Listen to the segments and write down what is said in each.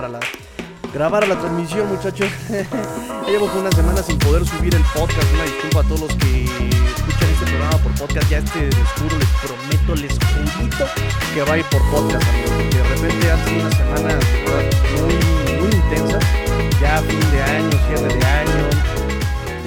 grabara la, grabara la transmisión, muchachos. Llevo una semana sin poder subir el podcast. Una disculpa a todos los que escuchan este programa por podcast. Ya este les les prometo, les juro que va a ir por podcast, amigos. Porque de repente sido unas semanas muy, muy intensas. Ya fin de año, cierre de año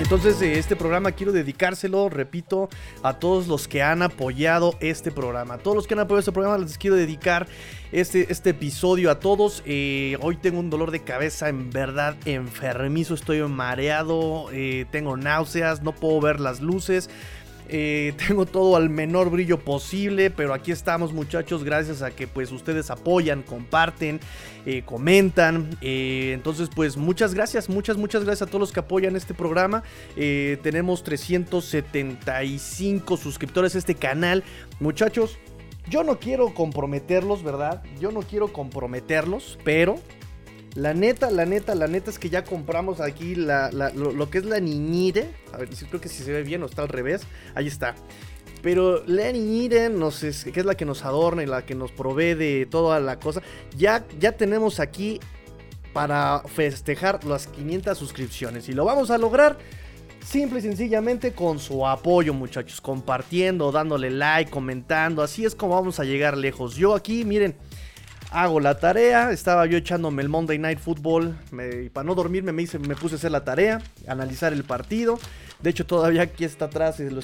entonces, este programa quiero dedicárselo, repito, a todos los que han apoyado este programa. A todos los que han apoyado este programa les quiero dedicar este, este episodio a todos. Eh, hoy tengo un dolor de cabeza en verdad enfermizo, estoy mareado, eh, tengo náuseas, no puedo ver las luces. Eh, tengo todo al menor brillo posible, pero aquí estamos muchachos, gracias a que pues ustedes apoyan, comparten, eh, comentan. Eh, entonces pues muchas gracias, muchas, muchas gracias a todos los que apoyan este programa. tenemos 375 suscriptores a este canal. Muchachos, yo no quiero comprometerlos, ¿verdad? Yo no quiero comprometerlos, pero la neta, la neta, la neta es que ya compramos aquí lo, que es la niñire. A ver, creo que si se ve bien o está al revés. Ahí está. Pero la niñire, que es la que nos adorna y la que nos provee de toda la cosa. Ya, ya tenemos aquí para festejar las 500 suscripciones. Y lo vamos a lograr simple y sencillamente con su apoyo, muchachos. Compartiendo, dándole like, comentando. Así es como vamos a llegar lejos. Yo aquí, miren hago la tarea. Estaba yo echándome el Monday Night Football. y para no dormirme me, hice, me puse a hacer la tarea, analizar el partido. De hecho, todavía aquí está atrás el,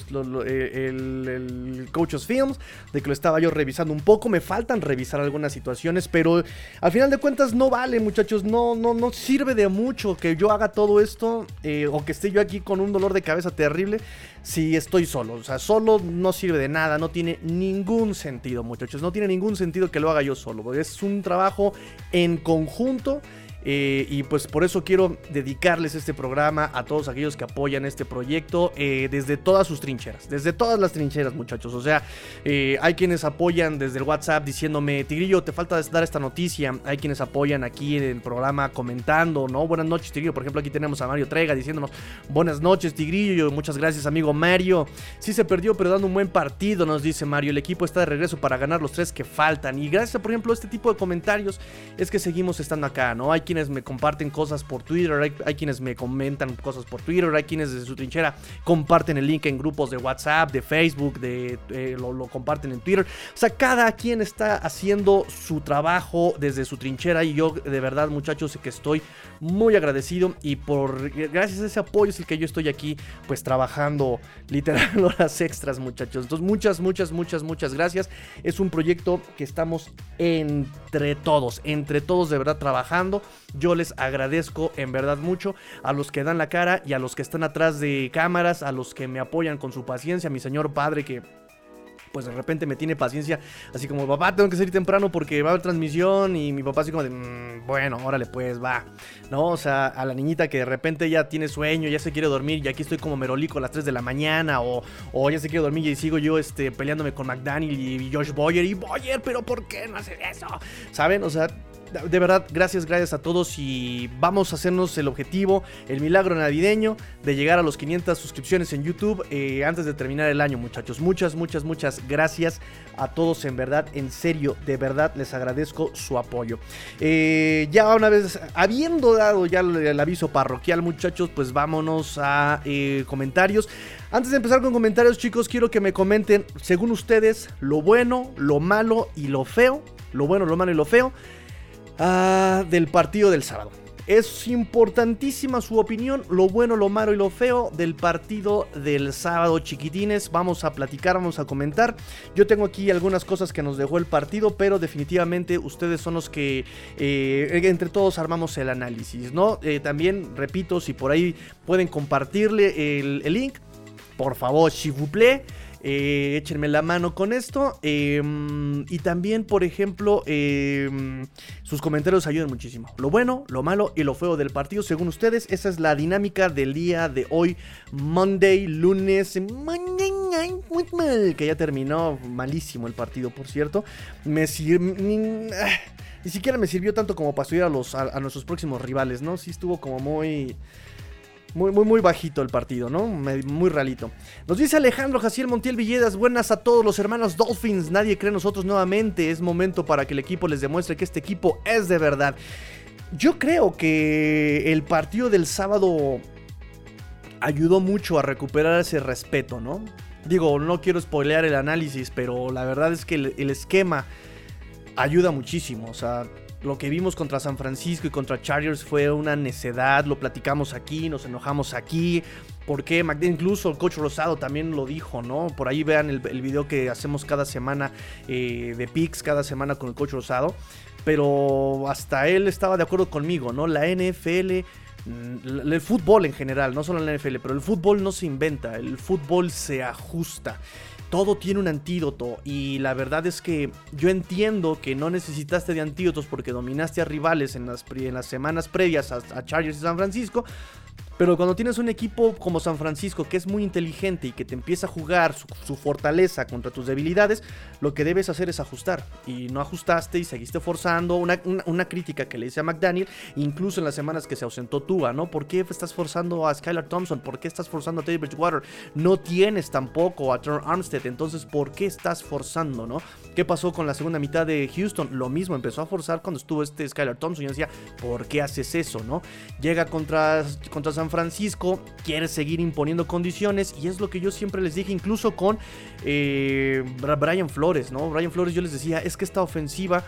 el, Coach's Films, de que lo estaba yo revisando un poco. Me faltan revisar algunas situaciones, pero al final de cuentas no vale, muchachos. No, no, no sirve de mucho que yo haga todo esto eh, o que esté yo aquí con un dolor de cabeza terrible si estoy solo. O sea, solo no sirve de nada, no tiene ningún sentido, muchachos. No tiene ningún sentido que lo haga yo solo. Es un trabajo en conjunto eh, y pues por eso quiero dedicarles este programa a todos aquellos que apoyan este proyecto eh, desde todas sus trincheras, desde todas las trincheras muchachos. O sea, eh, hay quienes apoyan desde el WhatsApp diciéndome, Tigrillo, te falta dar esta noticia. Hay quienes apoyan aquí en el programa comentando, ¿no? Buenas noches Tigrillo. Por ejemplo, aquí tenemos a Mario Trega diciéndonos, buenas noches Tigrillo. Muchas gracias amigo Mario. Sí se perdió, pero dando un buen partido, nos dice Mario. El equipo está de regreso para ganar los tres que faltan. Y gracias a, por ejemplo, este tipo de comentarios es que seguimos estando acá, ¿no? Hay quienes me comparten cosas por Twitter, hay, quienes me comentan cosas por Twitter, hay quienes desde su trinchera comparten el link en grupos de WhatsApp, de Facebook, de, eh, lo, comparten en Twitter. O sea, cada quien está haciendo su trabajo desde su trinchera y yo de verdad muchachos que estoy muy agradecido y por gracias a ese apoyo es el que yo estoy aquí pues trabajando literal horas extras muchachos. Entonces muchas, muchas, muchas, muchas gracias. Es un proyecto que estamos entre todos, entre todos de verdad trabajando. Yo les agradezco en verdad mucho a los que dan la cara y a los que están atrás de cámaras, a los que me apoyan con su paciencia, a mi señor padre que pues de repente me tiene paciencia, así como, papá, tengo que salir temprano porque va a haber transmisión y mi papá así como de, mm, bueno, órale, pues va, ¿no? O sea, a la niñita que de repente ya tiene sueño, ya se quiere dormir y aquí estoy como merolico a las 3 de la mañana o, o ya se quiere dormir y sigo yo este, peleándome con McDaniel y Josh Boyer y Boyer, pero ¿por qué no hacer eso? ¿Saben? O sea, de verdad, gracias, gracias a todos y vamos a hacernos el objetivo, el milagro navideño de llegar a los 500 suscripciones en YouTube eh, antes de terminar el año, muchachos. Muchas, muchas, muchas gracias a todos, en verdad, en serio, de verdad les agradezco su apoyo. Eh, ya una vez, habiendo dado ya el, aviso parroquial, muchachos, pues vámonos a eh, comentarios. Antes de empezar con comentarios, chicos, quiero que me comenten, según ustedes, lo bueno, lo malo y lo feo. Lo bueno, lo malo y lo feo Ah, del partido del sábado. Es importantísima su opinión, lo bueno, lo malo y lo feo del partido del sábado, chiquitines. Vamos a platicar, vamos a comentar. Yo tengo aquí algunas cosas que nos dejó el partido, pero definitivamente ustedes son los que eh, entre todos armamos el análisis, ¿no? Eh, también, repito, si por ahí pueden compartirle el, link, por favor, si. Eh, échenme la mano con esto. Em, y también, por ejemplo, em, sus comentarios ayudan muchísimo. Lo bueno, lo malo y lo feo del partido, según ustedes. Esa es la dinámica del día de hoy, Monday, lunes, que ya terminó malísimo el partido, por cierto. Me ni, ah, ni, siquiera me sirvió tanto como para estudiar a, los, a nuestros próximos rivales, ¿no? Sí estuvo como muy... Muy, muy, bajito el partido, ¿no? Muy ralito. Nos dice Alejandro Jaciel Montiel Villedas, buenas a todos los hermanos Dolphins, nadie cree en nosotros nuevamente, es momento para que el equipo les demuestre que este equipo es de verdad. yo creo que el partido del sábado ayudó mucho a recuperar ese respeto, ¿no? Digo, no quiero spoilear el análisis, pero la verdad es que el, esquema ayuda muchísimo. O sea, lo que vimos contra San Francisco y contra Chargers fue una necedad. Lo platicamos aquí, nos enojamos aquí. ¿Por qué? Incluso el coach Rosado también lo dijo, ¿no? Por ahí vean el, video que hacemos cada semana eh, de Pix, cada semana con el coach Rosado. Pero hasta él estaba de acuerdo conmigo, ¿no? La NFL Mm, el fútbol en general, no solo la NFL, pero el fútbol no se inventa, el fútbol se ajusta. Todo tiene un antídoto y la verdad es que yo entiendo que no necesitaste de antídotos porque dominaste a rivales en las, en las semanas previas a, a Chargers y San Francisco, pero cuando tienes un equipo como San Francisco que es muy inteligente y que te empieza a jugar su, fortaleza contra tus debilidades, lo que debes hacer es ajustar. Y no ajustaste y seguiste forzando. Una, crítica que le hice a McDaniel, incluso en las semanas que se ausentó Tua, ¿no? ¿Por qué estás forzando a Skylar Thompson? ¿Por qué estás forzando a Teddy Bridgewater? No tienes tampoco a Turner Armstead, entonces ¿por qué estás forzando, no? ¿Qué pasó con la segunda mitad de Houston? Lo mismo, empezó a forzar cuando estuvo este Skylar Thompson. Yo decía, ¿por qué haces eso, no? Llega contra, contra San Francisco, quiere seguir imponiendo condiciones y es lo que yo siempre les dije, incluso con eh, Brian Flores, ¿no? Brian Flores yo les decía, es que esta ofensiva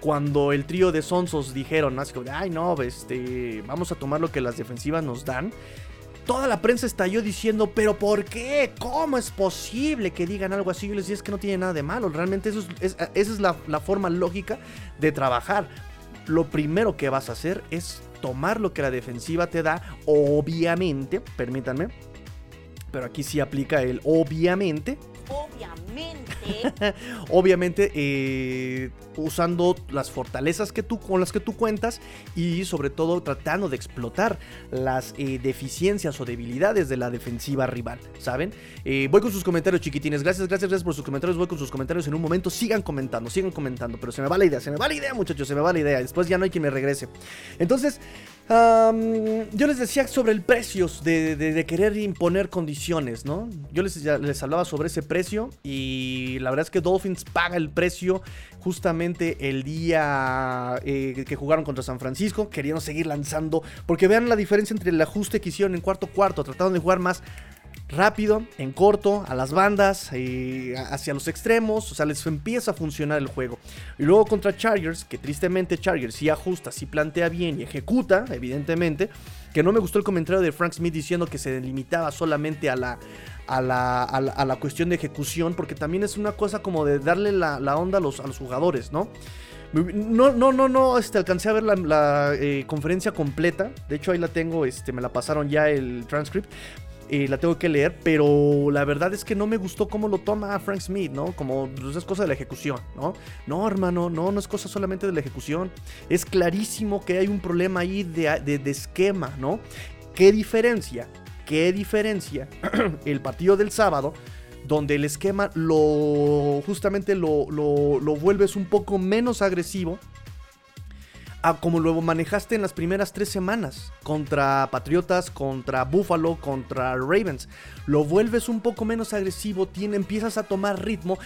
cuando el trío de Sonsos dijeron, ay no, este, vamos a tomar lo que las defensivas nos dan. Toda la prensa estalló diciendo, pero ¿por qué? ¿Cómo es posible que digan algo así? Yo les decía, es que no tiene nada de malo. Realmente eso es, esa es la forma lógica de trabajar. Lo primero que vas a hacer es tomar lo que la defensiva te da, obviamente, permítanme, pero aquí sí aplica el obviamente. Obviamente. obviamente, eh, usando las fortalezas que tú, con las que tú cuentas y sobre todo tratando de explotar las eh, deficiencias o debilidades de la defensiva rival, ¿saben? Eh, voy con sus comentarios, chiquitines. Gracias, gracias, gracias por sus comentarios. Voy con sus comentarios en un momento. Sigan comentando, sigan comentando. Pero se me va la idea, se me va la idea, muchachos, se me va la idea. Después ya no hay quien me regrese. Entonces, yo les decía sobre el precio de, querer imponer condiciones, ¿no? Yo les, les hablaba sobre ese precio y la verdad es que Dolphins paga el precio justamente el día eh, que jugaron contra San Francisco. Querían seguir lanzando, porque vean la diferencia entre el ajuste que hicieron en cuarto cuarto, trataron de jugar más rápido, en corto, a las bandas, eh, hacia los extremos, o sea, les empieza a funcionar el juego. Y luego contra Chargers, que tristemente Chargers sí ajusta, sí plantea bien y ejecuta, evidentemente, que no me gustó el comentario de Frank Smith diciendo que se limitaba solamente a la, a la, a la, cuestión de ejecución, porque también es una cosa como de darle la, onda a los, a los jugadores, ¿no? No, no, no, no, este, alcancé a ver la, eh, conferencia completa. De hecho, ahí la tengo, este, me la pasaron ya el transcript. La tengo que leer, pero la verdad es que no me gustó cómo lo toma Frank Smith, ¿no? Como pues, es cosa de la ejecución, ¿no? No, hermano, no, no es cosa solamente de la ejecución. Es clarísimo que hay un problema ahí de, de esquema, ¿no? ¿Qué diferencia? ¿Qué diferencia el partido del sábado? donde el esquema lo justamente lo, lo, lo, vuelves un poco menos agresivo a como lo manejaste en las primeras tres semanas contra Patriotas, contra Buffalo, contra Ravens. Lo vuelves un poco menos agresivo, empiezas a tomar ritmo,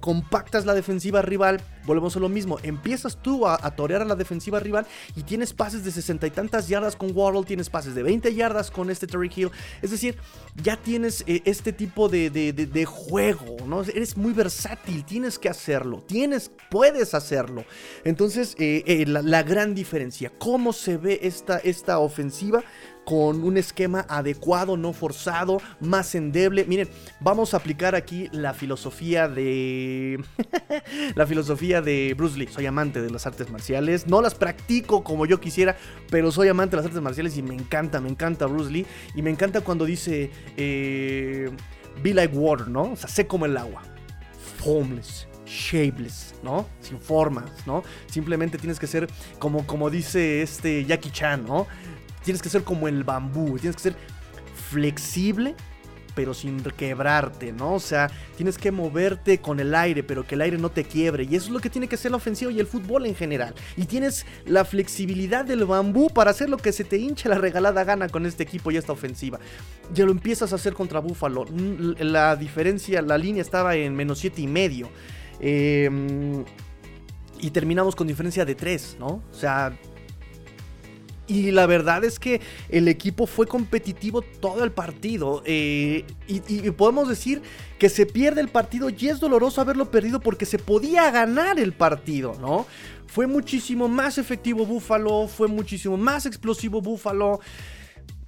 compactas la defensiva rival, volvemos a lo mismo, empiezas tú a, torear a la defensiva rival y tienes pases de sesenta y tantas yardas con Waddle, tienes pases de 20 yardas con este Terry Hill, es decir, ya tienes eh, este tipo de, juego, ¿no? Eres muy versátil, tienes que hacerlo, tienes, puedes hacerlo. Entonces, eh, eh, la, la gran diferencia. ¿Cómo se ve esta, esta ofensiva? Con un esquema adecuado, no forzado, más endeble. Miren, vamos a aplicar aquí la filosofía de. la filosofía de Bruce Lee. Soy amante de las artes marciales. No las practico como yo quisiera, pero soy amante de las artes marciales y me encanta, me encanta Bruce Lee. Y me encanta cuando dice. Eh, Be like water, ¿no? O sea, sé como el agua. Formless shapeless, ¿no? Sin formas, ¿no? Simplemente tienes que ser como, como dice este Jackie Chan, ¿no? Tienes que ser como el bambú, tienes que ser flexible, pero sin quebrarte, ¿no? O sea, tienes que moverte con el aire, pero que el aire no te quiebre. Y eso es lo que tiene que ser la ofensiva y el fútbol en general. Y tienes la flexibilidad del bambú para hacer lo que se te hincha la regalada gana con este equipo y esta ofensiva. Ya lo empiezas a hacer contra Búfalo. La diferencia, la línea estaba en menos siete y medio. Em, y terminamos con diferencia de 3, ¿no? O sea, Y la verdad es que el equipo fue competitivo todo el partido. Eh, y, y, podemos decir que se pierde el partido y es doloroso haberlo perdido porque se podía ganar el partido, ¿no? Fue muchísimo más efectivo Buffalo, fue muchísimo más explosivo Buffalo.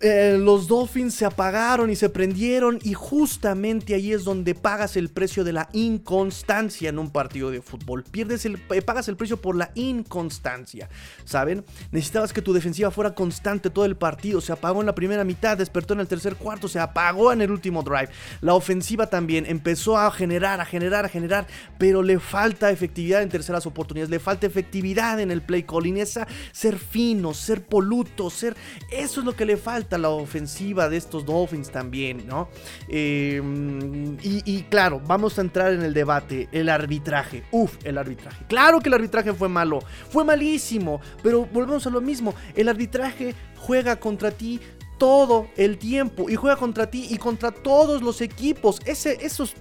Eh, los Dolphins se apagaron y se prendieron y justamente ahí es donde pagas el precio de la inconstancia en un partido de fútbol. Pierdes el, eh, pagas el precio por la inconstancia, ¿saben? Necesitabas que tu defensiva fuera constante todo el partido. Se apagó en la primera mitad, despertó en el tercer cuarto, se apagó en el último drive. La ofensiva también empezó a generar, a generar, a generar, pero le falta efectividad en terceras oportunidades, le falta efectividad en el play calling, esa ser fino, ser poluto, ser... Eso es lo que le falta la ofensiva de estos Dolphins también, ¿no? Em, y, claro, vamos a entrar en el debate, el arbitraje. Uf, el arbitraje. Claro que el arbitraje fue malo, fue malísimo, pero volvemos a lo mismo, el arbitraje juega contra ti todo el tiempo y juega contra ti y contra todos los equipos. Ese, esos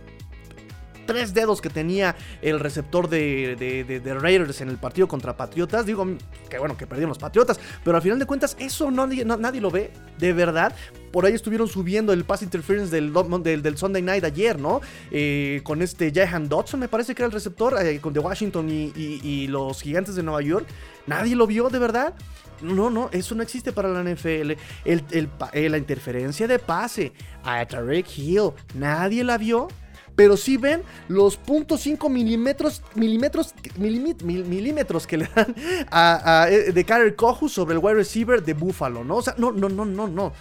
tres dedos que tenía el receptor de, Raiders en el partido contra Patriotas. Digo, que bueno, que perdieron los Patriotas, pero al final de cuentas eso no, nadie lo ve, de verdad. Por ahí estuvieron subiendo el pass interference del, del, Sunday Night ayer, ¿no? Eh, con este Jahan Dodson, me parece que era el receptor, eh, con de Washington y, los gigantes de Nueva York. Nadie lo vio, de verdad. No, no, eso no existe para la NFL. El, eh, la interferencia de pase a Tarek Hill, nadie la vio. Pero si ven los .5 milímetros, milímetros, milímetros que le dan a, eh, de Kyler Cohu sobre el wide receiver de Buffalo, ¿no? O sea, no, no, no, no, no.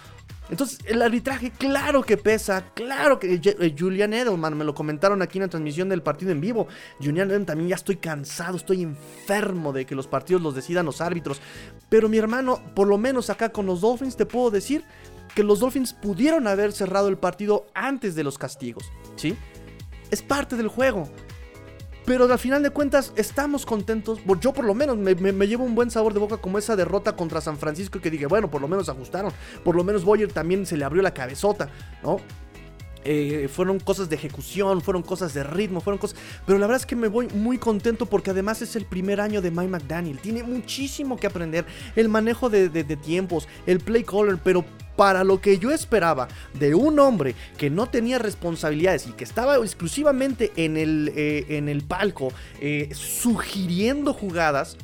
Entonces, el arbitraje, claro que pesa, claro que eh, Julian Edelman, me lo comentaron aquí en la transmisión del partido en vivo. Julian Edelman también ya estoy cansado, estoy enfermo de que los partidos los decidan los árbitros. Pero mi hermano, por lo menos acá con los Dolphins, te puedo decir que los Dolphins pudieron haber cerrado el partido antes de los castigos, ¿sí? Es parte del juego. Pero al final de cuentas estamos contentos. Yo por lo menos me, llevo un buen sabor de boca como esa derrota contra San Francisco que dije, bueno, por lo menos ajustaron. Por lo menos Boyer también se le abrió la cabezota, ¿no? Eh, fueron cosas de ejecución, fueron cosas de ritmo, fueron cosas... Pero la verdad es que me voy muy contento porque además es el primer año de Mike McDaniel. Tiene muchísimo que aprender. El manejo de, tiempos, el play caller, pero para lo que yo esperaba de un hombre que no tenía responsabilidades y que estaba exclusivamente en el, eh, en el palco eh, sugiriendo jugadas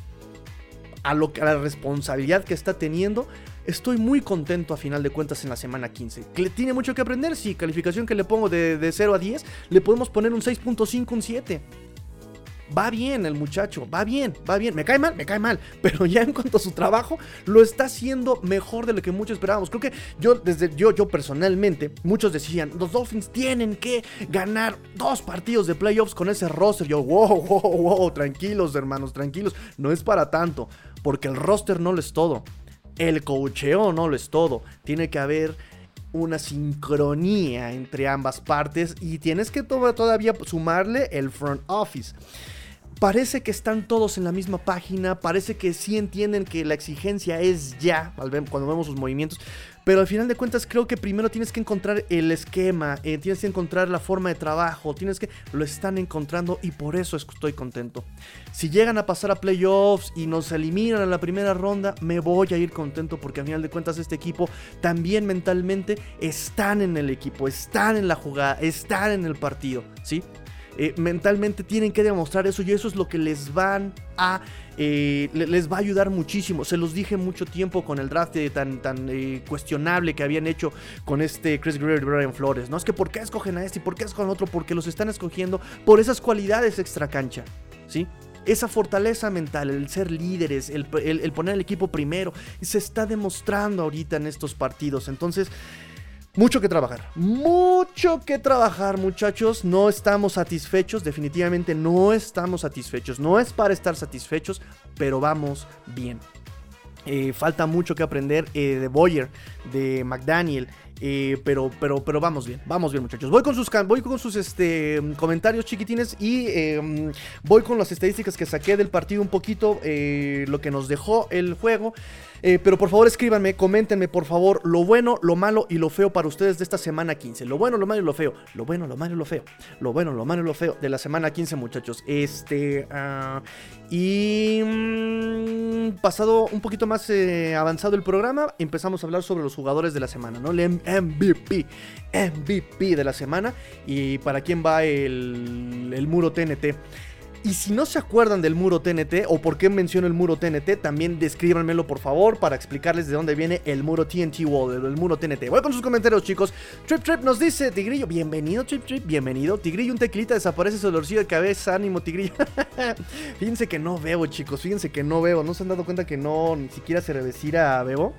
a, lo, a la responsabilidad que está teniendo, estoy muy contento a final de cuentas en la semana 15. ¿Tiene mucho que aprender? Sí, calificación que le pongo de, de 0 a 10, le podemos poner un 6.5, un 7 va bien el muchacho, va bien, va bien. Me cae mal, me cae mal. Pero ya en cuanto a su trabajo, lo está haciendo mejor de lo que muchos esperábamos. Creo que yo, desde yo, yo personalmente, muchos decían, los Dolphins tienen que ganar dos partidos de playoffs con ese roster. Yo, wow, wow, wow, tranquilos, hermanos, tranquilos. No es para tanto, porque el roster no lo es todo. El cocheo no lo es todo. Tiene que haber una sincronía entre ambas partes y tienes que todavía sumarle el front office parece que están todos en la misma página, parece que sí entienden que la exigencia es ya, cuando vemos sus movimientos, pero al final de cuentas creo que primero tienes que encontrar el esquema, eh, tienes que encontrar la forma de trabajo, tienes que... Lo están encontrando y por eso estoy contento. Si llegan a pasar a playoffs y nos eliminan en la primera ronda, me voy a ir contento porque al final de cuentas este equipo también mentalmente están en el equipo, están en la jugada, están en el partido, ¿sí? Eh, mentalmente tienen que demostrar eso y eso es lo que les van a eh, les va a ayudar muchísimo. Se los dije mucho tiempo con el draft tan, tan eh, cuestionable que habían hecho con este Chris Greer y Brian Flores. No es que por qué escogen a este y por qué escogen a otro, porque los están escogiendo por esas cualidades extra cancha, ¿sí? esa fortaleza mental, el ser líderes, el, el, poner el equipo primero, se está demostrando ahorita en estos partidos. Entonces, mucho que trabajar, mucho que trabajar muchachos, no estamos satisfechos, definitivamente no estamos satisfechos, no es para estar satisfechos, pero vamos bien. Eh, falta mucho que aprender eh, de Boyer, de McDaniel Eh, pero, pero, pero vamos bien, vamos bien, muchachos. Voy con sus, voy con sus este, comentarios chiquitines y em, voy con las estadísticas que saqué del partido un poquito, lo que nos dejó el juego. Eh, pero por favor escríbanme, coméntenme por favor lo bueno, lo malo y lo feo para ustedes de esta semana 15. Lo bueno, lo malo y lo feo. Lo bueno, lo malo y lo feo. Lo bueno, lo malo y lo feo de la semana 15 muchachos. Este... Uh, y mm, pasado un poquito más eh, avanzado el programa, empezamos a hablar sobre los jugadores de la semana, ¿no? El MVP, MVP de la semana y para quién va el, el muro TNT. Y si no se acuerdan del muro TNT o por qué menciono el muro TNT, también descríbanmelo por favor para explicarles de dónde viene el muro TNT Wall, el muro TNT. Voy con sus comentarios, chicos. Trip Trip nos dice, Tigrillo, bienvenido, Trip Trip, bienvenido. Tigrillo, un tequilita desaparece su dolorcillo de cabeza, ánimo, Tigrillo. fíjense que no bebo, chicos, fíjense que no bebo. ¿No se han dado cuenta que no ni siquiera se revesira bebo?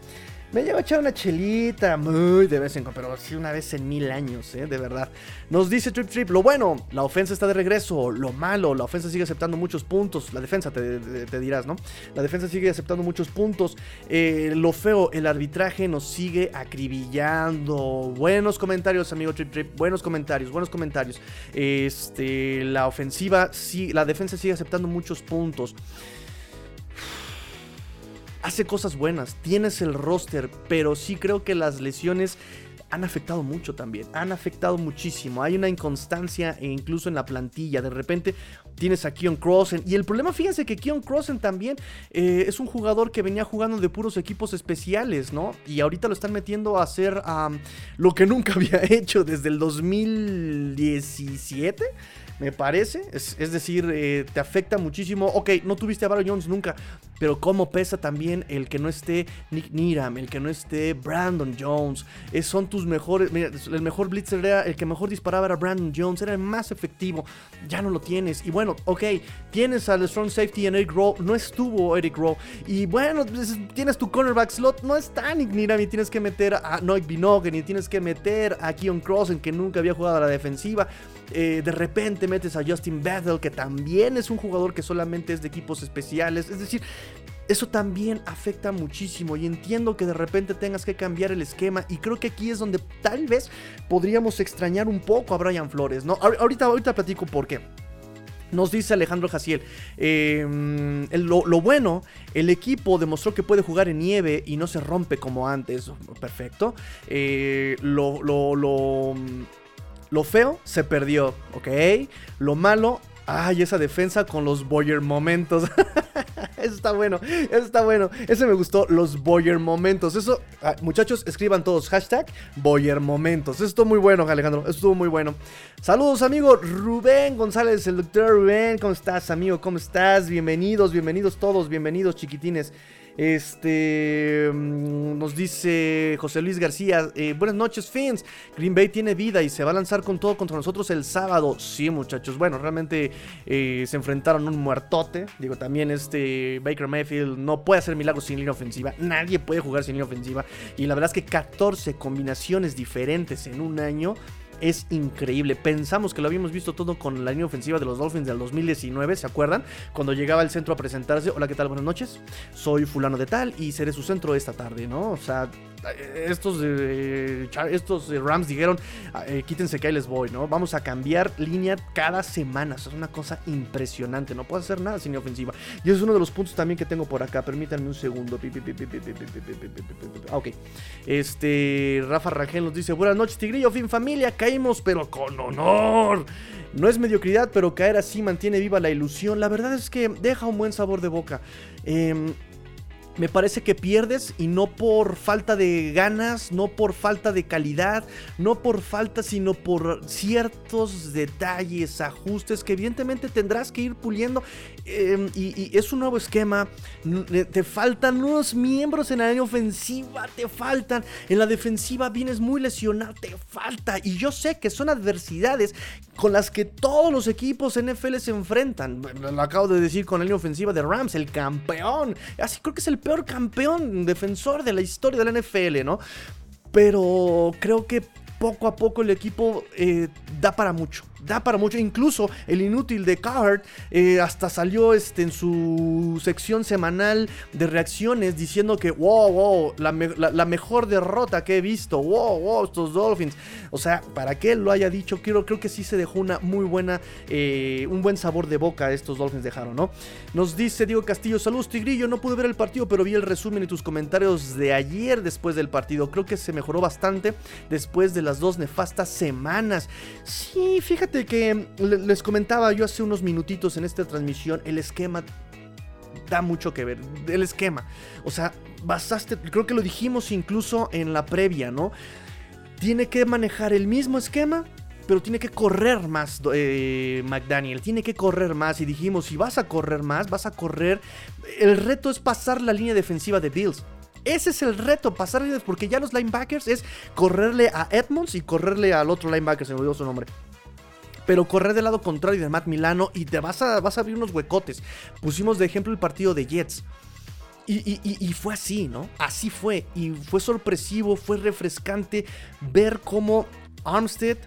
Me llevo a echar una chelita muy de vez en cuando, pero sí una vez en mil años, ¿eh? De verdad. Nos dice Trip Trip, lo bueno, la ofensa está de regreso. Lo malo, la ofensa sigue aceptando muchos puntos. La defensa, te, dirás, ¿no? La defensa sigue aceptando muchos puntos. Eh, lo feo, el arbitraje nos sigue acribillando. Buenos comentarios, amigo Trip Trip. Buenos comentarios, buenos comentarios. Este, la ofensiva, sí, la defensa sigue aceptando muchos puntos hace cosas buenas, tienes el roster, pero sí creo que las lesiones han afectado mucho también, han afectado muchísimo. Hay una inconstancia e incluso en la plantilla. De repente tienes a Keon Crossen. Y el problema, fíjense que Keon Crossen también eh, es un jugador que venía jugando de puros equipos especiales, ¿no? Y ahorita lo están metiendo a hacer lo que nunca había hecho desde el 2017 me parece. Es, decir, eh, te afecta muchísimo. Ok, no tuviste a Baron Jones nunca, pero cómo pesa también el que no esté Nick Niram, el que no esté Brandon Jones. son tus mejores. Mira, el mejor blitzer era el que mejor disparaba era Brandon Jones, era el más efectivo. Ya no lo tienes. Y bueno, ok, tienes al strong safety en Eric Rowe. No estuvo Eric Rowe. Y bueno, pues, tienes tu cornerback slot. No está Nick Niram y tienes que meter a Noik Binogen y tienes que meter a Keon Cross en que nunca había jugado a la defensiva. Eh, de repente metes a Justin Bethel, que también es un jugador que solamente es de equipos especiales. Es decir, eso también afecta muchísimo y entiendo que de repente tengas que cambiar el esquema y creo que aquí es donde tal vez podríamos extrañar un poco a Brian Flores, ¿no? Ahorita, ahorita platico por qué. Nos dice Alejandro Jaciel, em, lo, bueno, el equipo demostró que puede jugar en nieve y no se rompe como antes. Perfecto. Eh, lo, lo, lo, lo feo se perdió, ¿ok? Lo malo, ay, esa defensa con los Boyer momentos. eso está bueno, eso está bueno. Ese me gustó, los Boyer momentos. Eso, ah, muchachos, escriban todos hashtag Boyer momentos. Eso estuvo muy bueno, Alejandro. Eso estuvo muy bueno. Saludos, amigo Rubén González, el doctor Rubén. ¿Cómo estás, amigo? ¿Cómo estás? Bienvenidos, bienvenidos todos, bienvenidos, chiquitines. Este mm, nos dice José Luis García. Eh, buenas noches, fans. Green Bay tiene vida y se va a lanzar con todo contra nosotros el sábado. Sí, muchachos. Bueno, realmente eh, se enfrentaron un muertote. Digo, también este Baker Mayfield no puede hacer milagros sin línea ofensiva. Nadie puede jugar sin línea ofensiva. Y la verdad es que 14 combinaciones diferentes en un año es increíble. Pensamos que lo habíamos visto todo con la línea ofensiva de los Dolphins del 2019, ¿se acuerdan? Cuando llegaba al centro a presentarse, hola, ¿qué tal? Buenas noches. Soy fulano de tal y seré su centro esta tarde, ¿no? O sea, estos, eh, estos eh, Rams dijeron, ah, eh, quítense que ahí les voy, ¿no? Vamos a cambiar línea cada semana. Eso es una cosa impresionante. No puedo hacer nada sin ofensiva. Y es uno de los puntos también que tengo por acá. Permítanme un segundo. ok. Este, Rafa Rangel nos dice, buenas noches, Tigrillo, fin familia. Caímos, pero con honor. No es mediocridad, pero caer así mantiene viva la ilusión. La verdad es que deja un buen sabor de boca. Eh, me parece que pierdes y no por falta de ganas, no por falta de calidad, no por falta, sino por ciertos detalles, ajustes que evidentemente tendrás que ir puliendo. Em, y, es un nuevo esquema. Eh, te faltan unos miembros en la línea ofensiva, te faltan. En la defensiva vienes muy lesionado, te falta. Y yo sé que son adversidades con las que todos los equipos NFL se enfrentan. Lo acabo de decir con la línea ofensiva de Rams, el campeón. Así creo que es el peor campeón defensor de la historia de la NFL, ¿no? Pero creo que poco a poco el equipo eh, da para mucho. Da para mucho. Incluso el inútil de Card eh, hasta salió este, en su sección semanal de reacciones diciendo que, wow, wow, la, mejor derrota que he visto. Wow, wow, estos Dolphins. O sea, para que él lo haya dicho, creo, creo que sí se dejó una muy buena, eh, un buen sabor de boca estos Dolphins dejaron, ¿no? Nos dice Diego Castillo, saludos Tigrillo, no pude ver el partido, pero vi el resumen y tus comentarios de ayer después del partido. Creo que se mejoró bastante después de las dos nefastas semanas. Sí, fíjate que les comentaba yo hace unos minutitos en esta transmisión, el esquema da mucho que ver. El esquema. O sea, basaste, creo que lo dijimos incluso en la previa, ¿no? Tiene que manejar el mismo esquema, pero tiene que correr más eh, McDaniel, tiene que correr más. Y dijimos, si vas a correr más, vas a correr. El reto es pasar la línea defensiva de Bills. Ese es el reto, pasar porque ya los linebackers es correrle a Edmonds y correrle al otro linebacker, se me olvidó su nombre pero correr del lado contrario de Matt Milano y te vas a, vas a abrir unos huecotes. Pusimos de ejemplo el partido de Jets. Y, fue así, ¿no? Así fue. Y fue sorpresivo, fue refrescante ver cómo Armstead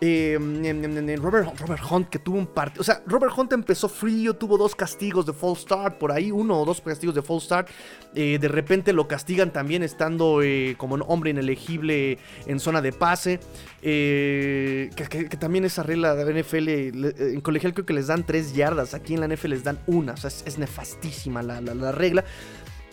eh, Robert, Robert, Hunt que tuvo un partido. O sea, Robert Hunt empezó frío, tuvo dos castigos de false start por ahí, uno o dos castigos de false start. Eh, de repente lo castigan también estando eh, como un hombre inelegible en zona de pase. Que, también esa regla de la NFL, en colegial creo que les dan tres yardas, aquí en la NFL les dan una. O sea, es, nefastísima la, la regla.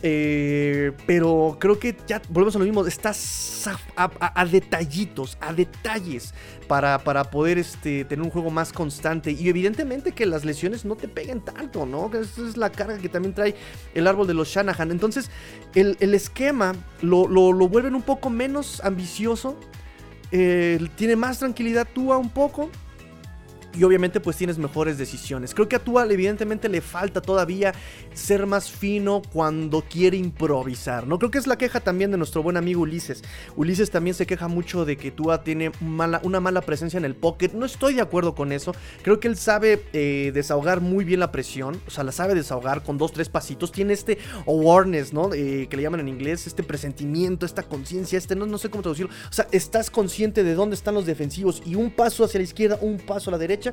Eh, pero creo que ya volvemos a lo mismo. Estás a, detallitos, a detalles para, para poder este, tener un juego más constante. Y evidentemente que las lesiones no te peguen tanto, ¿no? Esa es la carga que también trae el árbol de los Shanahan. Entonces, el, esquema lo, lo, vuelven un poco menos ambicioso. Eh, tiene más tranquilidad Tua un poco y obviamente pues tienes mejores decisiones. Creo que a Tua evidentemente le falta todavía ser más fino cuando quiere improvisar, ¿no? Creo que es la queja también de nuestro buen amigo Ulises. Ulises también se queja mucho de que Tua tiene mala, una mala presencia en el pocket. No estoy de acuerdo con eso. Creo que él sabe eh, desahogar muy bien la presión, o sea, la sabe desahogar con dos, tres pasitos. Tiene este awareness, ¿no? Que le llaman en inglés, este presentimiento, esta conciencia, este, no, no sé cómo traducirlo. O sea, estás consciente de dónde están los defensivos y un paso hacia la izquierda, un paso a la derecha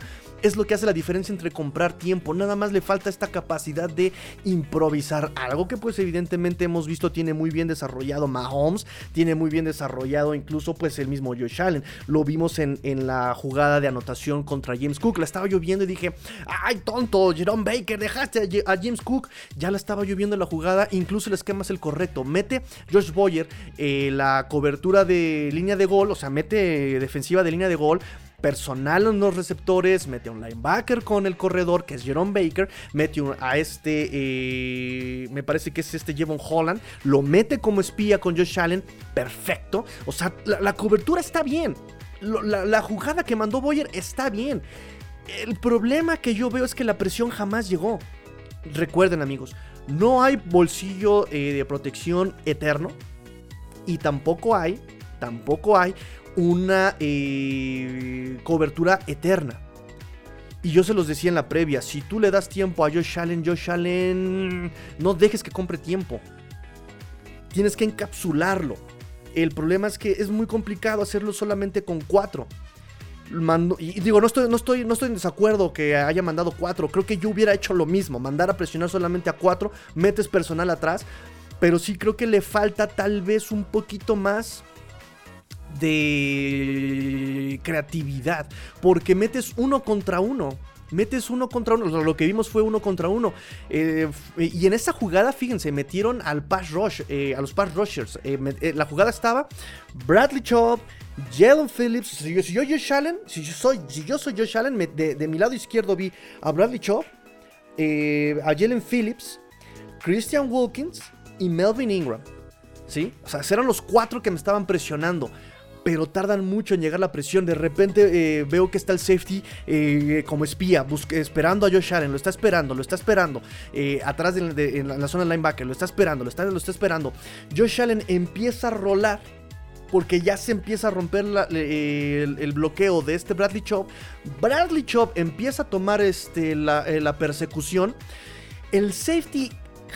es lo que hace la diferencia entre comprar tiempo. Nada más le falta esta capacidad de improvisar. Algo que pues evidentemente hemos visto tiene muy bien desarrollado Mahomes, tiene muy bien desarrollado incluso pues el mismo Josh Allen. Lo vimos en, la jugada de anotación contra James Cook. La estaba lloviendo y dije, ay tonto, Jerome Baker, dejaste a, James Cook. Ya la estaba lloviendo la jugada, incluso el esquema es el correcto. Mete Josh Boyer eh, la cobertura de línea de gol, o sea, mete defensiva de línea de gol personal en los receptores, mete un linebacker con el corredor, que es Jerome Baker, mete a este, eh, me parece que es este Jevon Holland, lo mete como espía con Josh Allen, perfecto. O sea, la, cobertura está bien. La, jugada que mandó Boyer está bien. El problema que yo veo es que la presión jamás llegó. Recuerden amigos, no hay bolsillo eh, de protección eterno y tampoco hay, tampoco hay una eh, cobertura eterna. Y yo se los decía en la previa, si tú le das tiempo a Josh Allen, Josh Allen, no dejes que compre tiempo. Tienes que encapsularlo. El problema es que es muy complicado hacerlo solamente con cuatro. y digo, no estoy, no, estoy, no estoy en desacuerdo que haya mandado cuatro. Creo que yo hubiera hecho lo mismo. Mandar a presionar solamente a cuatro. Metes personal atrás. Pero sí creo que le falta tal vez un poquito más de creatividad, porque metes uno contra uno. Metes uno contra uno. Lo que vimos fue uno contra uno. Eh, y en esa jugada, fíjense, metieron al pass rush, eh, a los pass rushers. Eh, la jugada estaba Bradley Chubb, Jalen Phillips. Si yo, Josh Allen, si yo soy, si yo soy Josh Allen, de, mi lado izquierdo vi a Bradley Chubb, a Jalen Phillips, Christian Wilkins y Melvin Ingram. ¿Sí? O sea, eran los cuatro que me estaban presionando pero tardan mucho en llegar la presión. De repente eh, veo que está el safety eh, como espía, esperando a Josh Allen, lo está esperando, lo está esperando, eh, atrás de, en la, zona linebacker, lo está esperando, lo está, lo está esperando. Josh Allen empieza a rolar. Porque ya se empieza a romper el, bloqueo de este Bradley Chop. Bradley Chop empieza a tomar este, la, la persecución. El safety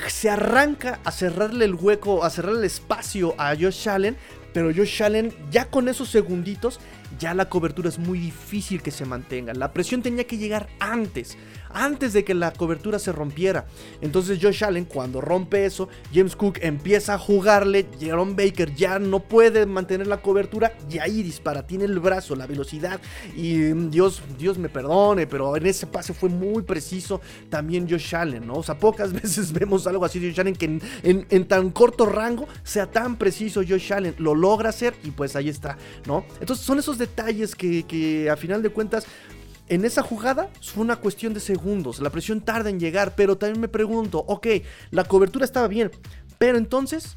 se arranca a cerrarle el hueco, a cerrarle el espacio a Josh Allen, pero Josh Allen ya con esos segunditos ya la cobertura es muy difícil que se mantenga. La presión tenía que llegar antes, antes de que la cobertura se rompiera. Entonces Josh Allen cuando rompe eso, James Cook empieza a jugarle, Jerome Baker ya no puede mantener la cobertura y ahí dispara, tiene el brazo, la velocidad y mm, Dios, Dios me perdone, pero en ese pase fue muy preciso también Josh Allen, ¿no? O sea, pocas veces vemos algo así de Josh Allen que en, tan corto rango sea tan preciso Josh Allen, lo logra hacer y pues ahí está, ¿no? Entonces son esos detalles que, que a final de cuentas en esa jugada fue una cuestión de segundos. La presión tarda en llegar, pero también me pregunto, ok, la cobertura estaba bien, pero entonces,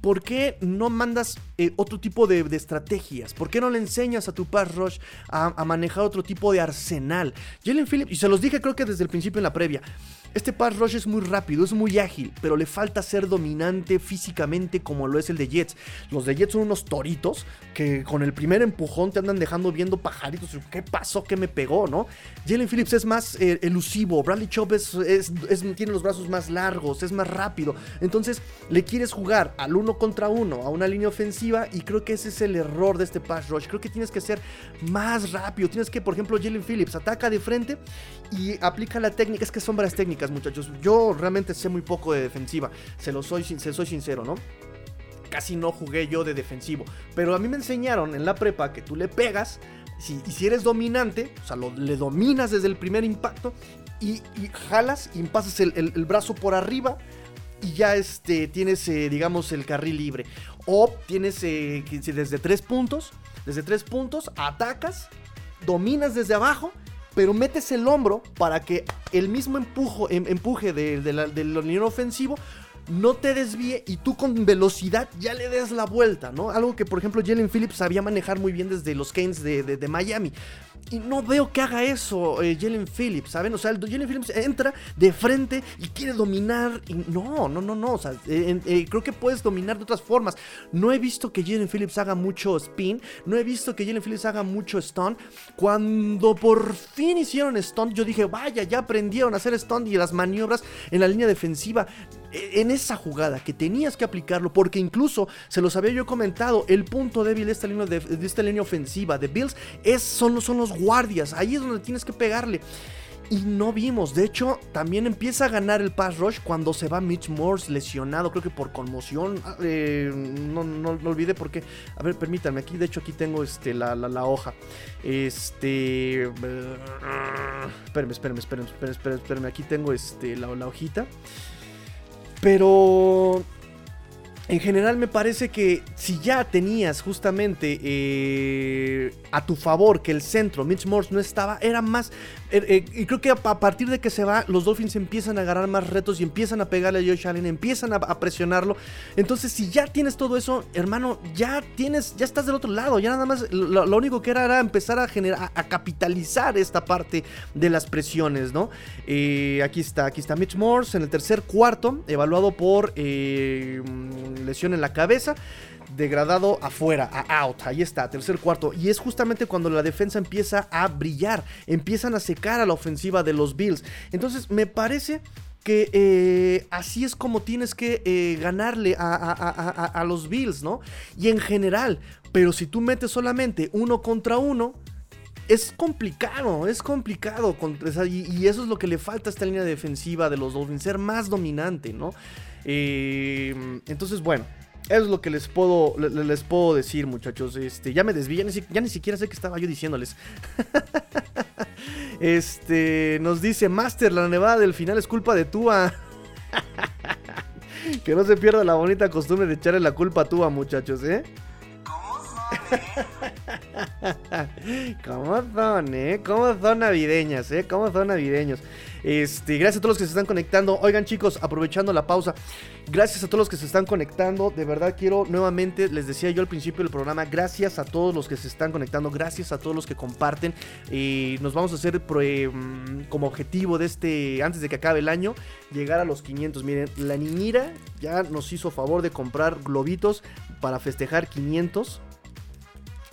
¿por qué no mandas eh, otro tipo de, estrategias? ¿Por qué no le enseñas a tu pass rush a, manejar otro tipo de arsenal? Jalen Phillips, y se los dije creo que desde el principio en la previa, este pass rush es muy rápido, es muy ágil, pero le falta ser dominante físicamente como lo es el de Jets. Los de Jets son unos toritos que con el primer empujón te andan dejando viendo pajaritos. ¿Qué pasó? ¿Qué me pegó? ¿No? Jalen Phillips es más eh, elusivo. Bradley Chubb tiene los brazos más largos, es más rápido. Entonces le quieres jugar al uno contra uno a una línea ofensiva y creo que ese es el error de este pass rush. Creo que tienes que ser más rápido. Tienes que, por ejemplo, Jalen Phillips ataca de frente y aplica la técnica. Es que son varias técnicas muchachos. Yo realmente sé muy poco de defensiva, se lo soy, se soy sincero, ¿no? Casi no jugué yo de defensivo, pero a mí me enseñaron en la prepa que tú le pegas si, y si eres dominante, o sea, lo, le dominas desde el primer impacto y, jalas y pasas el, brazo por arriba y ya este, tienes, eh, digamos, el carril libre. O tienes eh, desde tres puntos, desde tres puntos, atacas, dominas desde abajo pero metes el hombro para que el mismo empujo, em, empuje de, de del ofensivo no te desvíe y tú con velocidad ya le des la vuelta, ¿no? Algo que, por ejemplo, Jalen Phillips sabía manejar muy bien desde los Canes de, Miami. Y no veo que haga eso eh, Jalen Phillips, ¿saben? O sea, Jalen Phillips entra de frente y quiere dominar. Y no, no, no, no. O sea, eh, eh, creo que puedes dominar de otras formas. No he visto que Jalen Phillips haga mucho spin. No he visto que Jalen Phillips haga mucho stun. Cuando por fin hicieron stun, yo dije, vaya, ya aprendieron a hacer stun y las maniobras en la línea defensiva. E, en esa jugada que tenías que aplicarlo, porque incluso se los había yo comentado, el punto débil de esta línea, de, esta línea ofensiva de Bills es, son, son los guardias, ahí es donde tienes que pegarle. Y no vimos, de hecho, también empieza a ganar el pass rush cuando se va Mitch Morse lesionado, creo que por conmoción. Ah, eh, no, no, no, olvide porque, a ver, permítanme, aquí de hecho aquí tengo este, la, la, hoja. Este... espérenme, espérenme, espérenme, espérenme, espérenme, aquí tengo este, la, la hojita. Pero en general me parece que si ya tenías justamente eh, a tu favor que el centro, Mitch Morse, no estaba, era más Er, eh, y creo que a, partir de que se va, los Dolphins empiezan a agarrar más retos y empiezan a pegarle a Josh Allen, empiezan a, presionarlo. Entonces, si ya tienes todo eso, hermano, ya tienes, ya estás del otro lado. Ya nada más lo, único que era era empezar a generar, a, capitalizar esta parte de las presiones, ¿no? Eh, aquí está, aquí está Mitch Morse en el tercer cuarto, evaluado por eh, lesión en la cabeza degradado afuera, a out. Ahí está, tercer cuarto. Y es justamente cuando la defensa empieza a brillar, empiezan a secar a la ofensiva de los Bills. Entonces, me parece que eh, así es como tienes que eh, ganarle a, los Bills, ¿no? Y en general, pero si tú metes solamente uno contra uno, es complicado, es complicado. Y, eso es lo que le falta a esta línea defensiva de los Dolphins, ser más dominante, ¿no? Eh, entonces, bueno. Eso es lo que les puedo, les, puedo decir, muchachos. Este, ya me desvié, ya ni, siquiera sé qué estaba yo diciéndoles. este, nos dice Master, la nevada del final es culpa de Tua. que no se pierda la bonita costumbre de echarle la culpa a Tua, muchachos, ¿eh? ¿Cómo son, eh? ¿Cómo son navideñas, eh? ¿Cómo son navideños? Este, gracias a todos los que se están conectando. Oigan, chicos, aprovechando la pausa, gracias a todos los que se están conectando. De verdad quiero nuevamente, les decía yo al principio del programa, gracias a todos los que se están conectando, gracias a todos los que comparten. y nos vamos a hacer mm, como objetivo de este, antes de que acabe el año, llegar a los 500. Miren, la niñira ya nos hizo favor de comprar globitos para festejar 500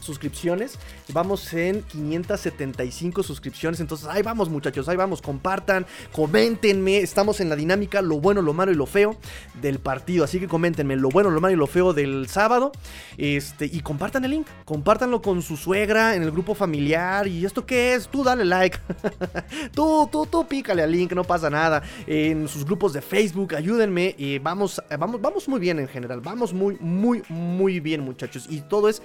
suscripciones. Vamos en 575 suscripciones. Entonces, ahí vamos, muchachos. Ahí vamos. Compartan, coméntenme. Estamos en la dinámica lo bueno, lo malo y lo feo del partido. Así que coméntenme lo bueno, lo malo y lo feo del sábado. Este, y compartan el link. Compártanlo con su suegra en el grupo familiar. ¿Y esto qué es? Tú dale like. tú, tú, tú pícale al link, no pasa nada. En sus grupos de Facebook, ayúdenme. y vamos, vamos, vamos muy bien en general. Vamos muy, muy, muy bien, muchachos. Y todo es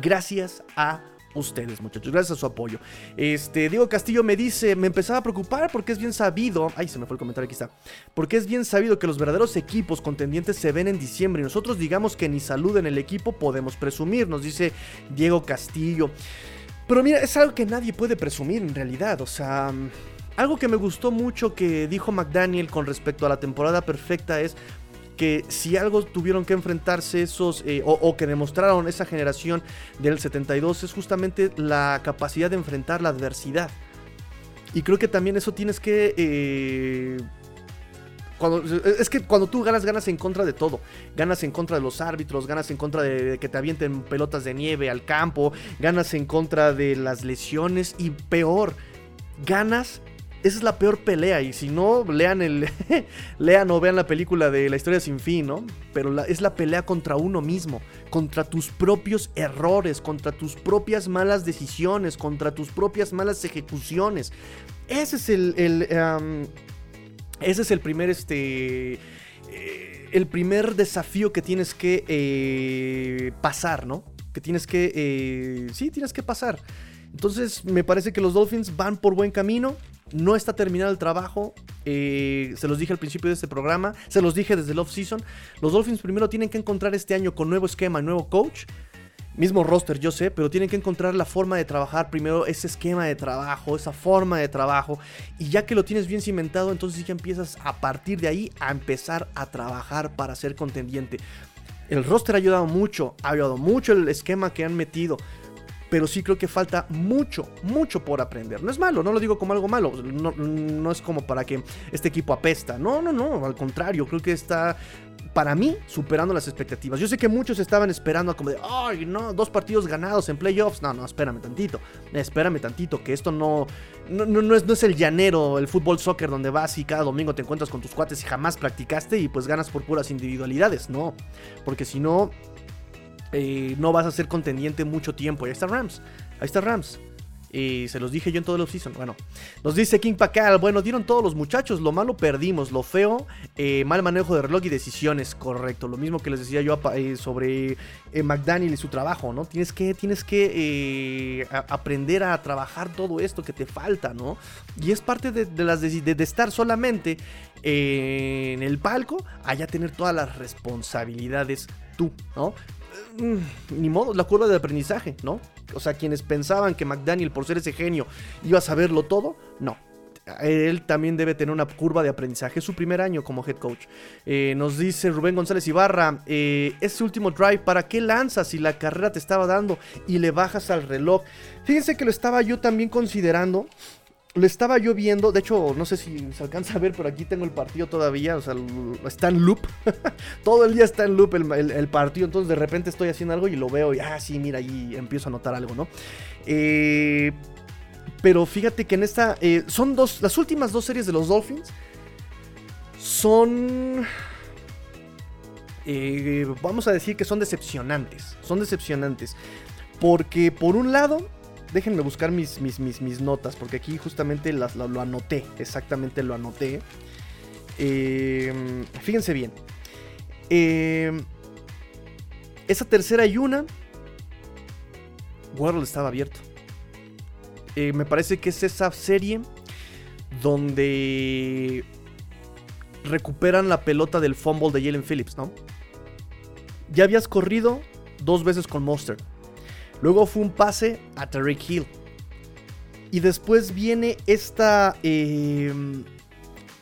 gracias a ustedes, muchachos. Gracias a su apoyo. Este, Diego Castillo me dice, me empezaba a preocupar porque es bien sabido. Ay, se me fue el comentario, aquí está. Porque es bien sabido que los verdaderos equipos contendientes se ven en diciembre y nosotros digamos que ni salud en el equipo podemos presumir, nos dice Diego Castillo. Pero mira, es algo que nadie puede presumir en realidad, o sea... Algo que me gustó mucho que dijo McDaniel con respecto a la temporada perfecta es que si algo tuvieron que enfrentarse esos, eh, o, que demostraron esa generación del 72, es justamente la capacidad de enfrentar la adversidad. Y creo que también eso tienes que... Eh, cuando, es que cuando tú ganas, ganas en contra de todo. Ganas en contra de los árbitros, ganas en contra de, que te avienten pelotas de nieve al campo, ganas en contra de las lesiones y peor, ganas esa es la peor pelea. Y si no, lean el. lean o vean la película de la historia sin fin, ¿no? Pero es la pelea contra uno mismo. Contra tus propios errores. Contra tus propias malas decisiones. Contra tus propias malas ejecuciones. Ese es el. ese es el primer. Este. Eh, el primer desafío que tienes que eh, pasar, ¿no? Que tienes que. Eh, sí, tienes que pasar. Entonces, me parece que los Dolphins van por buen camino. No está terminado el trabajo. Eh, se los dije al principio de este programa. Se los dije desde el off-season. Los Dolphins primero tienen que encontrar este año con nuevo esquema, nuevo coach. Mismo roster, yo sé, pero tienen que encontrar la forma de trabajar primero, ese esquema de trabajo, esa forma de trabajo. Y ya que lo tienes bien cimentado, entonces ya empiezas a partir de ahí a empezar a trabajar para ser contendiente. El roster ha ayudado mucho, ha ayudado mucho el esquema que han metido pero sí creo que falta mucho, mucho por aprender. No es malo, no lo digo como algo malo, no, es como para que este equipo apesta, no, no, no, al contrario, creo que está para mí, superando las expectativas. Yo sé que muchos estaban esperando como de, ay, no, dos partidos ganados en playoffs. No, no, espérame tantito. Espérame tantito, que esto no, no, no, es, no es el llanero, el fútbol soccer donde vas y cada domingo te encuentras con tus cuates y jamás practicaste y pues ganas por puras individualidades. No, porque si no, eh, no vas a ser contendiente mucho tiempo. ahí está Rams. Ahí está Rams. Y se los dije yo en todo el offseason. Bueno, nos dice King Pacal. Bueno, dieron todos los muchachos. Lo malo perdimos. Lo feo, eh, mal manejo de reloj y decisiones. Correcto. Lo mismo que les decía yo eh, sobre McDaniel y su trabajo, ¿no? Tienes que, tienes que aprender a trabajar todo esto que te falta, ¿no? Y es parte de, las de, de estar solamente en el palco, allá tener todas las responsabilidades tú, ¿no? Mm, ni modo, la curva de aprendizaje, ¿no? O sea, quienes pensaban que McDaniel, por ser ese genio, iba a saberlo todo, no. Él también debe tener una curva de aprendizaje. Es su primer año como head coach. Eh, nos dice Rubén González Ibarra: eh, Ese último drive, ¿para qué lanzas si la carrera te estaba dando y le bajas al reloj? Fíjense que lo estaba yo también considerando lo estaba yo viendo, de hecho, no sé si se alcanza a ver, pero aquí tengo el partido todavía, o sea, está en loop. Todo el día está en loop el, partido, entonces de repente estoy haciendo algo y lo veo y, ah, sí, mira, ahí empiezo a notar algo, ¿no? Eh, pero fíjate que en esta, eh, son dos, las últimas dos series de los Dolphins son... Eh, vamos a decir que son decepcionantes, son decepcionantes. Porque por un lado Déjenme buscar mis, mis, mis, notas, porque aquí justamente las, lo, anoté, exactamente lo anoté. Em, fíjense bien. Em, esa tercera y una, World estaba abierto. Eh, me parece que es esa serie donde recuperan la pelota del fumble de Jalen Phillips, ¿no? Ya habías corrido dos veces con Monster. Luego fue un pase a Tariq Hill. Y después viene esta. Em,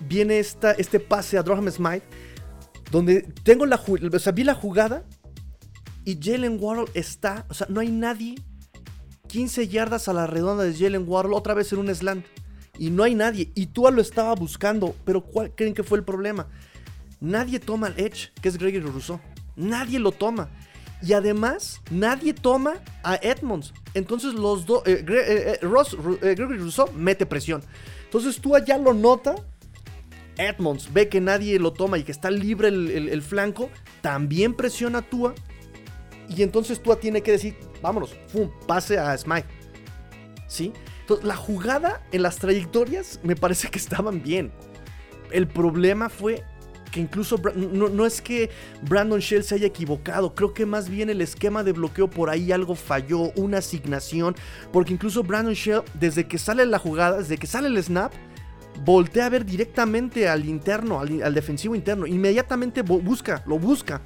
viene esta, este pase a Droham Smite. Donde tengo la. O sea, vi la jugada. Y Jalen Waddle está. O sea, no hay nadie. 15 yardas a la redonda de Jalen Waddle. Otra vez en un slant. Y no hay nadie. Y Tua lo estaba buscando. Pero ¿cuál creen que fue el problema? Nadie toma el edge, que es Gregory Rousseau. Nadie lo toma. Y además, nadie toma a Edmonds. Entonces los dos, eh, eh, eh, Gregory Rousseau mete presión. Entonces Tua ya lo nota. Edmonds ve que nadie lo toma y que está libre el, el- el flanco. También presiona a Tua. Y entonces Tua tiene que decir, vámonos, ¡fum! pase a Smite. ¿Sí? Entonces, la jugada en las trayectorias me parece que estaban bien. El problema fue que incluso no, no es que Brandon Shell se haya equivocado, creo que más bien el esquema de bloqueo por ahí algo falló, una asignación, porque incluso Brandon Shell desde que sale la jugada, desde que sale el snap, voltea a ver directamente al interno, al, defensivo interno, inmediatamente bu- busca, lo busca.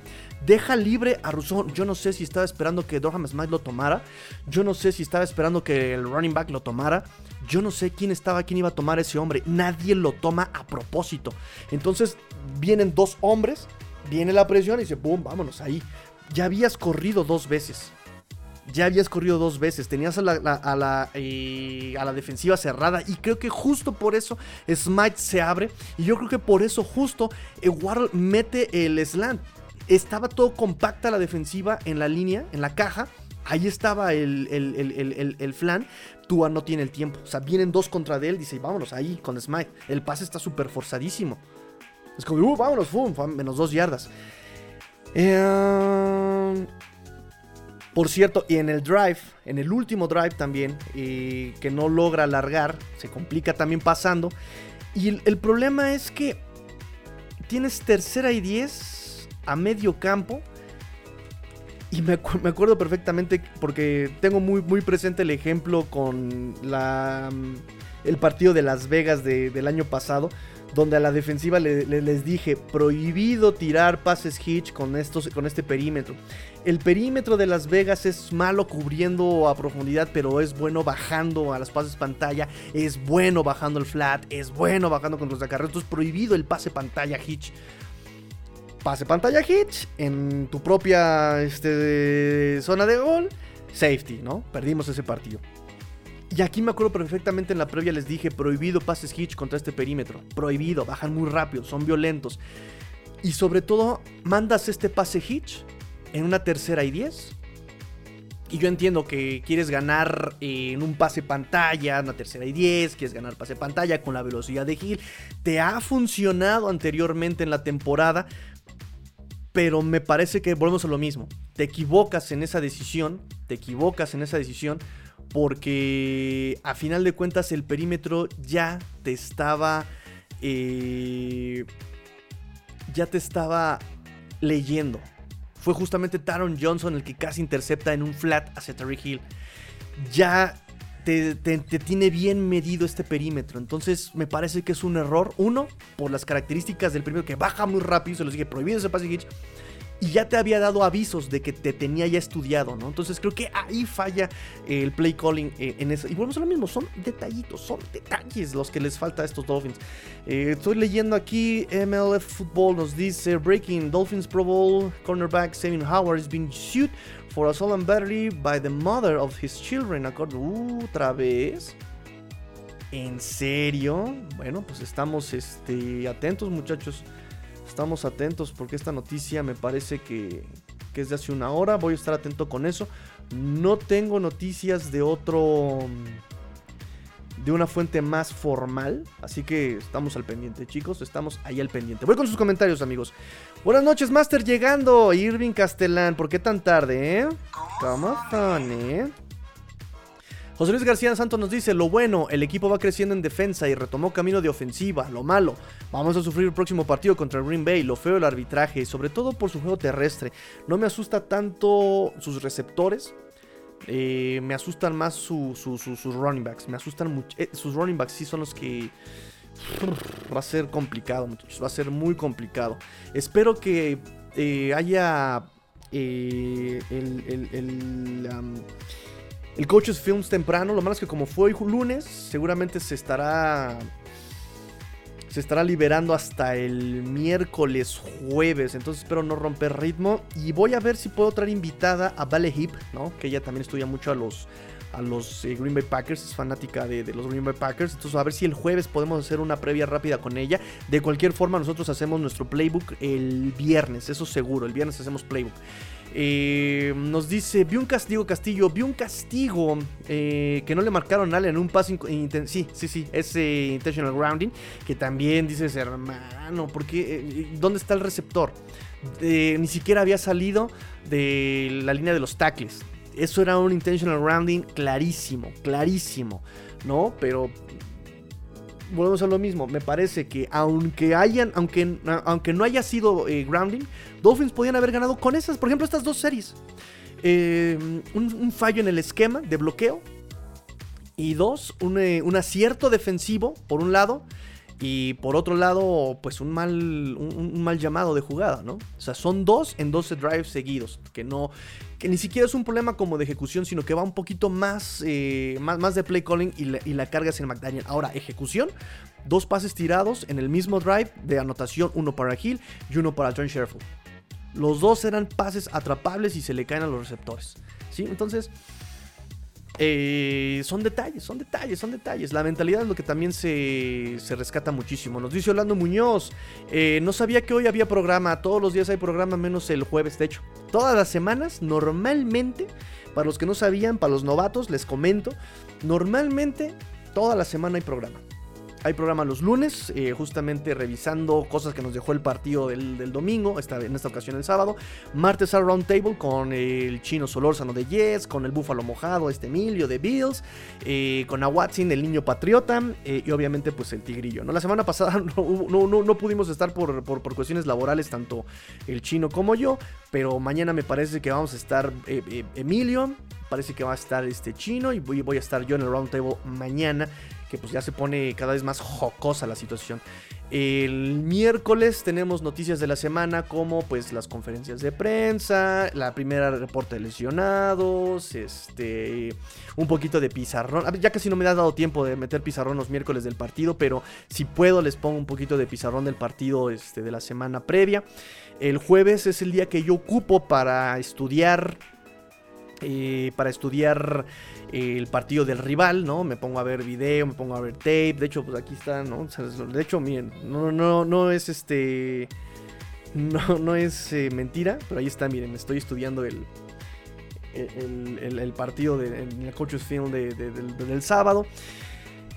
Deja libre a Rousseau. Yo no sé si estaba esperando que Durham Smite lo tomara. Yo no sé si estaba esperando que el running back lo tomara. Yo no sé quién estaba, quién iba a tomar ese hombre. Nadie lo toma a propósito. Entonces vienen dos hombres, viene la presión y dice, boom, vámonos ahí. Ya habías corrido dos veces. Ya habías corrido dos veces. Tenías a la, a, la, eh, a la defensiva cerrada. Y creo que justo por eso Smite se abre. Y yo creo que por eso justo eh, Waddle mete el slant. Estaba todo compacta la defensiva en la línea, en la caja. Ahí estaba el, el, el- el flan. Tua no tiene el tiempo. O sea, vienen dos contra de él. Dice, vámonos ahí con Smite. El pase está súper forzadísimo. Es como, uh, vámonos, fum, menos dos yardas. Eh, por cierto, y en el drive, en el último drive también, que no logra alargar, se complica también pasando. Y el, problema es que tienes tercera y 10 a medio campo. Y me, acu- me acuerdo perfectamente porque tengo muy, muy presente el ejemplo con la, mm, el partido de Las Vegas de- del año pasado, donde a la defensiva le- le- les dije prohibido tirar pases hitch con, estos, con este perímetro. El perímetro de Las Vegas es malo cubriendo a profundidad, pero es bueno bajando a las pases pantalla, es bueno bajando el flat, es bueno bajando contra los acarreos. Entonces prohibido el pase pantalla hitch. Pase pantalla hitch en tu propia este, zona de gol, safety, ¿no? Perdimos ese partido. Y aquí me acuerdo perfectamente en la previa les dije prohibido pases hitch contra este perímetro. Prohibido, bajan muy rápido, son violentos. Y sobre todo, mandas este pase hitch en una tercera y 10. Y yo entiendo que quieres ganar eh, en un pase pantalla, una tercera y 10, quieres ganar pase pantalla con la velocidad de Hill. Te ha funcionado anteriormente en la temporada, pero me parece que volvemos a lo mismo. Te equivocas en esa decisión, te equivocas en esa decisión porque a final de cuentas el perímetro ya te estaba... eh, ya te estaba leyendo. Fue justamente Taron Johnson el que casi intercepta en un flat hacia Tariq Hill. Ya te, te- te tiene bien medido este perímetro. Entonces me parece que es un error. Uno, por las características del perímetro que baja muy rápido. Se los dije, prohibido ese pase hitch. Y ya te había dado avisos de que te tenía ya estudiado, ¿no? Entonces creo que ahí falla el play calling eh, en eso. Y volvemos a lo mismo, son detallitos, son detalles los que les falta a estos Dolphins. Eh, estoy leyendo aquí, MLF Football nos dice, Breaking Dolphins Pro Bowl cornerback Savin Howard is being sued for assault and battery by the mother of his children. Accord- Uh, otra vez. ¿En serio? Bueno, pues estamos este, atentos muchachos. Estamos atentos porque esta noticia me parece que, que es de hace una hora. Voy a estar atento con eso. No tengo noticias de otro... De una fuente más formal. Así que estamos al pendiente, chicos. Estamos ahí al pendiente. Voy con sus comentarios, amigos. Buenas noches, Master. Llegando. Irving Castellán. ¿Por qué tan tarde, eh? ¿Cómo están, eh? José Luis García Santos nos dice, lo bueno, el equipo va creciendo en defensa y retomó camino de ofensiva, lo malo, vamos a sufrir el próximo partido contra el Green Bay, lo feo el arbitraje, sobre todo por su juego terrestre. No me asusta tanto sus receptores, eh, me asustan más su- su- su- sus running backs, me asustan mucho, eh, sus running backs sí son los que... Va a ser complicado, muchachos, va a ser muy complicado. Espero que eh, haya el... el Coaches Films temprano. Lo malo es que como fue hoy lunes, seguramente se estará. Se estará liberando hasta el miércoles, jueves. Entonces espero no romper ritmo. Y voy a ver si puedo traer invitada a Vale Hip, ¿no? Que ella también estudia mucho a los, a los eh, Green Bay Packers, es fanática de, de, los Green Bay Packers. Entonces, a ver si el jueves podemos hacer una previa rápida con ella. De cualquier forma, nosotros hacemos nuestro playbook el viernes, eso seguro. El viernes hacemos playbook. Eh, nos dice, vi un castigo Castillo, vi un castigo eh, que no le marcaron a en un paso sí, sí, sí, ese intentional grounding, que también dices, hermano, porque eh, ¿dónde está el receptor? ni siquiera había salido de la línea de los tackles. Eso era un intentional grounding clarísimo, clarísimo, ¿no? Pero volvemos a lo mismo. Me parece que aunque hayan, aunque, aunque no haya sido grounding, Dolphins podían haber ganado con esas, por ejemplo, estas dos series. Eh, un, fallo en el esquema de bloqueo. Y dos, eh, un, acierto defensivo, por un lado. Y por otro lado, pues un mal, un, mal llamado de jugada, ¿no? O sea, son dos en 12 drives seguidos. Que no. Que ni siquiera es un problema como de ejecución, sino que va un poquito más, eh, más, más, de play calling y la, y la carga en McDaniel. Ahora, ejecución, dos pases tirados en el mismo drive de anotación, uno para Hill y uno para John Sherfield. Los dos eran pases atrapables y se le caen a los receptores. ¿Sí? Entonces, eh, son detalles, son detalles, son detalles. La mentalidad es lo que también se, rescata muchísimo. Nos dice Orlando Muñoz, eh, no sabía que hoy había programa, todos los días hay programa menos el jueves, de hecho. Todas las semanas, normalmente, para los que no sabían, para los novatos, les comento, normalmente toda la semana hay programa. Hay programa los lunes, eh, justamente revisando cosas que nos dejó el partido del, domingo, esta, en esta ocasión el sábado. Martes al Round Table con el chino Solórzano de Yes, con el Búfalo Mojado, este Emilio de Bills, eh, con Awatsin, el niño patriota, eh, y obviamente pues el Tigrillo. ¿no? La semana pasada no, pudimos estar por, por, cuestiones laborales, tanto el chino como yo, pero mañana me parece que vamos a estar Emilio, parece que va a estar este chino y voy, voy a estar yo en el Round Table mañana que pues ya se pone cada vez más jocosa la situación. El miércoles tenemos noticias de la semana como pues las conferencias de prensa, la primera reporte de lesionados, este, un poquito de pizarrón. Ya casi no me ha dado tiempo de meter pizarrón los miércoles del partido, pero si puedo les pongo un poquito de pizarrón del partido este, de la semana previa. El jueves es el día que yo ocupo para estudiar, eh, para estudiar el partido del rival, ¿no? Me pongo a ver video, me pongo a ver tape. De hecho, pues aquí está, ¿no? De hecho, miren, no, no, no es este. No, no es eh, mentira, pero ahí está, miren, estoy estudiando el, el, partido de, en el Coaches Film del sábado.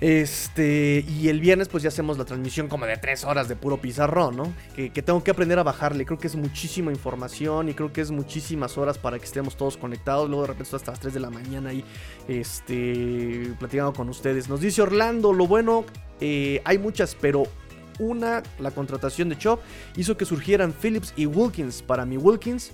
Este, y el viernes pues ya hacemos la transmisión como de tres horas de puro pizarrón, ¿no? Que, tengo que aprender a bajarle. Creo que es muchísima información y creo que es muchísimas horas para que estemos todos conectados. Luego de repente hasta las 3 de la mañana ahí, este, platicando con ustedes. Nos dice Orlando, lo bueno, eh, hay muchas, pero una, la contratación de Chop, hizo que surgieran Phillips y Wilkins. Para mi Wilkins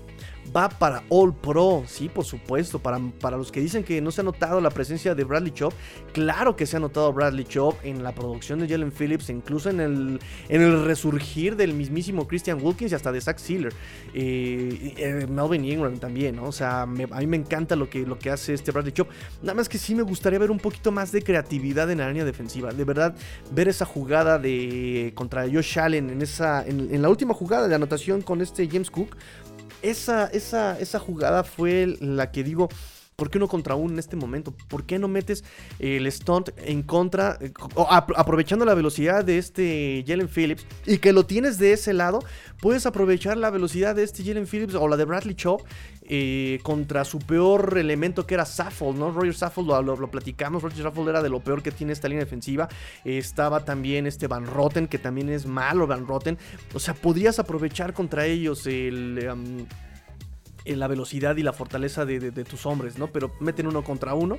va para All Pro, sí, por supuesto. Para, para los que dicen que no se ha notado la presencia de Bradley Chop, claro que se ha notado Bradley Chop en la producción de Jalen Phillips, incluso en el, en el resurgir del mismísimo Christian Wilkins y hasta de Zach Sealer. Eh, eh, Melvin Ingram también, ¿no? O sea, a mí me encanta lo que, lo que hace este Bradley Chop. Nada más que sí me gustaría ver un poquito más de creatividad en la línea defensiva. De verdad, ver esa jugada de contra Josh Allen en, esa, en la última jugada de anotación con este James Cook esa, esa, esa jugada fue la que digo, ¿Por qué uno contra uno en este momento? ¿Por qué no metes el stunt en contra, eh, aprovechando la velocidad de este Jalen Phillips y que lo tienes de ese lado? Puedes aprovechar la velocidad de este Jalen Phillips o la de Bradley Chop eh, contra su peor elemento que era Saffold, ¿no? Roger Saffold lo, platicamos, Roger Saffold era de lo peor que tiene esta línea defensiva. estaba también este Van Rotten, que también es malo Van Rotten. O sea, podrías aprovechar contra ellos el la velocidad y la fortaleza de, tus hombres, ¿no? Pero meten uno contra uno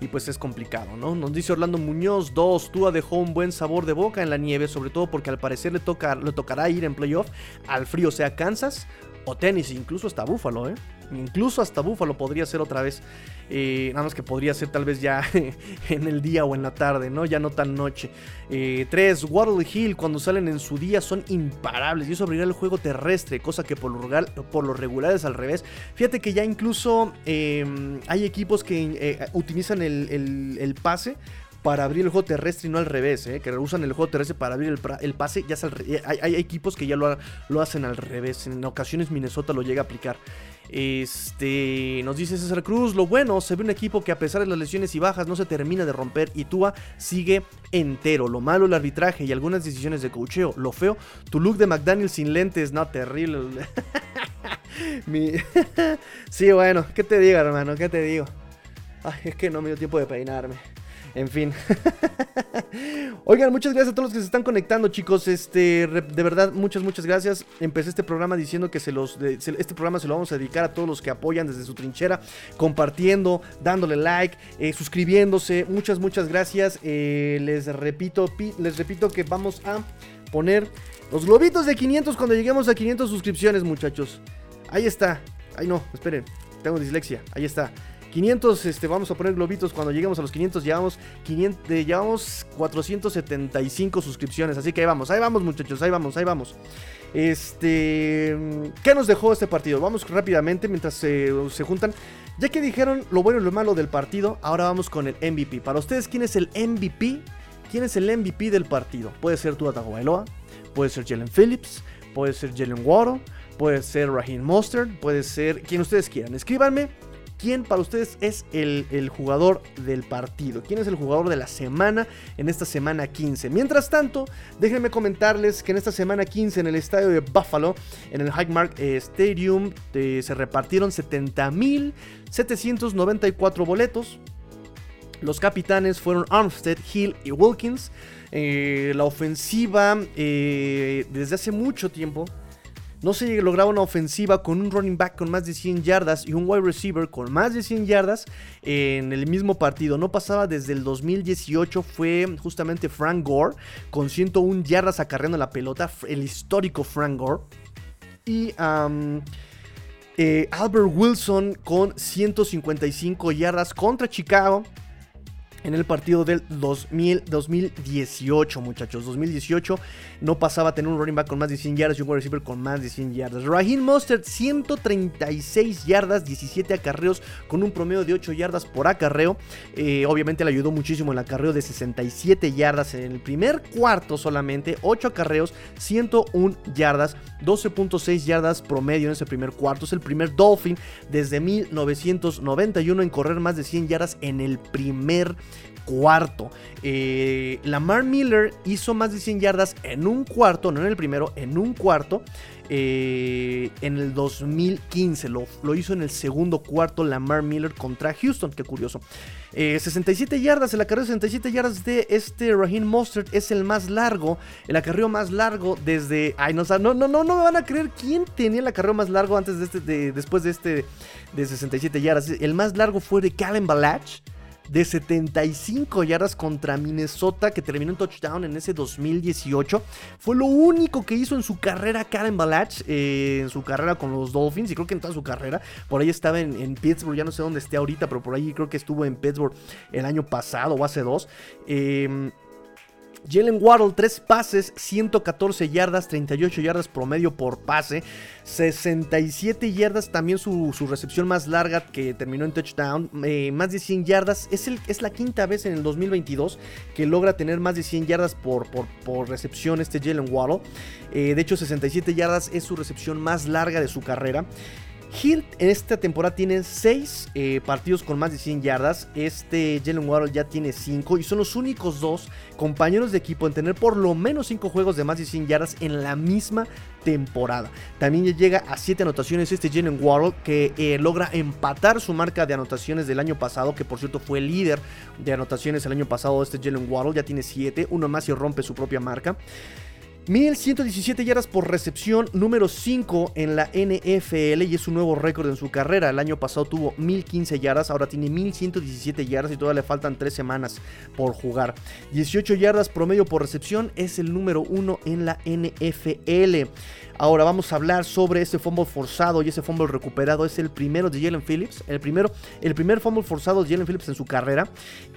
y pues es complicado, ¿no? Nos dice Orlando Muñoz, 2, Tua dejó un buen sabor de boca en la nieve, sobre todo porque al parecer le, toca, le tocará ir en playoff al frío, sea Kansas o tenis, incluso hasta Búfalo, ¿eh? Incluso hasta Búfalo podría ser otra vez. Eh, nada más que podría ser tal vez ya en el día o en la tarde, ¿no? Ya no tan noche. 3. Eh, Hill cuando salen en su día son imparables y eso abrirá el juego terrestre, cosa que por lo, por regular es al revés. Fíjate que ya incluso em, hay equipos que eh, utilizan el, pase para abrir el juego terrestre y no al revés, que usan el juego terrestre para abrir el, pase. Ya hay, equipos que ya lo, lo, hacen al revés. En ocasiones Minnesota lo llega a aplicar. Este, nos dice César Cruz, lo bueno, se ve un equipo que a pesar de las lesiones y bajas no se termina de romper y Tua sigue entero. Lo malo el arbitraje y algunas decisiones de cocheo. Lo feo, tu look de McDaniel sin lentes, no, terrible. sí, bueno, ¿qué te digo, hermano? ¿Qué te digo? Es que no me dio tiempo de peinarme. En fin. Oigan, muchas gracias a todos los que se están conectando, chicos. Este, de verdad, muchas, muchas gracias. Empecé este programa diciendo que se los, este programa se lo vamos a dedicar a todos los que apoyan desde su trinchera, compartiendo, dándole like, eh, suscribiéndose. Muchas, muchas gracias. Eh, les repito, les repito que vamos a poner los globitos de 500 cuando lleguemos a 500 suscripciones, muchachos. Ahí está. Ay, no, esperen. Tengo dislexia. Ahí está. 500, este, vamos a poner globitos cuando lleguemos a los 500, llevamos, 500, eh, llevamos 475 suscripciones, así que ahí vamos, ahí vamos muchachos, ahí vamos, ahí vamos. Este, ¿qué nos dejó este partido? Vamos rápidamente mientras se, juntan. Ya que dijeron lo bueno y lo malo del partido, ahora vamos con el MVP. Para ustedes, ¿quién es el MVP? ¿Quién es el MVP del partido? Puede ser Tua Tagovailoa, puede ser Jalen Phillips, puede ser Jalen Waddle, puede ser Raheem Mostert, puede ser quien ustedes quieran. Escríbanme ¿Quién para ustedes es el, jugador del partido? ¿Quién es el jugador de la semana en esta semana 15? Mientras tanto, déjenme comentarles que en esta semana 15 en el estadio de Buffalo, en el Highmark eh, Stadium, eh, se repartieron 70.794 boletos. Los capitanes fueron Armstead, Hill y Wilkins. Eh, la ofensiva desde hace mucho tiempo no se lograba una ofensiva con un running back con más de 100 yardas y un wide receiver con más de 100 yardas en el mismo partido. No pasaba desde el 2018, fue justamente Frank Gore con 101 yardas acarreando la pelota, el histórico Frank Gore. Y eh, Albert Wilson con 155 yardas contra Chicago en el partido del 2018, muchachos. 2018 no pasaba a tener un running back con más de 100 yardas y un wide receiver con más de 100 yardas. Raheem Mostert, 136 yardas, 17 acarreos con un promedio de 8 yardas por acarreo. Eh, obviamente le ayudó muchísimo el acarreo de 67 yardas en el primer cuarto solamente. 8 acarreos, 101 yardas, 12.6 yardas promedio en ese primer cuarto. Es el primer Dolphin desde 1991 en correr más de 100 yardas en el primer. Eh, Lamar Miller hizo más de 100 yardas en un cuarto, no en el primero, en un cuarto. Eh, en el 2015 lo, lo, hizo en el segundo cuarto Lamar Miller contra Houston, qué curioso. 67 eh, yardas, el acarreo de 67 yardas de este Raheem Mostert es el más largo, el acarreo más largo desde... Ay, no, no, no, no, me van a creer quién tenía el acarreo más largo antes de este, después de este de 67 yardas. El más largo fue de Callum Balach de 75 yardas contra Minnesota que terminó en touchdown en ese 2018. Fue lo único que hizo en su carrera Karen Balach, eh, en su carrera con los Dolphins y creo que en toda su carrera. Por ahí estaba en, Pittsburgh, ya no sé dónde esté ahorita, pero por ahí creo que estuvo en Pittsburgh el año pasado o hace dos. Eh, Jalen Waddle, 3 pases, 114 yardas, 38 yardas promedio por pase, 67 yardas, también su, recepción más larga que terminó en touchdown, eh, más de 100 yardas, es, el, es la quinta vez en el 2022 que logra tener más de 100 yardas por, por, recepción este Jalen Waddle, eh, de hecho 67 yardas es su recepción más larga de su carrera. Hill en esta temporada tiene 6 eh, partidos con más de 100 yardas. Este Jalen Waddle ya tiene 5 y son los únicos dos compañeros de equipo en tener por lo menos 5 juegos de más de 100 yardas en la misma temporada. También ya llega a 7 anotaciones este Jalen Waddle que eh, logra empatar su marca de anotaciones del año pasado, que por cierto fue líder de anotaciones el año pasado. Este Jalen Waddle ya tiene 7, uno más y rompe su propia marca. 1117 yardas por recepción, número 5 en la NFL y es un nuevo récord en su carrera. El año pasado tuvo 1015 yardas, ahora tiene 1117 yardas y todavía le faltan 3 semanas por jugar. 18 yardas promedio por recepción es el número 1 en la NFL. Ahora vamos a hablar sobre ese fumble forzado y ese fumble recuperado. Es el primero de Jalen Phillips. El, primero, el primer fumble forzado de Jalen Phillips en su carrera.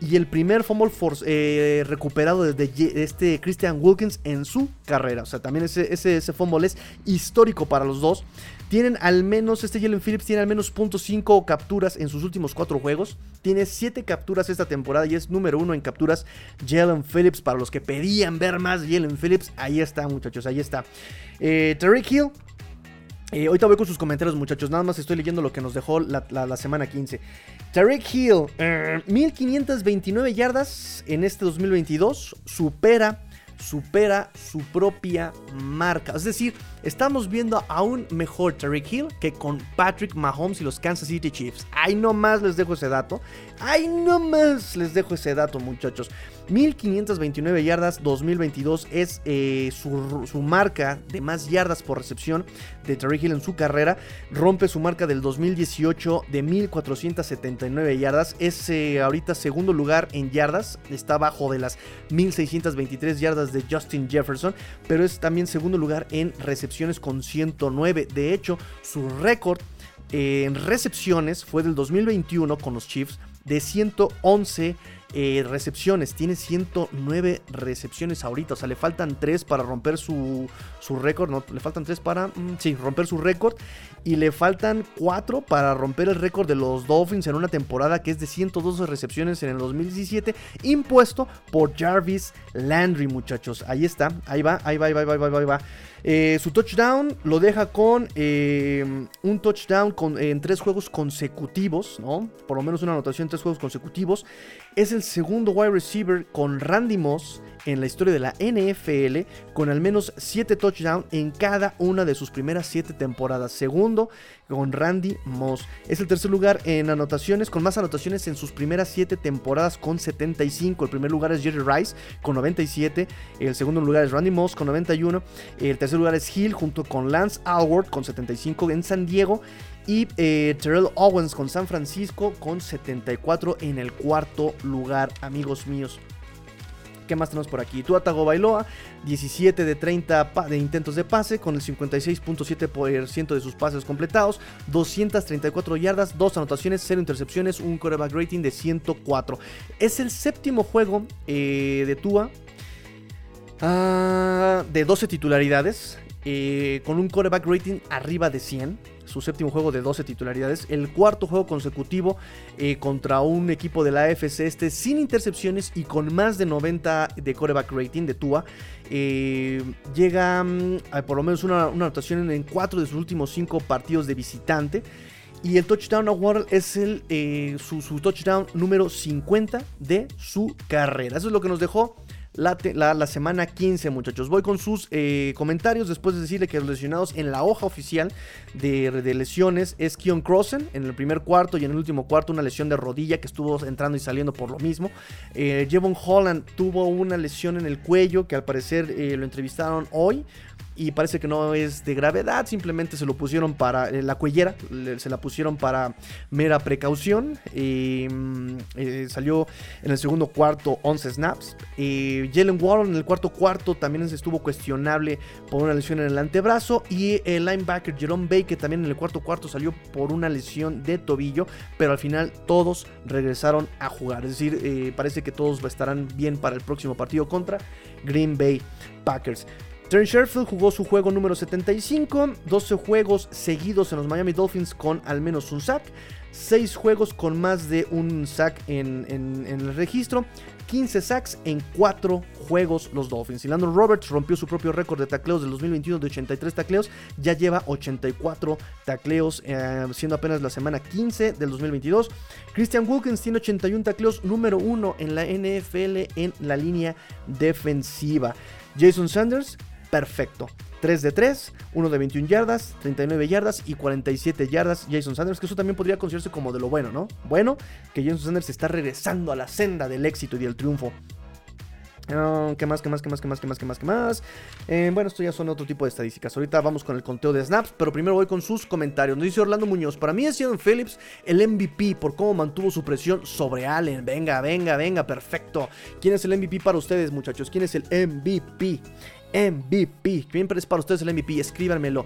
Y el primer fumble eh, recuperado de, este Christian Wilkins en su carrera. O sea, también ese, ese, ese fumble es histórico para los dos. Tienen al menos, este Jalen Phillips tiene al menos .5 capturas en sus últimos 4 juegos. Tiene 7 capturas esta temporada y es número 1 en capturas Jalen Phillips. Para los que pedían ver más Jalen Phillips, ahí está muchachos, ahí está. Eh, Hill Eh, ahorita voy con sus comentarios, muchachos. Nada más estoy leyendo lo que nos dejó la semana 15. Tarek Hill, eh, 1529 yardas en este 2022. Supera, supera su propia marca. Es decir, estamos viendo a un mejor Tarek Hill que con Patrick Mahomes y los Kansas City Chiefs. Ahí nomás les dejo ese dato. Ahí nomás les dejo ese dato, muchachos. 1529 yardas 2022 es eh, su, marca de más yardas por recepción de Terry Hill en su carrera. Rompe su marca del 2018 de 1479 yardas. Es eh, ahorita segundo lugar en yardas. Está bajo de las 1623 yardas de Justin Jefferson. Pero es también segundo lugar en recepciones con 109. De hecho, su récord eh, en recepciones fue del 2021 con los Chiefs de 111 eh, recepciones. Tiene 109 recepciones ahorita. O sea, le faltan 3 para romper su, su récord. No, le faltan 3 para, mm, sí, romper su récord. Y le faltan 4 para romper el récord de los Dolphins en una temporada que es de 112 recepciones en el 2017. Impuesto por Jarvis Landry, muchachos. Ahí está. Ahí va, ahí va, ahí va, ahí va, ahí va. Ahí va. Eh, su touchdown lo deja con eh, un touchdown con, en tres juegos consecutivos, ¿no? Por lo menos una anotación en tres juegos consecutivos. Es el segundo wide receiver con Randy Moss en la historia de la NFL con al menos 7 touchdowns en cada una de sus primeras 7 temporadas. Segundo con Randy Moss. Es el tercer lugar en anotaciones, con más anotaciones en sus primeras 7 temporadas con 75. El primer lugar es Jerry Rice con 97. El segundo lugar es Randy Moss con 91. El tercer lugar es Hill junto con Lance Alward con 75 en San Diego. Y eh, Terrell Owens con San Francisco con 74 en el cuarto lugar, amigos míos. ¿Qué más tenemos por aquí? Tuatago Bailoa, 17 de 30 de intentos de pase, con el 56.7% de sus pases completados, 234 yardas, 2 anotaciones, 0 intercepciones, un quarterback rating de 104. Es el séptimo juego eh, de Tua ah, de 12 titularidades, eh, con un quarterback rating arriba de 100 su séptimo juego de 12 titularidades, el cuarto juego consecutivo eh, contra un equipo de la AFC este sin intercepciones y con más de 90 de coreback rating de Tua. Eh, llega mm, a por lo menos una, una anotación en 4 de sus últimos 5 partidos de visitante. Y el touchdown award es el, eh, su touchdown número 50 de su carrera. Eso es lo que nos dejó la, la- semana 15, muchachos. Voy con sus eh, comentarios después de decirle que los lesionados en la hoja oficial de, lesiones es Keon Crossen en el primer cuarto y en el último cuarto una lesión de rodilla que estuvo entrando y saliendo por lo mismo. Eh, Jevon Holland tuvo una lesión en el cuello que al parecer eh, lo entrevistaron hoy. Y parece que no es de gravedad, simplemente se lo pusieron para eh, la cuellera, le- se la pusieron para mera precaución. Eh, eh, salió en el segundo cuarto 11 snaps. Jalen Warren en el cuarto cuarto también estuvo cuestionable por una lesión en el antebrazo. Y el linebacker Jerome Baker también en el cuarto cuarto salió por una lesión de tobillo. Pero al final todos regresaron a jugar. Es decir, eh, parece que todos estarán bien para el próximo partido contra Green Bay Packers. Trent Sherfield jugó su juego número 75, 12 juegos seguidos en los Miami Dolphins con al menos un sack, 6 juegos con más de un sack en, el registro, 15 sacks en 4 juegos los Dolphins. Y Landon Roberts rompió su propio récord de tacleos del 2021 de 83 tacleos, ya lleva 84 tacleos, eh, siendo apenas la semana 15 del 2022. Christian Wilkins tiene 81 tacleos, número 1 en la NFL en la línea defensiva. Jason Sanders, perfecto. 3 de 3, 1 de 21 yardas, 39 yardas y 47 yardas. Jason Sanders, que eso también podría considerarse como de lo bueno, ¿no? Bueno, que Jason Sanders está regresando a la senda del éxito y del triunfo. Ah, ¿Qué más? ¿Qué más? ¿Qué más? ¿Qué más? ¿Qué más? ¿Qué más? ¿Qué más? Eh, bueno, esto ya son otro tipo de estadísticas. Ahorita vamos con el conteo de snaps, pero primero voy con sus comentarios. Nos dice Orlando Muñoz: Para mí es Jalen Phillips el MVP por cómo mantuvo su presión sobre Allen. Venga, venga, venga, perfecto. ¿Quién es el MVP para ustedes, muchachos? ¿Quién es el MVP? MVP. ¿Quién es para ustedes el MVP? Escríbanmelo.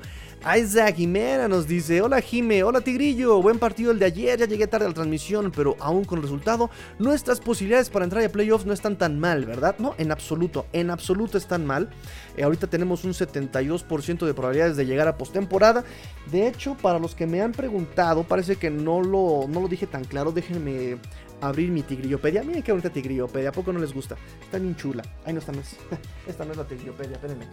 Isaac Jimena nos dice: Hola Jime, hola Tigrillo. Buen partido el de ayer. Ya llegué tarde a la transmisión, pero aún con el resultado, nuestras posibilidades para entrar a playoffs no están tan mal, ¿verdad? No, en absoluto. En absoluto están mal. Eh, ahorita tenemos un 72% de probabilidades de llegar a postemporada. De hecho, para los que me han preguntado, parece que no lo, no lo dije tan claro. Déjenme abrir mi tigrillopedia. Miren qué bonita tigrillopedia. ¿A poco no les gusta? Está bien chula. Ay, no, esta no es. Esta no es la tigrillopedia, espérenme.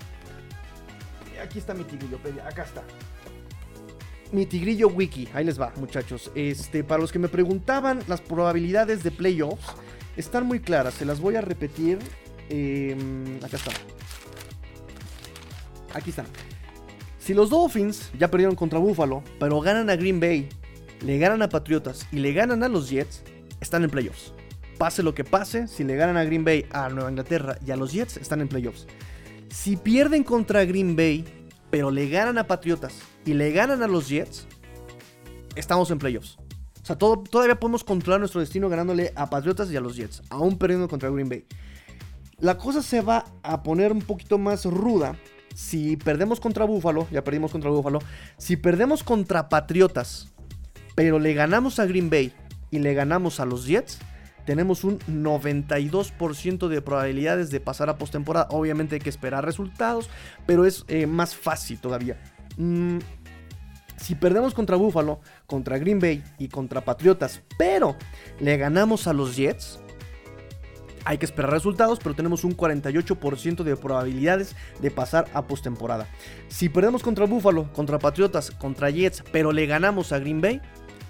Aquí está mi tigrillopedia. Acá está. mi tigrillo wiki. Ahí les va, muchachos. Este, para los que me preguntaban, las probabilidades de playoffs están muy claras. Se las voy a repetir. Em, acá están. Aquí están. Si los Dolphins ya perdieron contra Buffalo, pero ganan a Green Bay, le ganan a Patriotas y le ganan a los Jets, están en playoffs. Pase lo que pase, si le ganan a Green Bay, a Nueva Inglaterra y a los Jets, están en playoffs. Si pierden contra Green Bay, pero le ganan a Patriotas y le ganan a los Jets, estamos en playoffs. O sea, todavía podemos controlar nuestro destino ganándole a Patriotas y a los Jets, aún perdiendo contra Green Bay. La cosa se va a poner un poquito más ruda si perdemos contra Buffalo, ya perdimos contra Buffalo, si perdemos contra Patriotas, pero le ganamos a Green Bay y le ganamos a los Jets, tenemos un 92% de probabilidades de pasar a postemporada. Obviamente hay que esperar resultados, pero es eh, más fácil todavía. Mm, si perdemos contra Buffalo, contra Green Bay y contra Patriotas, pero le ganamos a los Jets, hay que esperar resultados, pero tenemos un 48% de probabilidades de pasar a postemporada. Si perdemos contra Buffalo, contra Patriotas, contra Jets, pero le ganamos a Green Bay,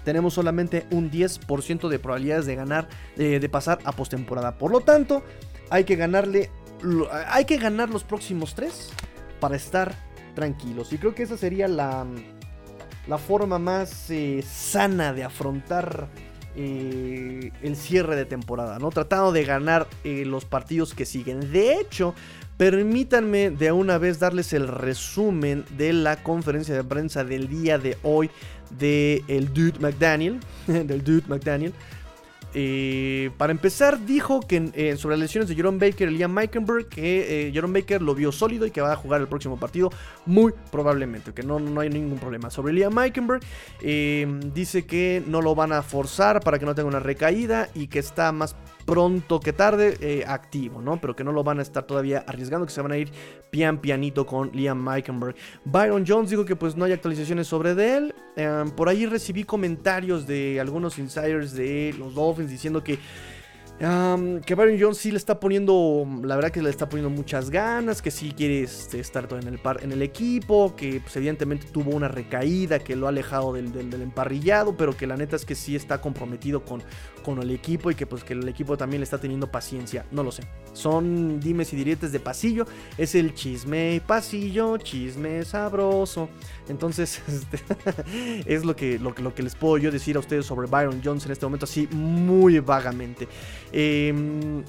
tenemos solamente un 10% de probabilidades de ganar, de, pasar a postemporada. Por lo tanto, hay que ganarle, hay que ganar los próximos tres para estar tranquilos. Y creo que esa sería la, la forma más eh, sana de afrontar eh, el cierre de temporada, ¿no? Tratando de ganar eh, los partidos que siguen. De hecho, permítanme de una vez darles el resumen de la conferencia de prensa del día de hoy de el Dude McDaniel, del Dude McDaniel. Eh, para empezar, dijo que eh, sobre las lesiones de Jerome Baker y Liam Meikenberg, que eh, Jerome Baker lo vio sólido y que va a jugar el próximo partido, muy probablemente, que no, no hay ningún problema. Sobre Liam Meikenberg, dice que no lo van a forzar para que no tenga una recaída y que está más pronto que tarde eh, activo, ¿no? Pero que no lo van a estar todavía arriesgando, que se van a ir pian pianito con Liam Meikenberg. Byron Jones dijo que pues no hay actualizaciones sobre de él. Em, por ahí recibí comentarios de algunos insiders de los Dolphins diciendo que que Byron Jones sí le está poniendo, la verdad que le está poniendo muchas ganas, que sí quiere este, estar todo en el, par, en el equipo, que pues, evidentemente tuvo una recaída que lo ha alejado del, del, emparrillado, pero que la neta es que sí está comprometido con, con el equipo y que pues que el equipo también le está teniendo paciencia, no lo sé. Son dimes y diretes de pasillo, es el chisme pasillo, chisme sabroso. Entonces, este, es lo que, lo, lo que les puedo yo decir a ustedes sobre Byron Jones en este momento, así muy vagamente. Em,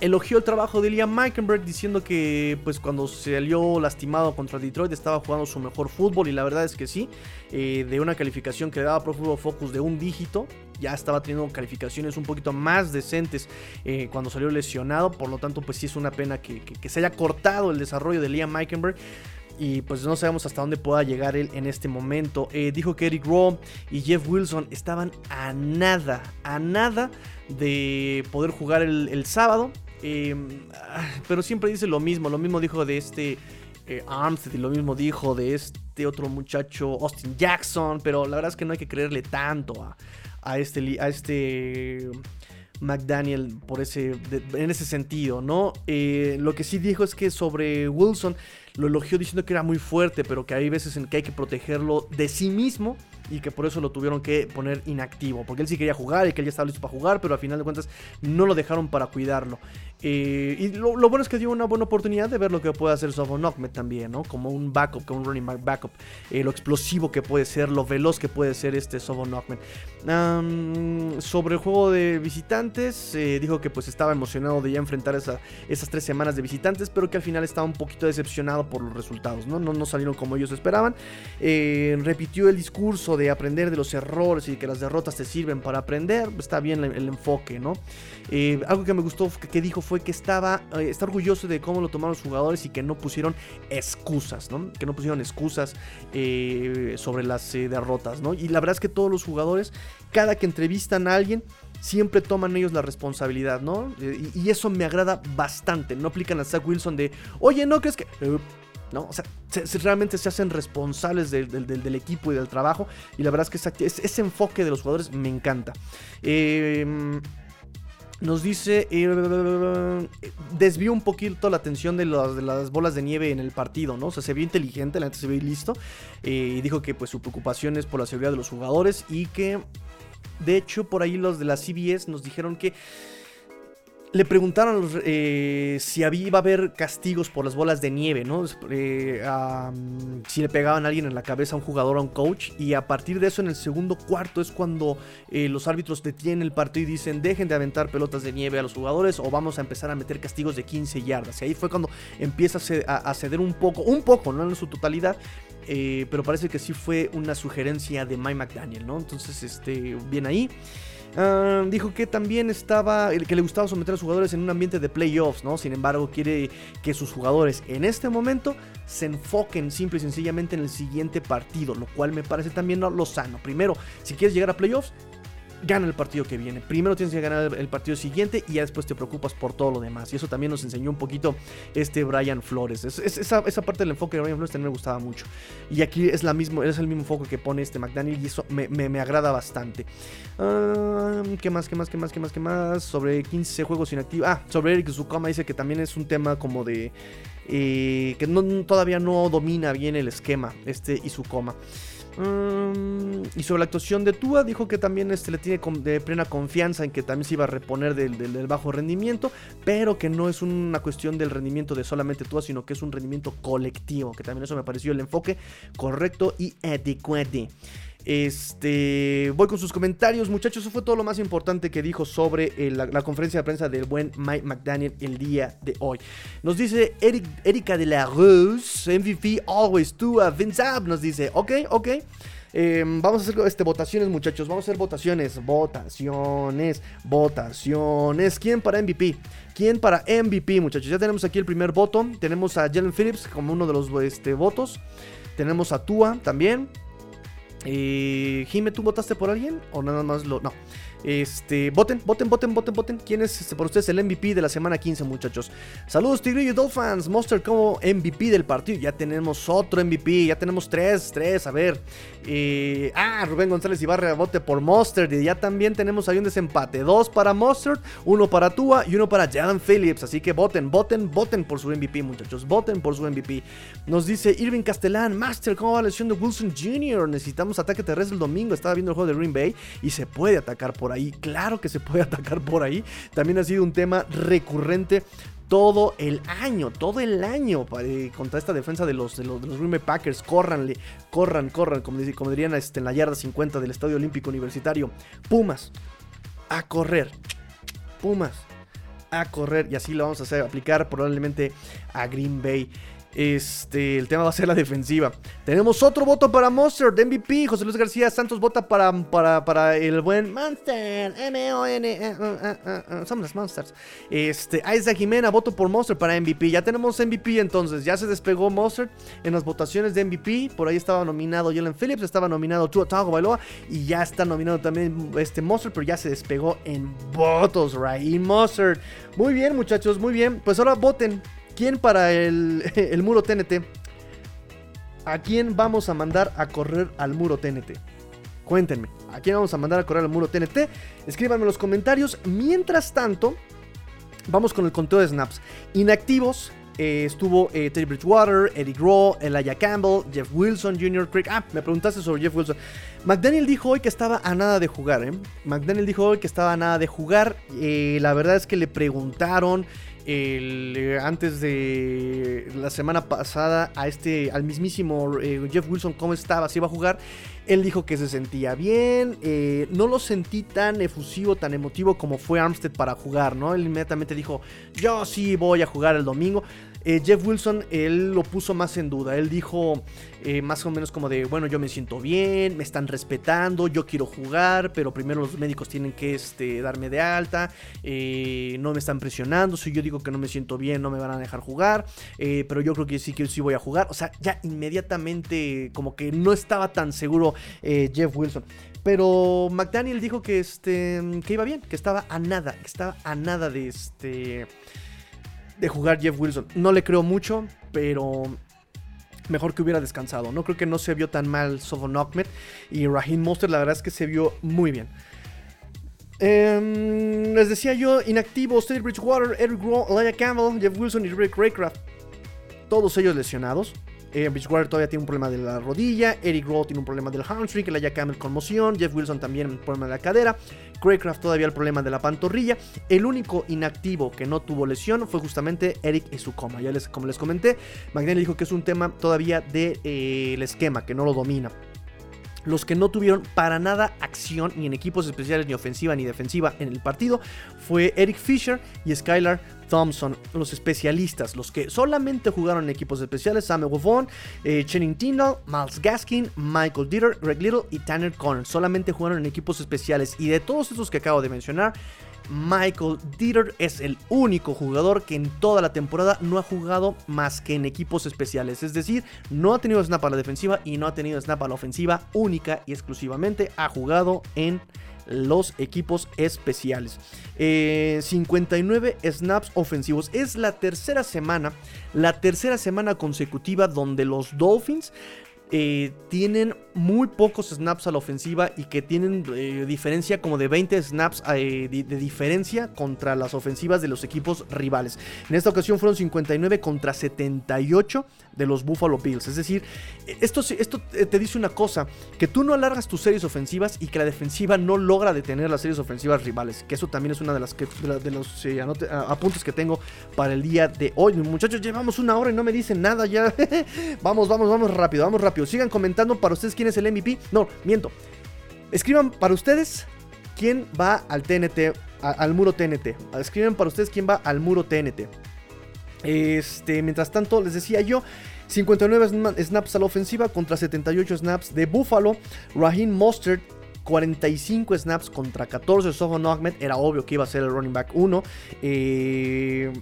elogió el trabajo de Liam Meikenberg diciendo que pues cuando salió lastimado contra Detroit estaba jugando su mejor fútbol y la verdad es que sí, eh, de una calificación que le daba Pro Football Focus de un dígito, ya estaba teniendo calificaciones un poquito más decentes eh, cuando salió lesionado, por lo tanto pues sí es una pena que, se haya cortado el desarrollo de Liam Meikenberg y pues no sabemos hasta dónde pueda llegar él en este momento. Eh, dijo que Eric Rowe y Jeff Wilson estaban a nada, a nada de poder jugar el, sábado. Em, pero siempre dice lo mismo. Lo mismo dijo de este eh, Armstead y lo mismo dijo de este otro muchacho Austin Jackson. Pero la verdad es que no hay que creerle tanto a, este, a este McDaniel por ese, en ese sentido, ¿no? Eh, lo que sí dijo es que sobre Wilson lo elogió diciendo que era muy fuerte, pero que hay veces en que hay que protegerlo de sí mismo y que por eso lo tuvieron que poner inactivo, porque él sí quería jugar y que él ya estaba listo para jugar, pero al final de cuentas no lo dejaron para cuidarlo. Eh, y lo, bueno es que dio una buena oportunidad de ver lo que puede hacer Sofon Ahmed también, ¿no? Como un backup, como un running back backup, eh, lo explosivo que puede ser, lo veloz que puede ser este Sofon Ahmed. sobre el juego de visitantes, eh, dijo que pues estaba emocionado de ya enfrentar esas tres semanas de visitantes, pero que al final estaba un poquito decepcionado por los resultados, ¿no? No, no salieron como ellos esperaban. repitió el discurso de aprender de los errores y que las derrotas te sirven para aprender, está bien el, enfoque, ¿no? Eh, algo que me gustó que, dijo fue que estaba eh, está orgulloso de cómo lo tomaron los jugadores y que no pusieron excusas, ¿no? Que no pusieron excusas eh, sobre las derrotas, ¿no? Y la verdad es que todos los jugadores, cada que entrevistan a alguien, siempre toman ellos la responsabilidad, ¿no? Y, eso me agrada bastante. No aplican a Zach Wilson de, oye, ¿no crees que... ¿no? O sea, realmente se hacen responsables del, equipo y del trabajo. Y la verdad es que ese, enfoque de los jugadores me encanta. Em, Nos dice, eh, desvió un poquito la atención de, las- de las bolas de nieve en el partido, ¿no? O sea, se vio inteligente, la neta se vio listo. eh, y dijo que pues su preocupación es por la seguridad de los jugadores y que, de hecho, por ahí los de la CBS nos dijeron que le preguntaron eh, si había, iba a haber castigos por las bolas de nieve, ¿no? Eh, si le pegaban a alguien en la cabeza a un jugador o a un coach. Y a partir de eso, en el segundo cuarto, es cuando eh, los árbitros detienen el partido y dicen: dejen de aventar pelotas de nieve a los jugadores o vamos a empezar a meter castigos de 15 yardas. Y ahí fue cuando empieza a, ce- a- a ceder un poco, un poco, no en su totalidad. pero parece que sí fue una sugerencia de Mike McDaniel, ¿no? Entonces, este, bien ahí. Ah, dijo que también estaba, que le gustaba someter a los jugadores en un ambiente de playoffs, ¿no? Sin embargo, quiere que sus jugadores en este momento se enfoquen simple y sencillamente en el siguiente partido, lo cual me parece también lo lo sano. Primero, si quieres llegar a playoffs, gana el partido que viene. Primero tienes que ganar el partido siguiente y ya después te preocupas por todo lo demás. Y eso también nos enseñó un poquito este Brian Flores. Es- es- esa, esa parte del enfoque de Brian Flores también me gustaba mucho. Y aquí es, la mismo, es el mismo enfoque que pone este McDaniel y eso me, me- agrada bastante. ¿Qué más, qué más, qué más, qué más, qué más? Sobre 15 juegos inactivos. Ah, sobre Eric Zukoma dice que también es un tema como de... eh, que todavía no domina bien el esquema, este Izukoma. Mm, y sobre la actuación de Tua, dijo que también este, le tiene de plena confianza en que también se iba a reponer del, del- del bajo rendimiento, pero que no es una cuestión del rendimiento de solamente Tua, sino que es un rendimiento colectivo, que también eso me pareció el enfoque correcto y adecuado. Este, voy con sus comentarios, muchachos. Eso fue todo lo más importante que dijo sobre eh, la, conferencia de prensa del buen Mike McDaniel el día de hoy. Nos dice Eric, Erika de la Rose, MVP Always Tua, Vince Ab, nos dice, ok, ok. Eh, vamos a hacer este, votaciones, muchachos. Vamos a hacer votaciones. Votaciones. Votaciones. ¿Quién para MVP? ¿Quién para MVP, muchachos? Ya tenemos aquí el primer voto. Tenemos a Jalen Phillips como uno de los este, votos. Tenemos a Tua también. Eh, Jime, ¿tú votaste por alguien? ¿O nada más lo.? No. Este, voten, voten, voten, voten, voten. ¿Quién es este, por ustedes el MVP de la semana 15, muchachos? Saludos, Tigrillo Dolphins. Monster como MVP del partido. Ya tenemos otro MVP, ya tenemos tres, tres. A ver. Eh, ah, Rubén González Ibarra vote por Monster. Y ya también tenemos ahí un desempate. Dos para Monster, uno para Tua y uno para Jalen Phillips. Así que voten, voten, voten por su MVP, muchachos. Voten por su MVP. Nos dice Irving Castellán, Master, ¿cómo va la lesión de Wilson Jr.? Necesitamos ataque terrestre el domingo. Estaba viendo el juego de Green Bay y se puede atacar por ahí. Claro que se puede atacar por ahí. También ha sido un tema recurrente todo el año, todo el año eh, contra esta defensa de los, de los, Green Bay Packers. Córranle, corran, corran, como, como dirían este, en la yarda 50 del Estadio Olímpico Universitario. Pumas, a correr. Pumas, a correr. Y así lo vamos a hacer, aplicar probablemente a Green Bay. Este, el tema va a ser la defensiva. Tenemos otro voto para Monster de MVP. José Luis García Santos vota para, para, para el buen Monster. M-O-N. eh, eh, eh, eh, Somos las Monsters. Este, Isaac Jimena, voto por Monster para MVP. Ya tenemos MVP entonces. Ya se despegó Monster en las votaciones de MVP. Por ahí estaba nominado Jalen Phillips, estaba nominado Tua Tagovailoa y ya está nominado también este Monster, pero ya se despegó en votos, Raheem Monster. Muy bien, muchachos, muy bien. Pues ahora voten. ¿Quién para el, muro TNT? ¿A quién vamos a mandar a correr al muro TNT? Cuéntenme, ¿a quién vamos a mandar a correr al muro TNT? Escríbanme en los comentarios. Mientras tanto, vamos con el conteo de snaps. Inactivos. eh, estuvo eh, Bridgewater, Eric Rowe, Elijah Campbell, Jeff Wilson, Jr. Craig. Ah, me preguntaste sobre Jeff Wilson. McDaniel dijo hoy que estaba a nada de jugar. ¿eh? McDaniel dijo hoy que estaba a nada de jugar. Eh, la verdad es que le preguntaron eh, antes de la semana pasada a este al mismísimo eh, Jeff Wilson cómo estaba, si iba a jugar. Él dijo que se sentía bien. eh, no lo sentí tan efusivo, tan emotivo como fue Armstead para jugar, ¿no? Él inmediatamente dijo, yo sí voy a jugar el domingo. Jeff Wilson, él lo puso más en duda. Él dijo eh, más o menos como de, bueno, yo me siento bien, me están respetando, yo quiero jugar, pero primero los médicos tienen que este, darme de alta, eh, no me están presionando, si yo digo que no me siento bien, no me van a dejar jugar, eh, pero yo creo que sí que sí voy a jugar. O sea, ya inmediatamente como que no estaba tan seguro Jeff Wilson. Pero McDaniel dijo que, este, que iba bien, que estaba a nada, que estaba a nada de este de jugar Jeff Wilson. No le creo mucho, pero mejor que hubiera descansado. No creo que no se vio tan mal Sofon Ahmed y Raheem Monster. La verdad es que se vio muy bien. Em, les decía yo, inactivos, Teddy Bridgewater, Eric Rowe, Elijah Campbell, Jeff Wilson y Rick Raycraft. Todos ellos lesionados. Eh, Bridgewater todavía tiene un problema de la rodilla. Eric Rowe tiene un problema del hamstring. Elijah Campbell conmoción. Jeff Wilson también un problema de la cadera. Craycraft todavía el problema de la pantorrilla. El único inactivo que no tuvo lesión fue justamente Eric Isukoma. Ya les, como les comenté, McNally dijo que es un tema todavía del de, eh, esquema, que no lo domina los que no tuvieron para nada acción ni en equipos especiales, ni ofensiva ni defensiva en el partido, fue Eric Fisher y Skylar Thompson, los especialistas, los que solamente jugaron en equipos especiales, Samuel Wovon, eh, Tyndall, Miles Gaskin, Michael Dieter, Greg Little y Tanner Connor, solamente jugaron en equipos especiales y de todos esos que acabo de mencionar, Michael Dieter es el único jugador que en toda la temporada no ha jugado más que en equipos especiales. Es decir, no ha tenido snap a la defensiva y no ha tenido snap a la ofensiva. Única y exclusivamente ha jugado en los equipos especiales. 59 eh, snaps ofensivos. Es la tercera semana, la tercera semana consecutiva donde los Dolphins eh, tienen muy pocos snaps a la ofensiva y que tienen eh, diferencia como de 20 snaps eh, de, diferencia contra las ofensivas de los equipos rivales. En esta ocasión fueron 59 contra 78 de los Buffalo Bills. Es decir, esto, esto te dice una cosa, que tú no alargas tus series ofensivas y que la defensiva no logra detener las series ofensivas rivales. Que eso también es una de, las de, los apuntes que tengo para el día de hoy. Muchachos, llevamos una hora y no me dicen nada ya. vamos, vamos, vamos rápido, vamos rápido. Sigan comentando para ustedes quién es el MVP. No, miento. Escriban para ustedes quién va al TNT, al muro TNT. Escriban para ustedes quién va al muro TNT. Este, mientras tanto, les decía yo. 59 snaps a la ofensiva contra 78 snaps de Buffalo. Raheem Mostert 45 snaps contra 14 Sofon Ahmed. Era obvio que iba a ser el running back 1. Eh,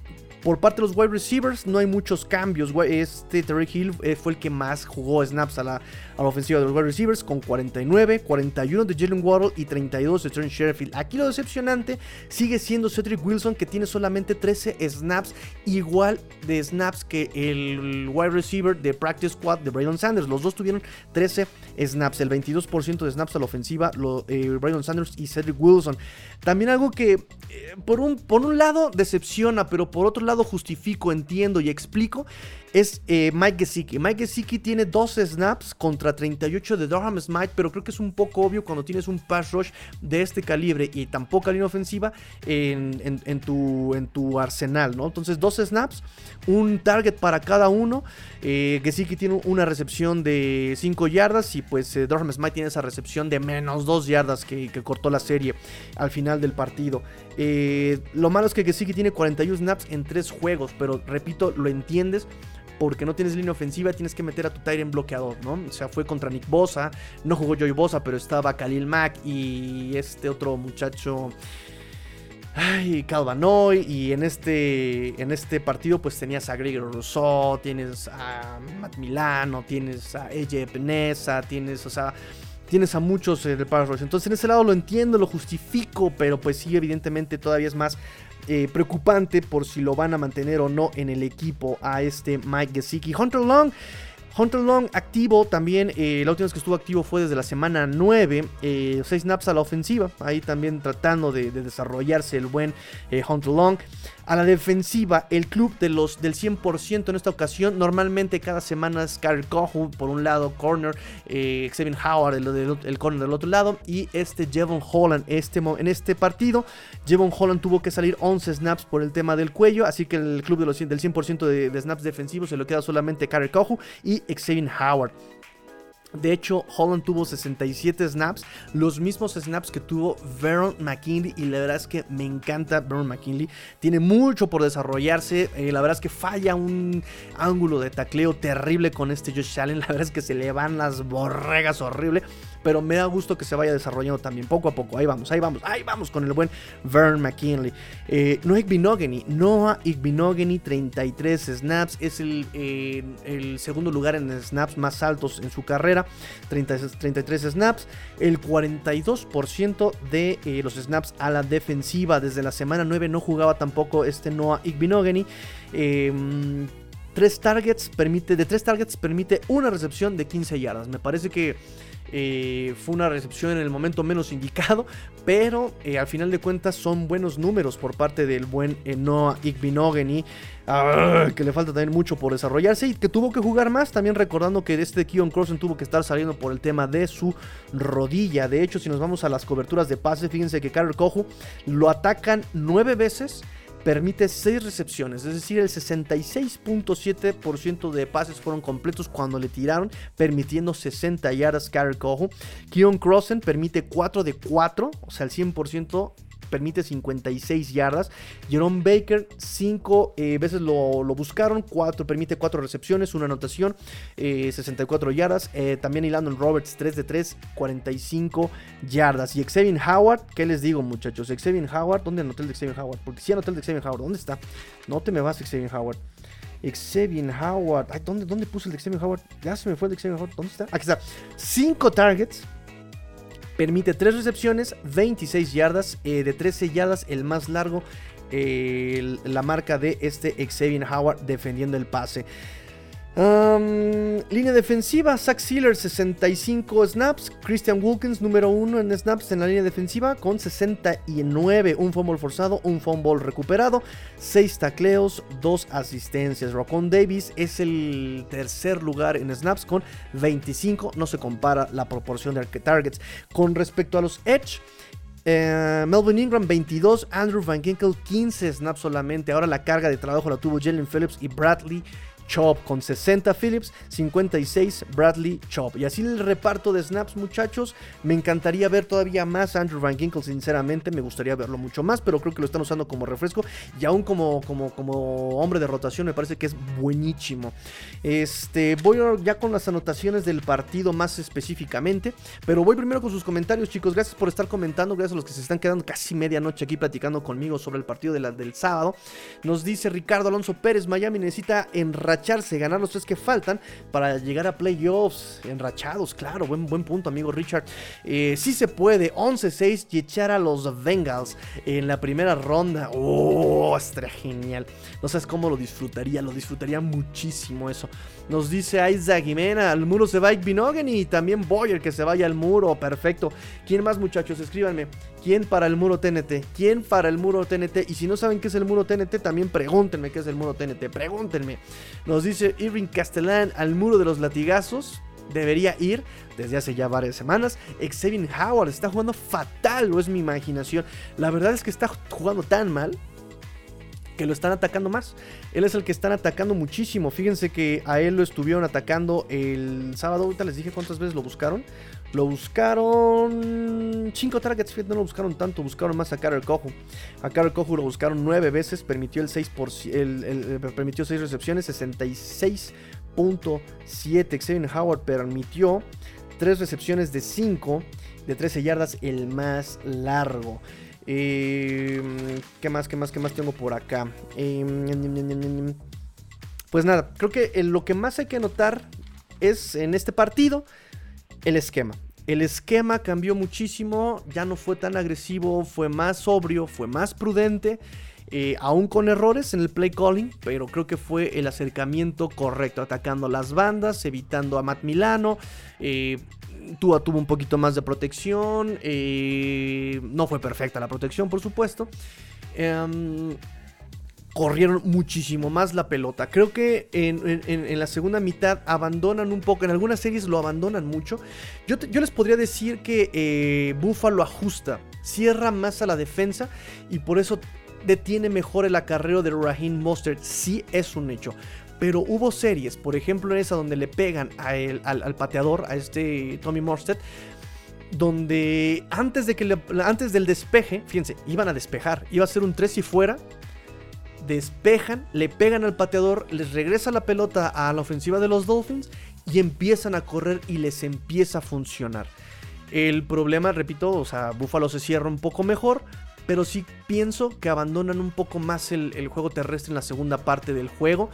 por parte de los wide receivers no hay muchos cambios. Este Terry Hill eh, fue el que más jugó snaps a la, a la ofensiva de los wide receivers con 49, 41 de Jalen Waddle y 32 de Trent Sherfield. Aquí lo decepcionante sigue siendo Cedric Wilson que tiene solamente 13 snaps, igual de snaps que el wide receiver de Practice Squad de Braylon Sanders. Los dos tuvieron 13 snaps, el 22% de snaps a la ofensiva, lo, eh, Sanders y Cedric Wilson. También algo que eh, por, un, por un lado decepciona, pero por otro lado justifico, entiendo y explico, es eh, Mike Gesicki. Mike Gesicki tiene 12 snaps contra 38 de Durham Smite, pero creo que es un poco obvio cuando tienes un pass rush de este calibre y tan poca línea ofensiva en, tu, en tu arsenal, ¿no? Entonces 12 snaps, un target para cada uno. Eh, Gesicki tiene una recepción de 5 yardas y pues eh, Durham Smite tiene esa recepción de menos 2 yardas que, cortó la serie al final del partido. Eh, lo malo es que Gesicki tiene 41 snaps en 3 juegos, pero repito, lo entiendes porque no tienes línea ofensiva, tienes que meter a tu en bloqueador, ¿no? O sea, fue contra Nick Bosa, no jugó Joey Bosa, pero estaba Khalil Mack y este otro muchacho. Ay, Calvanoy. Y en este, en este partido, pues tenías a Gregor Rousseau, tienes a Matt Milano, tienes a AJ Peneza, tienes, o sea, tienes a muchos eh, de Entonces, en ese lado lo entiendo, lo justifico, pero pues sí, evidentemente todavía es más eh, preocupante por si lo van a mantener o no en el equipo a este Mike Gesicki. Hunter Long. Hunter Long activo también, eh, la última vez que estuvo activo fue desde la semana 9, 6 eh, snaps a la ofensiva, ahí también tratando de, desarrollarse el buen Hunter Long. A la defensiva, el club de los, del 100% en esta ocasión. Normalmente cada semana es Kyle Cohu por un lado, corner, eh, Xavier Howard, el, corner del otro lado. Y este Jevon Holland, este, en este partido, Jevon Holland tuvo que salir 11 snaps por el tema del cuello. Así que el club de los, del 100% de, snaps defensivos se lo queda solamente Kyle Cohu y Xavier Howard. De hecho, Holland tuvo 67 snaps, los mismos snaps que tuvo Veron McKinley. Y la verdad es que me encanta Veron McKinley. Tiene mucho por desarrollarse. Eh, la verdad es que falla un ángulo de tacleo terrible con este Josh Allen. La verdad es que se le van las borregas horrible pero me da gusto que se vaya desarrollando también poco a poco. Ahí vamos, ahí vamos, ahí vamos con el buen Vern McKinley. Eh, Noah Igbinogany, Noah Igbinogany, 33 snaps, es el, el, segundo lugar en snaps más altos en su carrera, 33 snaps, el 42% de eh, los snaps a la defensiva. Desde la semana 9 no jugaba tampoco este Noah Igbinogany. Em, tres targets permite, de tres targets permite una recepción de 15 yardas. Me parece que Eh, fue una recepción en el momento menos indicado, pero eh, al final de cuentas son buenos números por parte del buen Noah Igbinogeni, ah, que le falta también mucho por desarrollarse y que tuvo que jugar más, también recordando que este Keon Crossen tuvo que estar saliendo por el tema de su rodilla. De hecho, si nos vamos a las coberturas de pase, fíjense que Karel Kohu lo atacan nueve veces permite 6 recepciones, es decir, el 66.7% de pases fueron completos cuando le tiraron, permitiendo 60 yardas Carol Cojo. Keon Crossen permite 4 de 4, o sea, el 100% permite 56 yardas. Jerome Baker, 5 eh, veces lo, buscaron, 4, permite 4 recepciones, una anotación, 64 eh, yardas. Eh, también Landon Roberts, 3 de 3, 45 yardas. Y Xavier Howard, ¿qué les digo, muchachos? Xavier Howard, ¿dónde anoté el de Xavier Howard? Porque si anoté el de Xavier Howard, ¿dónde está? No te me vas, Xavier Howard. Xavier Howard. Ay, ¿dónde, ¿Dónde puse el de Xavier Howard? Ya se me fue el de Xavier Howard. ¿Dónde está? Aquí está. 5 targets, Permite 3 recepciones, 26 yardas, eh, de 13 yardas el más largo, la marca de este Xavier Howard defendiendo el pase línea defensiva, Zach Sealer 65 snaps, Christian Wilkins número 1 en snaps en la línea defensiva con 69, un fumble forzado, un fumble recuperado, 6 tacleos, 2 asistencias. Rocon Davis es el tercer lugar en snaps con 25, no se compara la proporción de targets. Con respecto a los Edge, eh, Melvin Ingram 22, Andrew Van Ginkel 15 snaps solamente. Ahora la carga de trabajo la tuvo Jalen Phillips y Bradley Chop con 60 Phillips, 56 Bradley Chop. Y así el reparto de snaps, muchachos. Me encantaría ver todavía más Andrew Van Ginkle, sinceramente. Me gustaría verlo mucho más, pero creo que lo están usando como refresco. Y aún como, como, como hombre de rotación, me parece que es buenísimo. Este, voy ya con las anotaciones del partido más específicamente. Pero voy primero con sus comentarios, chicos. Gracias por estar comentando. Gracias a los que se están quedando casi medianoche aquí platicando conmigo sobre el partido de del sábado. Nos dice Ricardo Alonso Pérez: Miami necesita enrachar ganar los tres que faltan para llegar a playoffs. Enrachados, claro, buen, buen punto, amigo Richard. Eh, sí se puede, 11-6 y echar a los Bengals en la primera ronda. Oh, estaría genial. No sabes cómo lo disfrutaría, lo disfrutaría muchísimo eso. Nos dice Isaac Jimena, al muro se va Binogen y también Boyer que se vaya al muro. Perfecto. ¿Quién más, muchachos? Escríbanme. ¿Quién para el muro TNT? ¿Quién para el muro TNT? Y si no saben qué es el muro TNT, también pregúntenme qué es el muro TNT. Pregúntenme. Nos dice Irving Castellán al muro de los latigazos. Debería ir desde hace ya varias semanas. Xavier Howard está jugando fatal, o es mi imaginación. La verdad es que está jugando tan mal que lo están atacando más. Él es el que están atacando muchísimo. Fíjense que a él lo estuvieron atacando el sábado. Ahorita les dije cuántas veces lo buscaron. Lo buscaron 5 targets, fíjate, no lo buscaron tanto, buscaron más a Carol Cojo. A Carol Cojo lo buscaron 9 veces, permitió el 6 por, el, permitió 6 recepciones, 66.7. Xavier Howard permitió 3 recepciones de 5 de 13 yardas, el más largo. Eh, ¿Qué más? ¿Qué más? ¿Qué más tengo por acá? Eh, pues nada, creo que lo que más hay que notar es en este partido el esquema. El esquema cambió muchísimo, ya no fue tan agresivo, fue más sobrio, fue más prudente. Eh, aún con errores en el play calling, pero creo que fue el acercamiento correcto, atacando las bandas, evitando a Matt Milano, eh, Tua tuvo un poquito más de protección. Eh, no fue perfecta la protección, por supuesto. Em, corrieron muchísimo más la pelota. Creo que en, la segunda mitad abandonan un poco. En algunas series lo abandonan mucho. Yo, les podría decir que eh, Buffalo ajusta, cierra más a la defensa y por eso detiene mejor el acarreo de Raheem Mostert. Sí es un hecho. Pero hubo series, por ejemplo en esa donde le pegan al, pateador, a este Tommy Morstead, donde antes, de que antes del despeje, fíjense, iban a despejar, iba a ser un 3 y fuera, despejan, le pegan al pateador, les regresa la pelota a la ofensiva de los Dolphins y empiezan a correr y les empieza a funcionar. El problema, repito, o sea, Buffalo se cierra un poco mejor, pero sí pienso que abandonan un poco más el juego terrestre en la segunda parte del juego.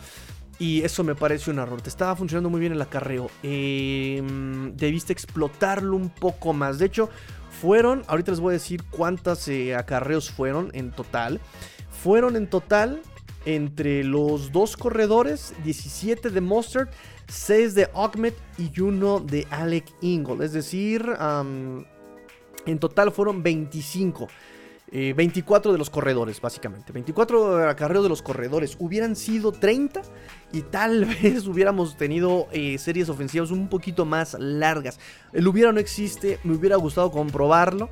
Y eso me parece un error. Te estaba funcionando muy bien el acarreo. Em, debiste explotarlo un poco más. De hecho, fueron, ahorita les voy a decir cuántas eh, acarreos fueron en total. Fueron en total entre los dos corredores, 17 de Mustard, 6 de Ahmed y 1 de Alec Ingle. Es decir, en total fueron 25. 24 eh, de los corredores, básicamente. 24 acarreos de los corredores. Hubieran sido 30 y tal vez hubiéramos tenido eh, series ofensivas un poquito más largas. El hubiera no existe, me hubiera gustado comprobarlo.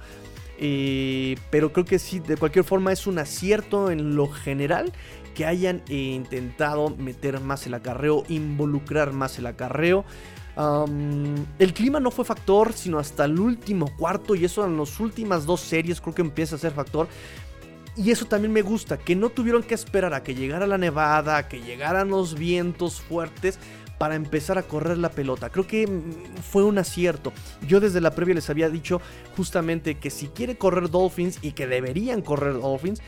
Eh, pero creo que sí, de cualquier forma es un acierto en lo general que hayan intentado meter más el acarreo, involucrar más el acarreo el clima no fue factor, sino hasta el último cuarto, y eso en las últimas dos series creo que empieza a ser factor. Y eso también me gusta, que no tuvieron que esperar a que llegara la nevada, a que llegaran los vientos fuertes para empezar a correr la pelota. Creo que mm, fue un acierto. Yo desde la previa les había dicho justamente que si quiere correr Dolphins y que deberían correr Dolphins,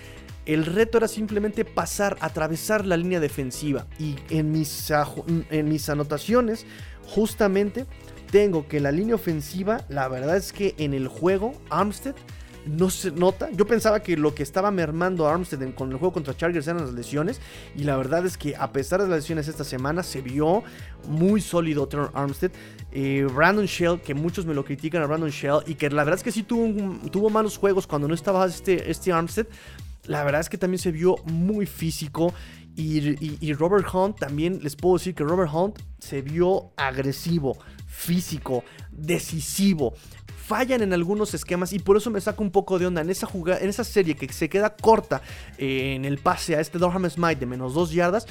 el reto era simplemente pasar, atravesar la línea defensiva. Y en mis, en mis anotaciones justamente tengo que la línea ofensiva, la verdad es que en el juego, Armstead no se nota. Yo pensaba que lo que estaba mermando Armstead con el juego contra Chargers eran las lesiones. Y la verdad es que a pesar de las lesiones esta semana, se vio muy sólido Terror Armstead. Eh, Brandon Shell, que muchos me lo critican a Brandon Shell. Y que la verdad es que sí tuvo, tuvo malos juegos cuando no estaba este, este Armstead. La verdad es que también se vio muy físico. Y, Robert Hunt también les puedo decir que Robert Hunt se vio agresivo, físico, decisivo. Fallan en algunos esquemas y por eso me saco un poco de onda en esa jugada, en esa serie que se queda corta eh, en el pase a este Durham Smite de menos dos yardas.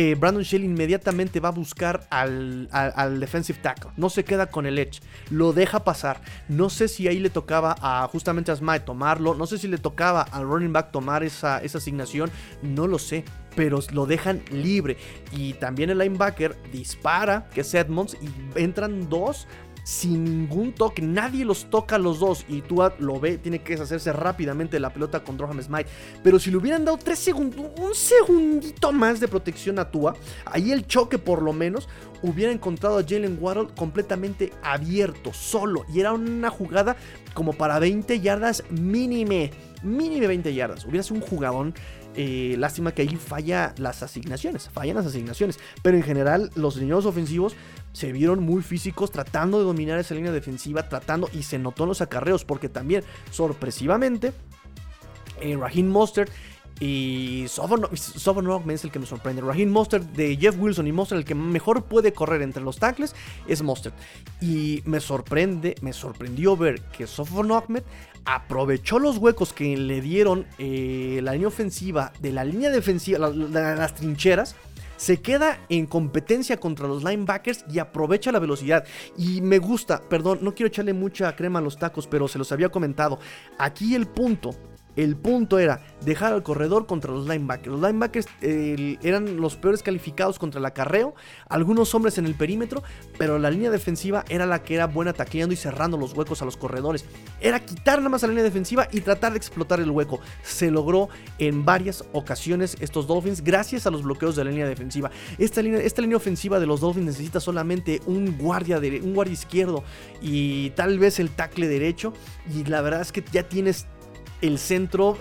Eh, Brandon Shell inmediatamente va a buscar al, defensive tackle. No se queda con el edge. Lo deja pasar. No sé si ahí le tocaba a justamente a Smite tomarlo. No sé si le tocaba al running back tomar esa, esa asignación. No lo sé pero lo dejan libre. Y también el linebacker dispara, que es Edmonds, y entran dos sin ningún toque. Nadie los toca a los dos. Y Tua lo ve, tiene que deshacerse rápidamente la pelota con Droham Smite. Pero si le hubieran dado tres segundos, un segundito más de protección a Tua, ahí el choque por lo menos hubiera encontrado a Jalen Waddle completamente abierto, solo. Y era una jugada como para 20 yardas mínime. Mínime 20 yardas. Hubiera sido un jugadón eh, lástima que ahí falla las asignaciones, fallan las asignaciones. Pero en general, los lineos ofensivos se vieron muy físicos tratando de dominar esa línea defensiva, tratando y se notó en los acarreos, porque también, sorpresivamente, eh, Raheem Mostert y Sovon es el que me sorprende. Raheem Mostert de Jeff Wilson y Mostert, el que mejor puede correr entre los tackles, es Mostert. Y me sorprende, me sorprendió ver que Sovon Ahmed aprovechó los huecos que le dieron eh, la línea ofensiva de la línea defensiva, de las trincheras. Se queda en competencia contra los linebackers y aprovecha la velocidad. Y me gusta, perdón, no quiero echarle mucha crema a los tacos, pero se los había comentado. Aquí el punto el punto era dejar al corredor contra los linebackers. Los linebackers eran los peores calificados contra el acarreo, algunos hombres en el perímetro, pero la línea defensiva era la que era buena tacleando y cerrando los huecos a los corredores. Era quitar nada más a la línea defensiva y tratar de explotar el hueco. Se logró en varias ocasiones estos Dolphins gracias a los bloqueos de la línea defensiva. Esta línea, esta línea ofensiva de los Dolphins necesita solamente un guardia, de, un guardia izquierdo y tal vez el tackle derecho. Y la verdad es que ya tienes el centro.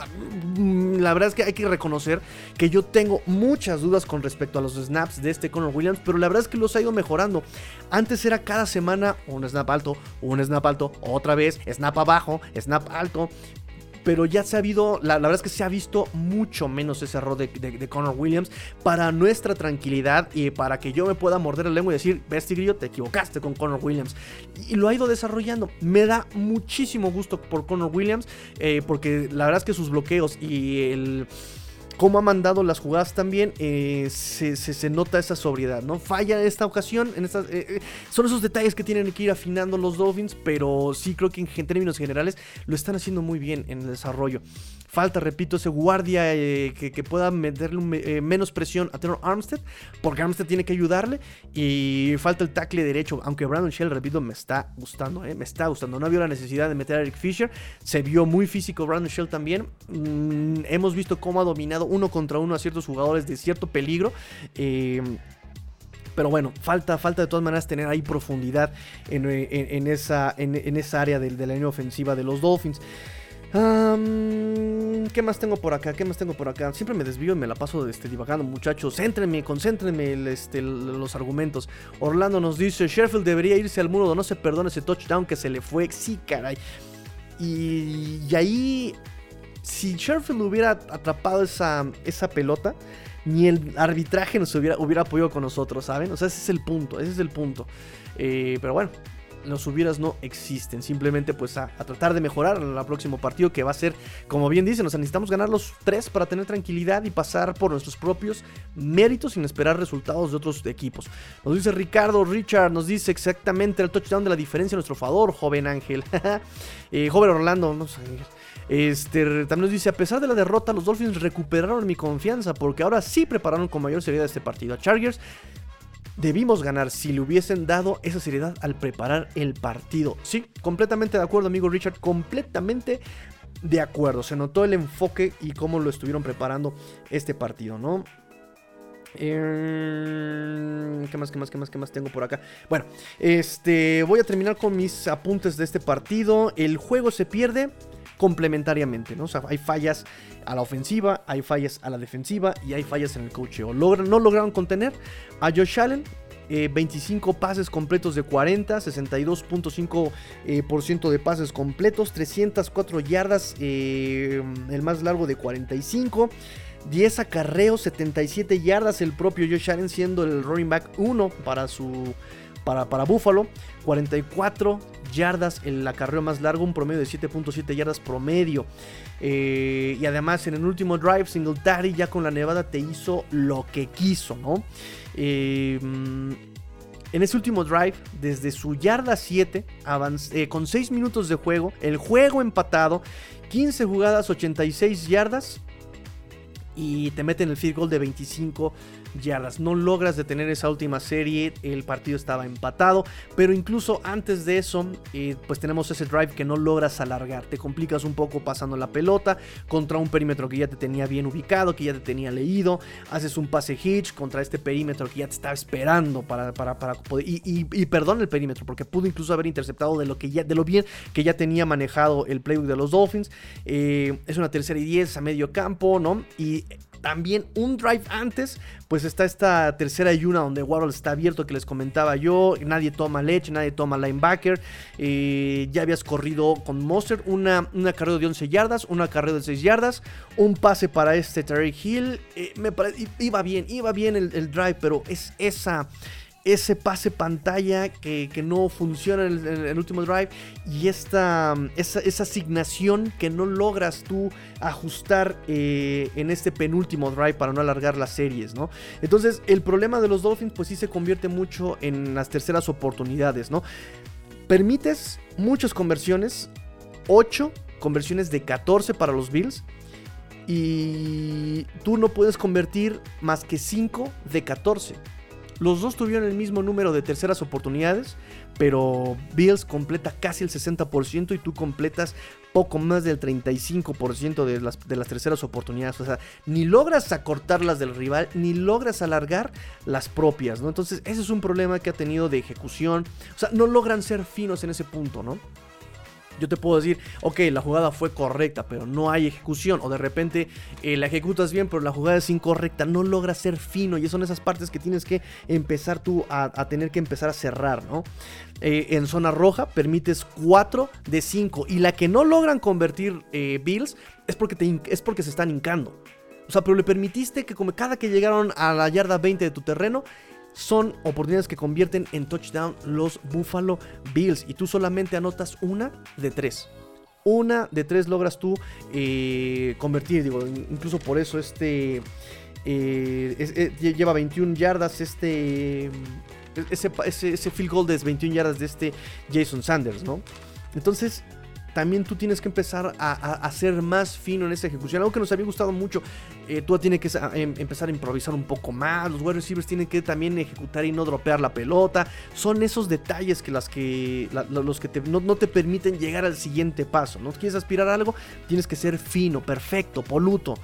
Mm, la verdad es que hay que reconocer que yo tengo muchas dudas con respecto a los snaps de este Conor Williams, pero la verdad es que los ha ido mejorando. Antes era cada semana un snap alto, un snap alto, otra vez, snap abajo, snap alto pero ya se ha habido, la, verdad es que se ha visto mucho menos ese error de, de, Connor Williams para nuestra tranquilidad y para que yo me pueda morder la lengua y decir, Bestie Grillo, te equivocaste con Connor Williams. Y lo ha ido desarrollando. Me da muchísimo gusto por Connor Williams, eh, porque la verdad es que sus bloqueos y el cómo ha mandado las jugadas también, eh, se, nota esa sobriedad, ¿no? Falla esta ocasión, en estas, eh, eh, son esos detalles que tienen que ir afinando los Dolphins, pero sí creo que en términos generales lo están haciendo muy bien en el desarrollo. Falta, repito, ese guardia eh, que, pueda meterle menos presión a Tenor Armstead, porque Armstead tiene que ayudarle. Y falta el tackle derecho, aunque Brandon Shell, repito, me está gustando, me está gustando. No había la necesidad de meter a Eric Fisher. Se vio muy físico Brandon Shell también. Mm, hemos visto cómo ha dominado uno contra uno a ciertos jugadores de cierto peligro. pero bueno, falta, falta de todas maneras tener ahí profundidad en, esa, en, esa área de, de la línea ofensiva de los Dolphins. ¿Qué más tengo por acá? ¿Qué más tengo por acá? Siempre me desvío y me la paso este, divagando, muchachos. Céntrenme, concéntrenme este, los argumentos. Orlando nos dice: Sheffield debería irse al muro, no se perdone ese touchdown que se le fue. Sí, caray. Y, y ahí, si Sheffield hubiera atrapado esa, esa pelota, ni el arbitraje nos hubiera, hubiera apoyado con nosotros, ¿saben? O sea, ese es el punto, ese es el punto. Eh, pero bueno, los hubieras no existen. Simplemente pues a, tratar de mejorar el próximo partido que va a ser, como bien dicen, o sea, necesitamos ganar los tres para tener tranquilidad y pasar por nuestros propios méritos sin esperar resultados de otros equipos. Nos dice Ricardo Richard, nos dice exactamente el touchdown de la diferencia a nuestro favor, joven Ángel. Eh, joven Orlando, no sé. Este, también nos dice, a pesar de la derrota, los Dolphins recuperaron mi confianza porque ahora sí prepararon con mayor seriedad este partido. A Chargers debimos ganar si le hubiesen dado esa seriedad al preparar el partido. Sí, completamente de acuerdo, amigo Richard, completamente de acuerdo. Se notó el enfoque y cómo lo estuvieron preparando este partido, ¿no? Eh, ¿Qué más, qué más, qué más, qué más tengo por acá? Bueno, este, voy a terminar con mis apuntes de este partido. El juego se pierde complementariamente, ¿no? O sea, hay fallas a la ofensiva, hay fallas a la defensiva y hay fallas en el cocheo. Logran, no lograron contener a Josh Allen. eh, 25 pases completos de 40, 62.5% eh, por ciento de pases completos, 304 yardas, eh, el más largo de 45. 10 acarreos, 77 yardas, el propio Josh Allen siendo el running back 1 para su para, para Buffalo, 44 yardas el acarreo más largo, un promedio de 7.7 yardas promedio. Eh, y además en el último drive, Singletary ya con la Nevada te hizo lo que quiso, ¿no? Eh, en ese último drive, desde su yarda 7, avanz- eh, con 6 minutos de juego, el juego empatado, 15 jugadas, 86 yardas, y te meten el field goal de 25 yardas. No logras detener esa última serie, el partido estaba empatado, pero incluso antes de eso, eh, pues tenemos ese drive que no logras alargar. Te complicas un poco pasando la pelota contra un perímetro que ya te tenía bien ubicado, que ya te tenía leído. Haces un pase hitch contra este perímetro que ya te estaba esperando para, para, para poder... Y, y, perdón el perímetro, porque pudo incluso haber interceptado de lo, que ya, de lo bien que ya tenía manejado el playbook de los Dolphins. Eh, es una tercera y 10 a medio campo, ¿no? Y también un drive antes, pues está esta tercera y una donde Waddle está abierto que les comentaba yo. Nadie toma leche, nadie toma linebacker. Eh, ya habías corrido con Monster una, una carrera de 11 yardas, una carrera de 6 yardas, un pase para este Terry Hill. Eh, me pare- iba bien, iba bien el, el drive, pero es esa ese pase pantalla que, que no funciona en el, último drive y esta, esa, esa asignación que no logras tú ajustar eh, en este penúltimo drive para no alargar las series, ¿no? Entonces el problema de los Dolphins pues sí se convierte mucho en las terceras oportunidades, ¿no? Permites muchas conversiones, 8 conversiones de 14 para los Bills y tú no puedes convertir más que 5 de 14. Los dos tuvieron el mismo número de terceras oportunidades, pero Bills completa casi el 60% y tú completas poco más del 35% de las, de las terceras oportunidades. O sea, ni logras acortar las del rival, ni logras alargar las propias, ¿no? Entonces, ese es un problema que ha tenido de ejecución. O sea, no logran ser finos en ese punto, ¿no? Yo te puedo decir, ok, la jugada fue correcta, pero no hay ejecución. O de repente eh, la ejecutas bien, pero la jugada es incorrecta. No logras ser fino. Y son esas partes que tienes que empezar tú a, tener que empezar a cerrar, ¿no? Eh, en zona roja permites 4 de 5. Y la que no logran convertir eh, Bills es porque, es porque se están hincando. O sea, pero le permitiste que como cada que llegaron a la yarda 20 de tu terreno, son oportunidades que convierten en touchdown los Buffalo Bills. Y tú solamente anotas una de tres. Una de tres logras tú eh, convertir. Digo, incluso por eso este... eh, eh, lle- lleva 21 yardas este... Ese, ese field goal de 21 yardas de este Jason Sanders, ¿no? Entonces, también tú tienes que empezar a, a- ser más fino en esa ejecución. Algo que nos había gustado mucho, eh, tú tienes que em- empezar a improvisar un poco más. Los wide receivers tienen que también ejecutar y no dropear la pelota. Son esos detalles que que los que no, no te permiten llegar al siguiente paso. ¿No quieres aspirar a algo? Tienes que ser fino, perfecto, poluto.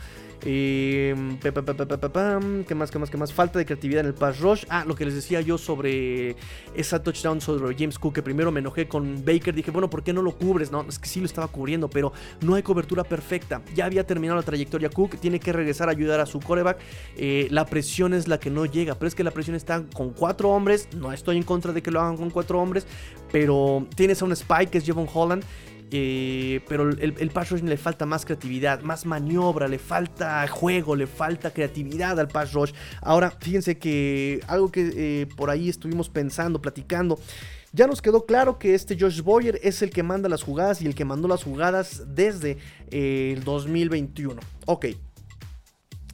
Pam, ¿Qué más? ¿Qué más? ¿Qué más? Falta de creatividad en el pass rush. Ah, lo que les decía yo sobre esa touchdown sobre James Cook. Que primero me enojé con Baker. Dije, bueno, ¿por qué no lo cubres? No, es que sí lo estaba cubriendo, pero no hay cobertura perfecta. Ya había terminado la trayectoria Cook. Tiene que regresar a ayudar a su coreback. Eh, la presión es la que no llega. Pero es que la presión está con cuatro hombres. No estoy en contra de que lo hagan con cuatro hombres. Pero tienes a un Spike que es Javon Holland. Eh, pero el, el pass rush le falta más creatividad, más maniobra, le falta juego, le falta creatividad al pass rush. Ahora, fíjense que algo que eh, por ahí estuvimos pensando, platicando. Ya nos quedó claro que este Josh Boyer es el que manda las jugadas y el que mandó las jugadas desde eh, el 2021. Ok,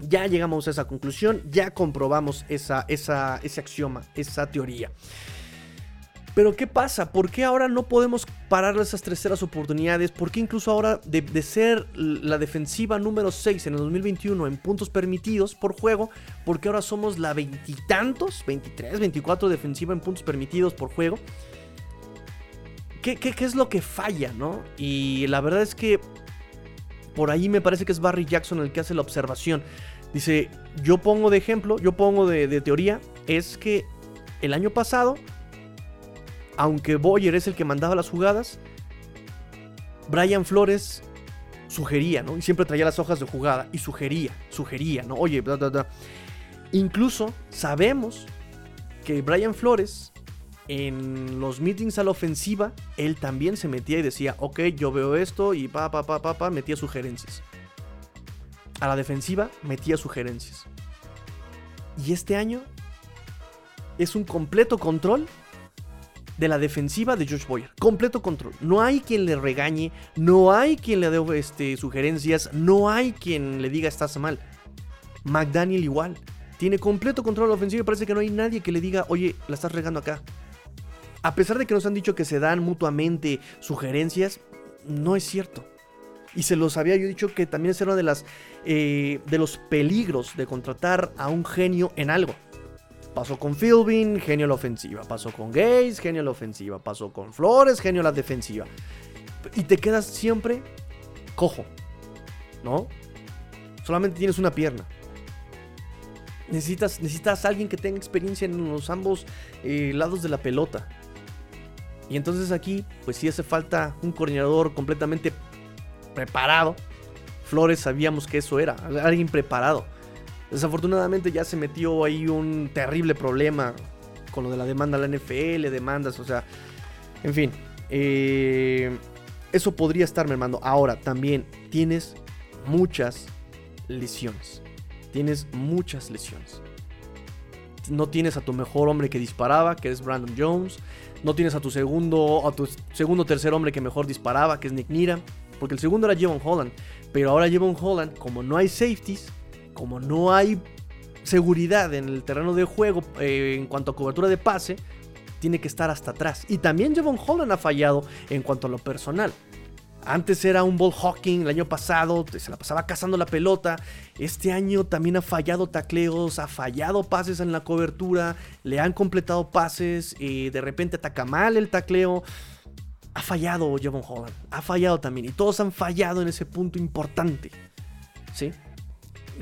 ya llegamos a esa conclusión, ya comprobamos esa, esa, ese axioma, esa teoría. Pero ¿qué pasa? ¿Por qué ahora no podemos parar esas terceras oportunidades? ¿Por qué incluso ahora de, ser la defensiva número 6 en el 2021 en puntos permitidos por juego, ¿por qué ahora somos la veintitantos, 23, 24 defensiva en puntos permitidos por juego? ¿Qué, es lo que falla, no? Y la verdad es que por ahí me parece que es Barry Jackson el que hace la observación. Dice, yo pongo de ejemplo, yo pongo de teoría, es que el año pasado, aunque Boyer es el que mandaba las jugadas, Brian Flores sugería, ¿no? Y siempre traía las hojas de jugada y sugería, sugería, ¿no? Oye, bla, bla, bla. Incluso sabemos que Brian Flores en los meetings a la ofensiva, él también se metía y decía, ok, yo veo esto y pa, pa, pa, pa, pa, metía sugerencias. A la defensiva metía sugerencias. Y este año es un completo control de la defensiva de Josh Boyer. Completo control. No hay quien le regañe, no hay quien le dé este, sugerencias, no hay quien le diga estás mal. McDaniel igual. Tiene completo control de la ofensiva y parece que no hay nadie que le diga, oye, la estás regando acá. A pesar de que nos han dicho que se dan mutuamente sugerencias, no es cierto. Y se los había yo dicho que también es uno de, las, eh, de los peligros de contratar a un genio en algo. Pasó con Philbin, genio la ofensiva. Pasó con Gates, genio la ofensiva. Pasó con Flores, genio la defensiva. Y te quedas siempre cojo. ¿No? Solamente tienes una pierna. Necesitas, necesitas alguien que tenga experiencia en los ambos eh, lados de la pelota. Y entonces aquí, pues sí hace falta un coordinador completamente preparado. Flores sabíamos que eso era, alguien preparado. Desafortunadamente ya se metió ahí un terrible problema con lo de la demanda a la NFL, demandas, o sea, en fin. eh, eso podría estar mermando. Ahora, también tienes muchas lesiones. Tienes muchas lesiones. No tienes a tu mejor hombre que disparaba, que es Brandon Jones. No tienes a tu segundo, a tu segundo tercer hombre que mejor disparaba, que es Nick Nira. Porque el segundo era Javon Holland. Pero ahora Javon Holland, como no hay safeties, como no hay seguridad en el terreno de juego eh, en cuanto a cobertura de pase, tiene que estar hasta atrás. Y también Javon Holland ha fallado en cuanto a lo personal. Antes era un ball hawking, el año pasado se la pasaba cazando la pelota. Este año también ha fallado tacleos, ha fallado pases en la cobertura, le han completado pases, eh, de repente ataca mal el tacleo. Ha fallado Javon Holland, ha fallado también. Y todos han fallado en ese punto importante. ¿Sí?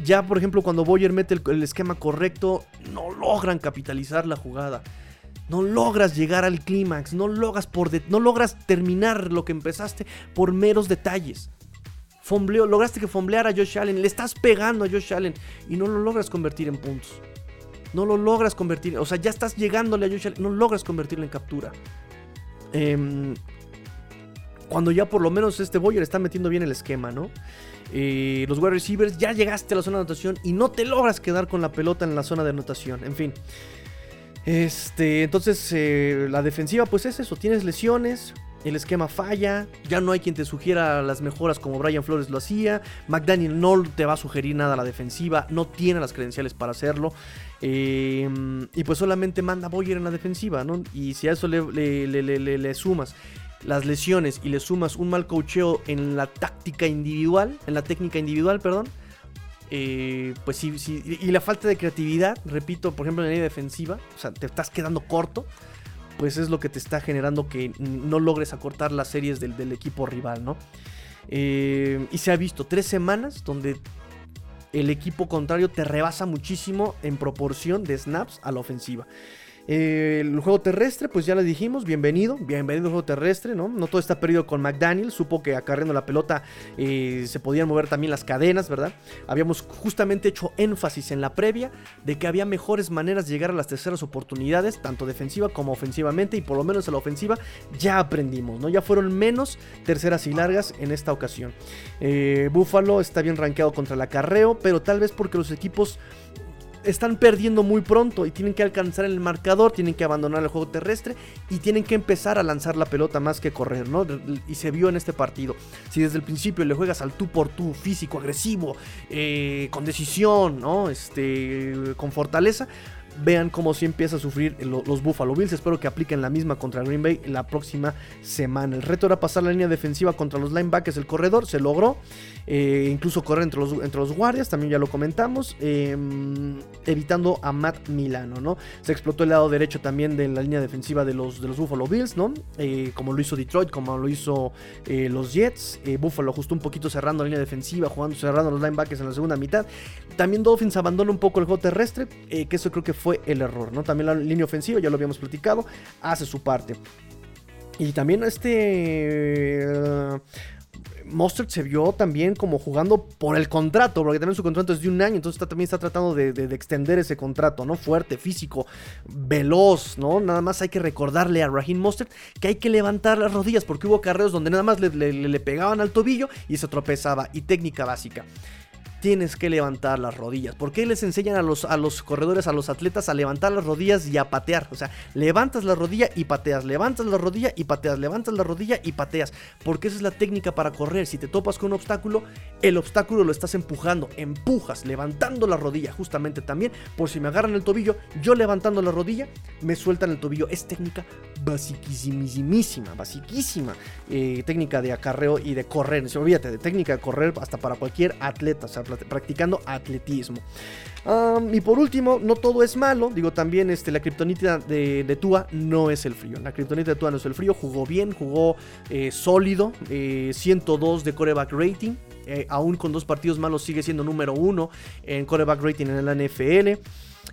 Ya, por ejemplo, cuando Boyer mete el, esquema correcto, no logran capitalizar la jugada. No logras llegar al clímax, no logras por de- no logras terminar lo que empezaste por meros detalles. Fombleo, lograste que fombleara a Josh Allen, le estás pegando a Josh Allen y no lo logras convertir en puntos. No lo logras convertir, o sea, ya estás llegándole a Josh Allen, no logras convertirlo en captura. Em, cuando ya por lo menos este Boyer está metiendo bien el esquema, ¿no? Eh, los wide receivers, ya llegaste a la zona de anotación y no te logras quedar con la pelota en la zona de anotación. En fin. Este, entonces eh, la defensiva pues es eso, tienes lesiones, el esquema falla, ya no hay quien te sugiera las mejoras como Brian Flores lo hacía, McDaniel no te va a sugerir nada a la defensiva, no tiene las credenciales para hacerlo, eh, y pues solamente manda Boyer en la defensiva, ¿no? Y si a eso le- le- le- le sumas las lesiones y le sumas un mal cocheo en la táctica individual, en la técnica individual, perdón, eh, pues sí, y la falta de creatividad, repito, por ejemplo en la línea defensiva, o sea, te estás quedando corto, pues es lo que te está generando que no logres acortar las series del, del equipo rival, ¿no? Eh, y se ha visto tres semanas donde el equipo contrario te rebasa muchísimo en proporción de snaps a la ofensiva. Eh, el juego terrestre, pues ya le dijimos, bienvenido, bienvenido al juego terrestre, ¿no? No todo está perdido con McDaniel, supo que acarreando la pelota eh, se podían mover también las cadenas, ¿verdad? Habíamos justamente hecho énfasis en la previa de que había mejores maneras de llegar a las terceras oportunidades, tanto defensiva como ofensivamente, y por lo menos en la ofensiva ya aprendimos, ¿no? Ya fueron menos terceras y largas en esta ocasión. Eh, Buffalo está bien rankeado contra el acarreo, pero tal vez porque los equipos están perdiendo muy pronto y tienen que alcanzar el marcador, tienen que abandonar el juego terrestre y tienen que empezar a lanzar la pelota más que correr, ¿no? Y se vio en este partido. Si desde el principio le juegas al tú por tú, físico, agresivo, eh, con decisión, ¿no? Este, con fortaleza, vean cómo sí empieza a sufrir los Buffalo Bills. Espero que apliquen la misma contra Green Bay la próxima semana. El reto era pasar la línea defensiva contra los linebackers, el corredor, se logró. Eh, incluso correr entre los, entre los guardias, también ya lo comentamos, em, evitando a Matt Milano, ¿no? Se explotó el lado derecho también de la línea defensiva de los, de los Buffalo Bills, ¿no? Eh, como lo hizo Detroit, como lo hizo eh, los Jets. Buffalo justo un poquito cerrando la línea defensiva, jugando, cerrando los linebackers en la segunda mitad. También Dolphins abandona un poco el juego terrestre, que eso creo que fue el error, ¿no? También la línea ofensiva, ya lo habíamos platicado, hace su parte. Y también este... Mustard se vio también como jugando por el contrato, porque también su contrato es de un año, entonces también está tratando de, extender ese contrato, ¿no? Fuerte, físico, veloz, ¿no? Nada más hay que recordarle a Raheem Mustard que hay que levantar las rodillas, porque hubo carreos donde nada más le, le pegaban al tobillo y se tropezaba, y técnica básica tienes que levantar las rodillas. ¿Por qué les enseñan a los, a los corredores, a los atletas a levantar las rodillas y a patear? O sea, levantas la rodilla y pateas, levantas la rodilla y pateas, levantas la rodilla y pateas. Porque esa es la técnica para correr. Si te topas con un obstáculo, el obstáculo lo estás empujando, empujas, levantando la rodilla justamente también. Por si me agarran el tobillo, yo levantando la rodilla, me sueltan el tobillo. Es técnica basiquísimísima, basiquísima. Eh, técnica de acarreo y de correr. Se olvídate de técnica de correr hasta para cualquier atleta. O sea, practicando atletismo. y por último, no todo es malo. Digo, también este, la kriptonita de, Tua no es el frío. La kriptonita de Tua no es el frío. Jugó bien, jugó eh, sólido. 102 eh, de coreback rating. Eh, aún con dos partidos malos sigue siendo número uno en coreback rating en la NFL.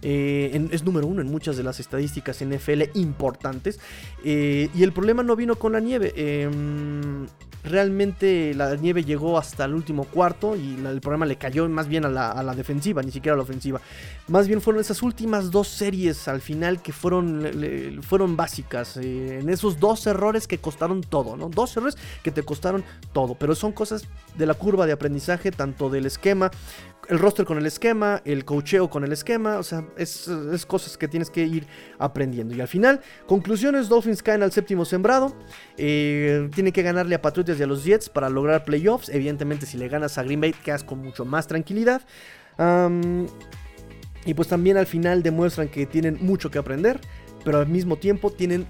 es número uno en muchas de las estadísticas NFL importantes. y el problema no vino con la nieve. Em, realmente la nieve llegó hasta el último cuarto y el problema le cayó más bien a la, defensiva, ni siquiera a la ofensiva. Más bien fueron esas últimas dos series al final que fueron, fueron básicas. Eh, en esos dos errores que costaron todo, ¿no? Dos errores que te costaron todo. Pero son cosas de la curva de aprendizaje, tanto del esquema el roster con el esquema, el cocheo con el esquema, o sea, es, cosas que tienes que ir aprendiendo. Y al final, conclusiones, Dolphins caen al séptimo sembrado, eh, tienen que ganarle a Patriotas y a los Jets para lograr playoffs, evidentemente si le ganas a Green Bay quedas con mucho más tranquilidad. y pues también al final demuestran que tienen mucho que aprender, pero al mismo tiempo tienen,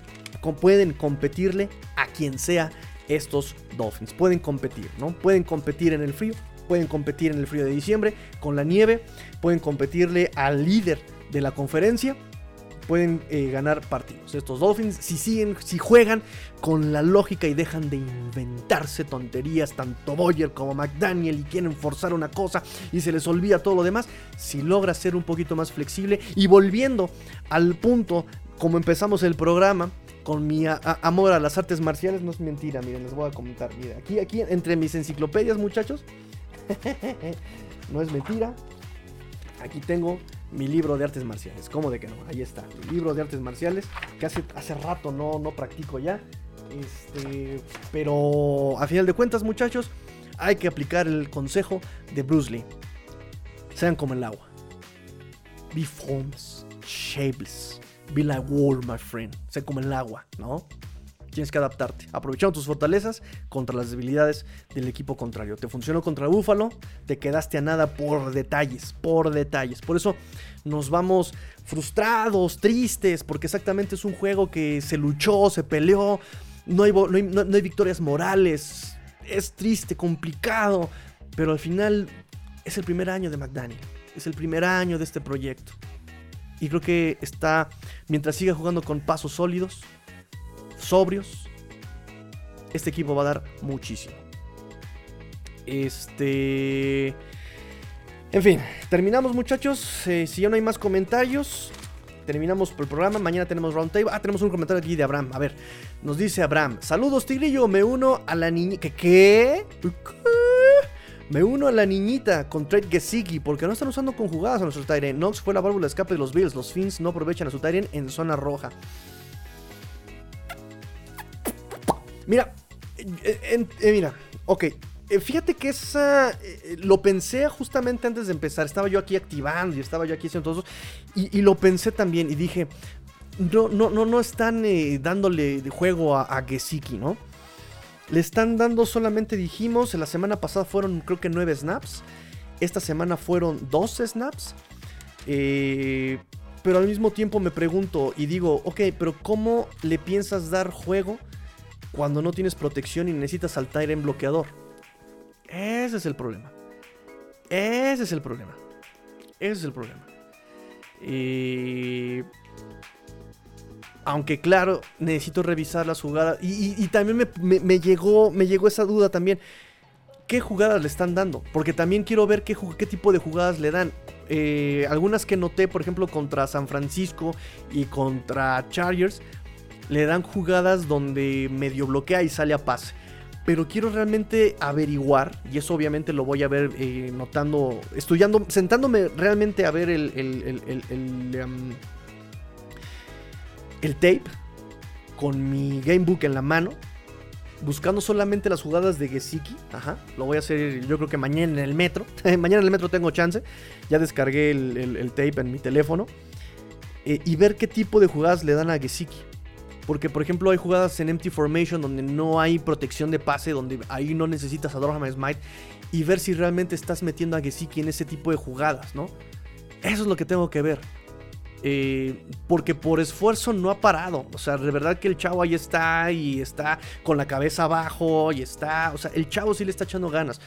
pueden competirle a quien sea estos Dolphins. Pueden competir, ¿no? Pueden competir en el frío, pueden competir en el frío de diciembre con la nieve, pueden competirle al líder de la conferencia, pueden eh, ganar partidos. Estos Dolphins, si siguen, si juegan con la lógica y dejan de inventarse tonterías, tanto Boyer como McDaniel, y quieren forzar una cosa y se les olvida todo lo demás, si logra ser un poquito más flexible y volviendo al punto como empezamos el programa, con mi amor a las artes marciales, no es mentira, miren, les voy a comentar, miren, aquí, aquí entre mis enciclopedias, muchachos, no es mentira. Aquí tengo mi libro de artes marciales. ¿Cómo de que no? Ahí está. Mi libro de artes marciales. Que hace, hace rato no, no practico ya. Este, pero a final de cuentas, muchachos, hay que aplicar el consejo de Bruce Lee. Sean como el agua. Be forms, shapeless. Be like water, my friend. Sean como el agua, ¿no? Tienes que adaptarte, aprovechando tus fortalezas contra las debilidades del equipo contrario. Te funcionó contra Búfalo, te quedaste a nada por detalles, por detalles. Por eso nos vamos frustrados, tristes, porque exactamente es un juego que se luchó, se peleó, no hay, no hay victorias morales, es triste, complicado, pero al final es el primer año de McDaniel, es el primer año de este proyecto. Y creo que está, mientras siga jugando con pasos sólidos, sobrios, este equipo va a dar muchísimo. Este. En fin, terminamos muchachos. Eh, si ya no hay más comentarios, terminamos el programa. Mañana tenemos roundtable. Ah, tenemos un comentario aquí de Abraham. A ver, nos dice Abraham. Saludos, Tigrillo. Me uno a la niña. ¿Qué? ¿Qué? Me uno a la niñita con Trade Gesicki porque no están usando conjugadas a nuestros Tyren. Nox fue la válvula de escape de los Bills. Los Fins no aprovechan a su Tyren en zona roja. Mira, eh, eh, mira, ok. Eh, fíjate que esa. Lo pensé justamente antes de empezar. Estaba yo aquí activando y estaba yo aquí haciendo todo eso. Y, lo pensé también y dije. No, no, no, no están dándole juego a, a ¿no? Le están dando solamente, dijimos, en la semana pasada fueron creo que 9 snaps. Esta semana fueron 12 snaps. pero al mismo tiempo me pregunto y digo, ok, pero ¿cómo le piensas dar juego cuando no tienes protección y necesitas saltar en bloqueador? Ese es el problema. Ese es el problema. Ese es el problema. Y... Aunque claro, necesito revisar las jugadas. Y, también me, llegó, me llegó esa duda también. ¿Qué jugadas le están dando? Porque también quiero ver qué, qué tipo de jugadas le dan. Eh, algunas que noté, por ejemplo, contra San Francisco y contra Chargers, le dan jugadas donde medio bloquea y sale a pase pero quiero realmente averiguar, y eso obviamente lo voy a ver eh, notando, estudiando, sentándome realmente a ver el, el, el, em, el, tape con mi gamebook en la mano, buscando solamente las jugadas de Gesicki. Ajá, lo voy a hacer yo creo que mañana en el metro. mañana en el metro tengo chance, ya descargué el, tape en mi teléfono. Eh, y ver qué tipo de jugadas le dan a Gesicki. Porque, por ejemplo, hay jugadas en Empty Formation donde no hay protección de pase, donde ahí no necesitas a Dorham Smite. Y ver si realmente estás metiendo a Gesicki en ese tipo de jugadas, ¿no? Eso es lo que tengo que ver. Eh, porque por esfuerzo no ha parado. O sea, de verdad que el chavo ahí está y está con la cabeza abajo y está. O sea, el chavo sí le está echando ganas.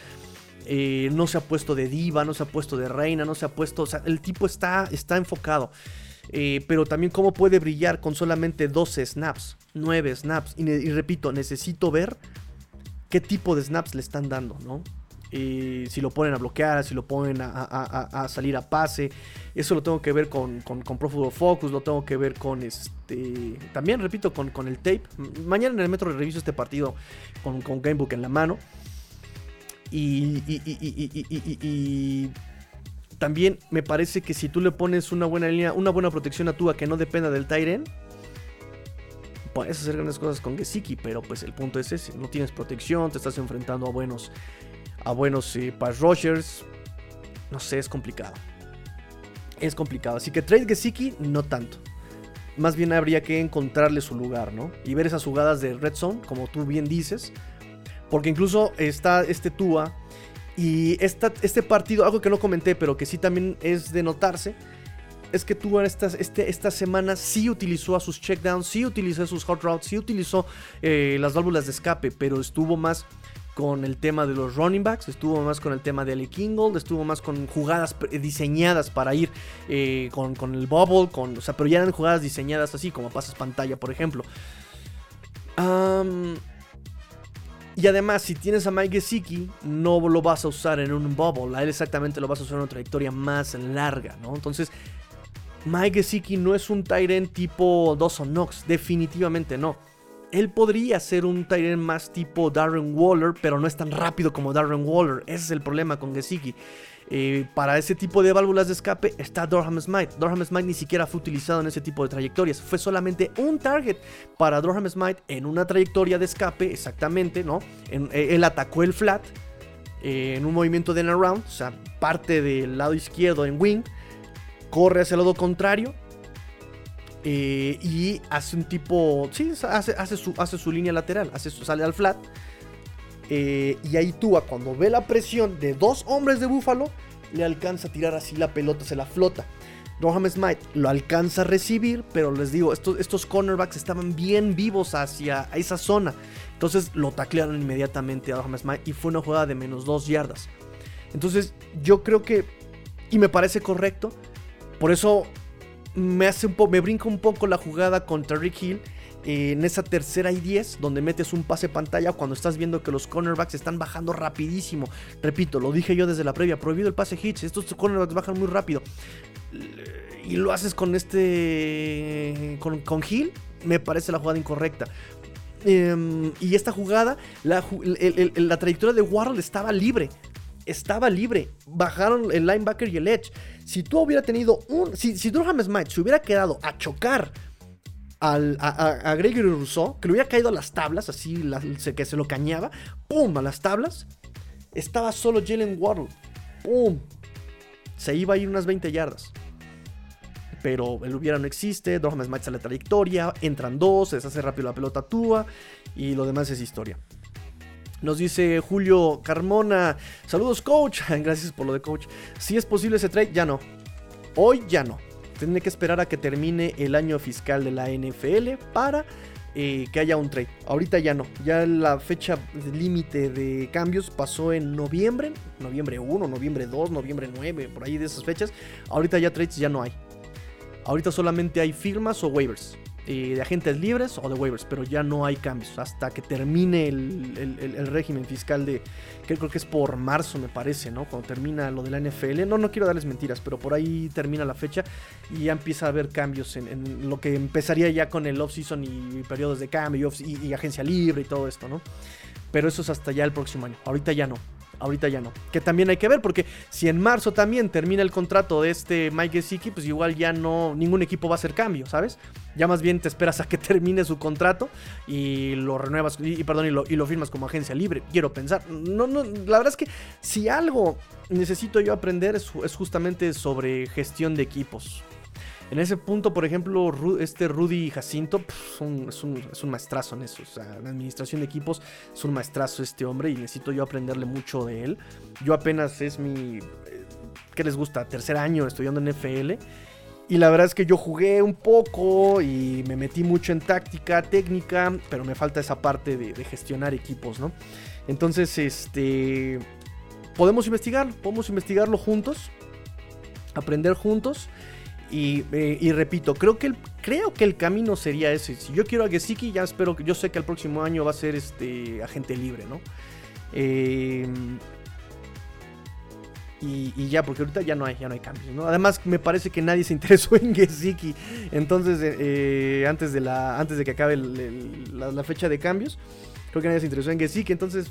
Eh, no se ha puesto de diva, no se ha puesto de reina, no se ha puesto. O sea, el tipo está, está enfocado. Eh, pero también cómo puede brillar con solamente 12 snaps, 9 snaps. Y, repito, necesito ver qué tipo de snaps le están dando, ¿no? Eh, si lo ponen a bloquear, si lo ponen a, salir a pase. Eso lo tengo que ver con, con, con Focus, lo tengo que ver con este. También, repito, con, con el tape. Mañana en el metro reviso este partido con, con Gamebook en la mano. y también me parece que si tú le pones una buena línea, una buena protección a Tua que no dependa del Tyren, puedes hacer grandes cosas con Gesicki, pero pues el punto es ese, no tienes protección, te estás enfrentando a buenos a buenos eh, pass rushers. No sé, es complicado. Es complicado, así que trade Gesicki no tanto. Más bien habría que encontrarle su lugar, ¿no? Y ver esas jugadas de red zone, como tú bien dices, porque incluso está este Tua y este partido, algo que no comenté, pero que sí también es de notarse, es que tú esta, este, esta semana sí utilizó a sus checkdowns, sí utilizó sus hot routes, sí utilizó eh, las válvulas de escape, pero estuvo más con el tema de los running backs, estuvo más con el tema de Ali Kingold, estuvo más con jugadas diseñadas para ir eh, con, el bubble, con, o sea, pero ya eran jugadas diseñadas así, como pasas pantalla, por ejemplo. Y además, si tienes a Mike Gesicki, no lo vas a usar en un bubble. A él exactamente lo vas a usar en una trayectoria más larga, ¿no? Entonces, Mike Gesicki no es un Tyrant tipo Dawson Knox. Definitivamente no. Él podría ser un Tyrant más tipo Darren Waller, pero no es tan rápido como Darren Waller. Ese es el problema con Gesicki. Eh, para ese tipo de válvulas de escape está Dorham Smite. Dorham Smite ni siquiera fue utilizado en ese tipo de trayectorias. Fue solamente un target para Dorham Smite en una trayectoria de escape, exactamente, ¿no? Eh, él atacó el flat eh, en un movimiento de around, o sea, parte del lado izquierdo en wing, corre hacia el lado contrario. Y hace un tipo. Sí, hace, hace, su, hace su línea lateral. Hace sale al flat eh, y ahí Tua, cuando ve la presión de dos hombres de Búfalo, le alcanza a tirar así la pelota, se la flota. Roham Smite lo alcanza a recibir, pero les digo, estos, estos cornerbacks estaban bien vivos hacia esa zona. Entonces lo taclearon inmediatamente a Roham Smite y fue una jugada de menos dos yardas. Entonces yo creo que, y me parece correcto, por eso me hace un poco, me brinca un poco la jugada contra Rick Hill eh, en esa tercera y 10, donde metes un pase pantalla cuando estás viendo que los cornerbacks están bajando rapidísimo. Repito, lo dije yo desde la previa, prohibido el pase hits, estos cornerbacks bajan muy rápido. Y lo haces con este. con, con Hill, me parece la jugada incorrecta. Em, y esta jugada, la, la trayectoria de Waddle estaba libre estaba libre. Bajaron el linebacker y el edge. Si tú hubiera tenido un. Si, si Durham Smith se hubiera quedado a chocar al, a, Gregory Rousseau, que le hubiera caído a las tablas, así que se lo cañaba, ¡pum! a las tablas, estaba solo Jalen Waddle, ¡pum! Se iba a ir unas 20 yardas. Pero el hubiera no existe, Durham Smith sale la trayectoria, entran dos, se deshace rápido la pelota Tua y lo demás es historia. Nos dice Julio Carmona, saludos coach, gracias por lo de coach. Si es posible ese trade, ya no. Hoy ya no. Tiene que esperar a que termine el año fiscal de la NFL para eh, que haya un trade. Ahorita ya no. Ya la fecha límite de cambios pasó en noviembre. Noviembre 1, noviembre 2, noviembre 9, por ahí de esas fechas. Ahorita ya trades ya no hay. Ahorita solamente hay firmas o waivers. Eh, de agentes libres o de waivers, pero ya no hay cambios hasta que termine el, régimen fiscal de, que creo que es por marzo me parece, ¿no? Cuando termina lo de la NFL, no, no quiero darles mentiras, pero por ahí termina la fecha y ya empieza a haber cambios en, lo que empezaría ya con el off-season y periodos de cambio y agencia libre y todo esto, ¿no? Pero eso es hasta ya el próximo año, ahorita ya no. Ahorita ya no. Que también hay que ver, porque si en marzo también termina el contrato de este Mike Gesicki, pues igual ya no, ningún equipo va a hacer cambio, ¿sabes? Ya más bien te esperas a que termine su contrato y lo renuevas, y, perdón, y lo, y lo, firmas como agencia libre. Quiero pensar. No, no, la verdad es que si algo necesito yo aprender es justamente sobre gestión de equipos. En ese punto, por ejemplo, este Rudy Jacinto es, un, es, un, maestrazo en eso. O sea, en administración de equipos es un maestrazo este hombre y necesito yo aprenderle mucho de él. Yo apenas es mi. Eh, ¿Qué les gusta? Tercer año estudiando en FL. Y la verdad es que yo jugué un poco y me metí mucho en táctica, técnica, pero me falta esa parte de, de gestionar equipos, ¿no? Entonces, este. Podemos investigar, podemos investigarlo juntos, aprender juntos. Eh, y, repito, creo que, el, creo que el camino sería ese. Si yo quiero a Gesicki, ya espero que. Yo sé que el próximo año va a ser este agente libre, ¿no? Em, y, ya, porque ahorita ya no hay, ya no hay cambios, ¿no? Además, me parece que nadie se interesó en Gesicki. Entonces, eh, eh, antes, de la, antes de que acabe la, fecha de cambios, creo que nadie se interesó en Gesicki. Entonces,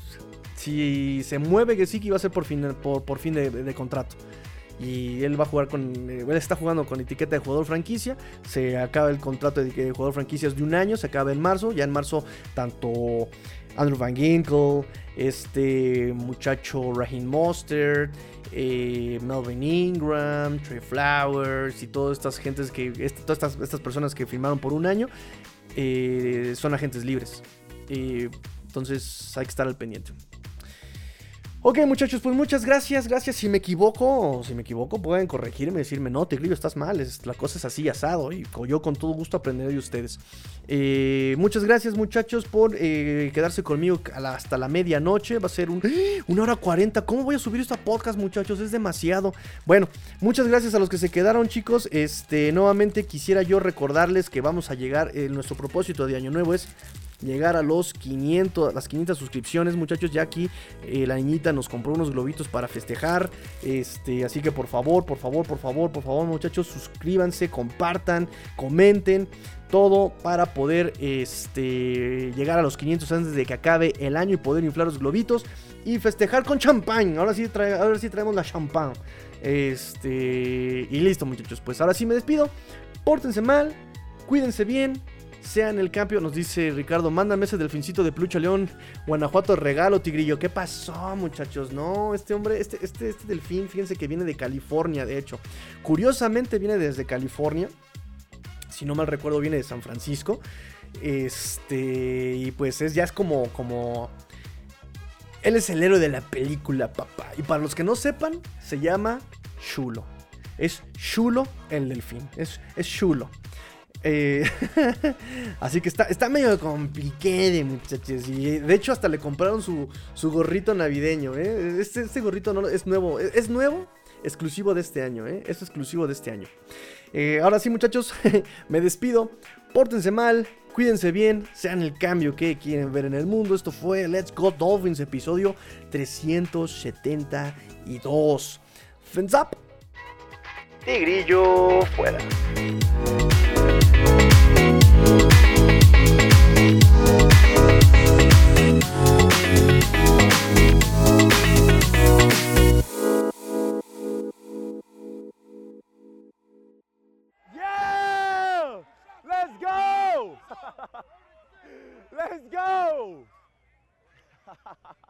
si se mueve Gesicki, va a ser por fin, por, fin de contrato y él va a jugar con, eh, él está jugando con etiqueta de jugador franquicia, se acaba el contrato de jugador franquicia de un año, se acaba en marzo, ya en marzo tanto Andrew Van Ginkle, este muchacho Raheem Mostert, eh, Melvin Ingram, Trey Flowers y todas estas gentes que, todas estas, personas que firmaron por un año eh, son agentes libres. entonces hay que estar al pendiente. Ok, muchachos, pues muchas gracias. Gracias. Si me equivoco, si me equivoco, pueden corregirme, decirme, no, Tigrillo, estás mal. Es, la cosa es así, asado. Y yo con todo gusto aprenderé de ustedes. Eh, muchas gracias, muchachos, por eh, quedarse conmigo hasta la medianoche. Va a ser un, una hora cuarenta. ¿Cómo voy a subir esta podcast, muchachos? Es demasiado. Bueno, muchas gracias a los que se quedaron, chicos. Este, nuevamente quisiera yo recordarles que vamos a llegar. Eh, nuestro propósito de Año Nuevo es llegar a los 500, las 500 suscripciones, muchachos. Ya aquí eh, la niñita nos compró unos globitos para festejar. Este, así que por favor, por favor, por favor, por favor, muchachos, suscríbanse, compartan, comenten. Todo para poder este, llegar a los 500 antes de que acabe el año y poder inflar los globitos y festejar con champán. Ahora sí, ahora sí traemos la champán. Este, y listo, muchachos. Pues ahora sí me despido. Pórtense mal, cuídense bien, sea en el cambio, nos dice Ricardo, mándame ese delfincito de Plucha León, Guanajuato, regalo, tigrillo. ¿Qué pasó, muchachos? No, este hombre, este, este, este delfín, fíjense que viene de California, de hecho. Curiosamente viene desde California. Si no mal recuerdo, viene de San Francisco. Este, y pues es, ya es como, como... Él es el héroe de la película, papá. Y para los que no sepan, se llama Chulo. Es Chulo el delfín. Es, es Chulo. Eh, así que está, está medio complicado, muchachos. Y de hecho, hasta le compraron su, gorrito navideño. ¿eh? Este, este, gorrito no, es nuevo. Es, nuevo, exclusivo de este año. ¿eh? Es exclusivo de este año. Ahora sí, muchachos, me despido. Pórtense mal, Cuídense bien, sean el cambio que quieren ver en el mundo. Esto fue Let's Go Dolphins, episodio 372. Fins up. Tigrillo fuera. Let's go!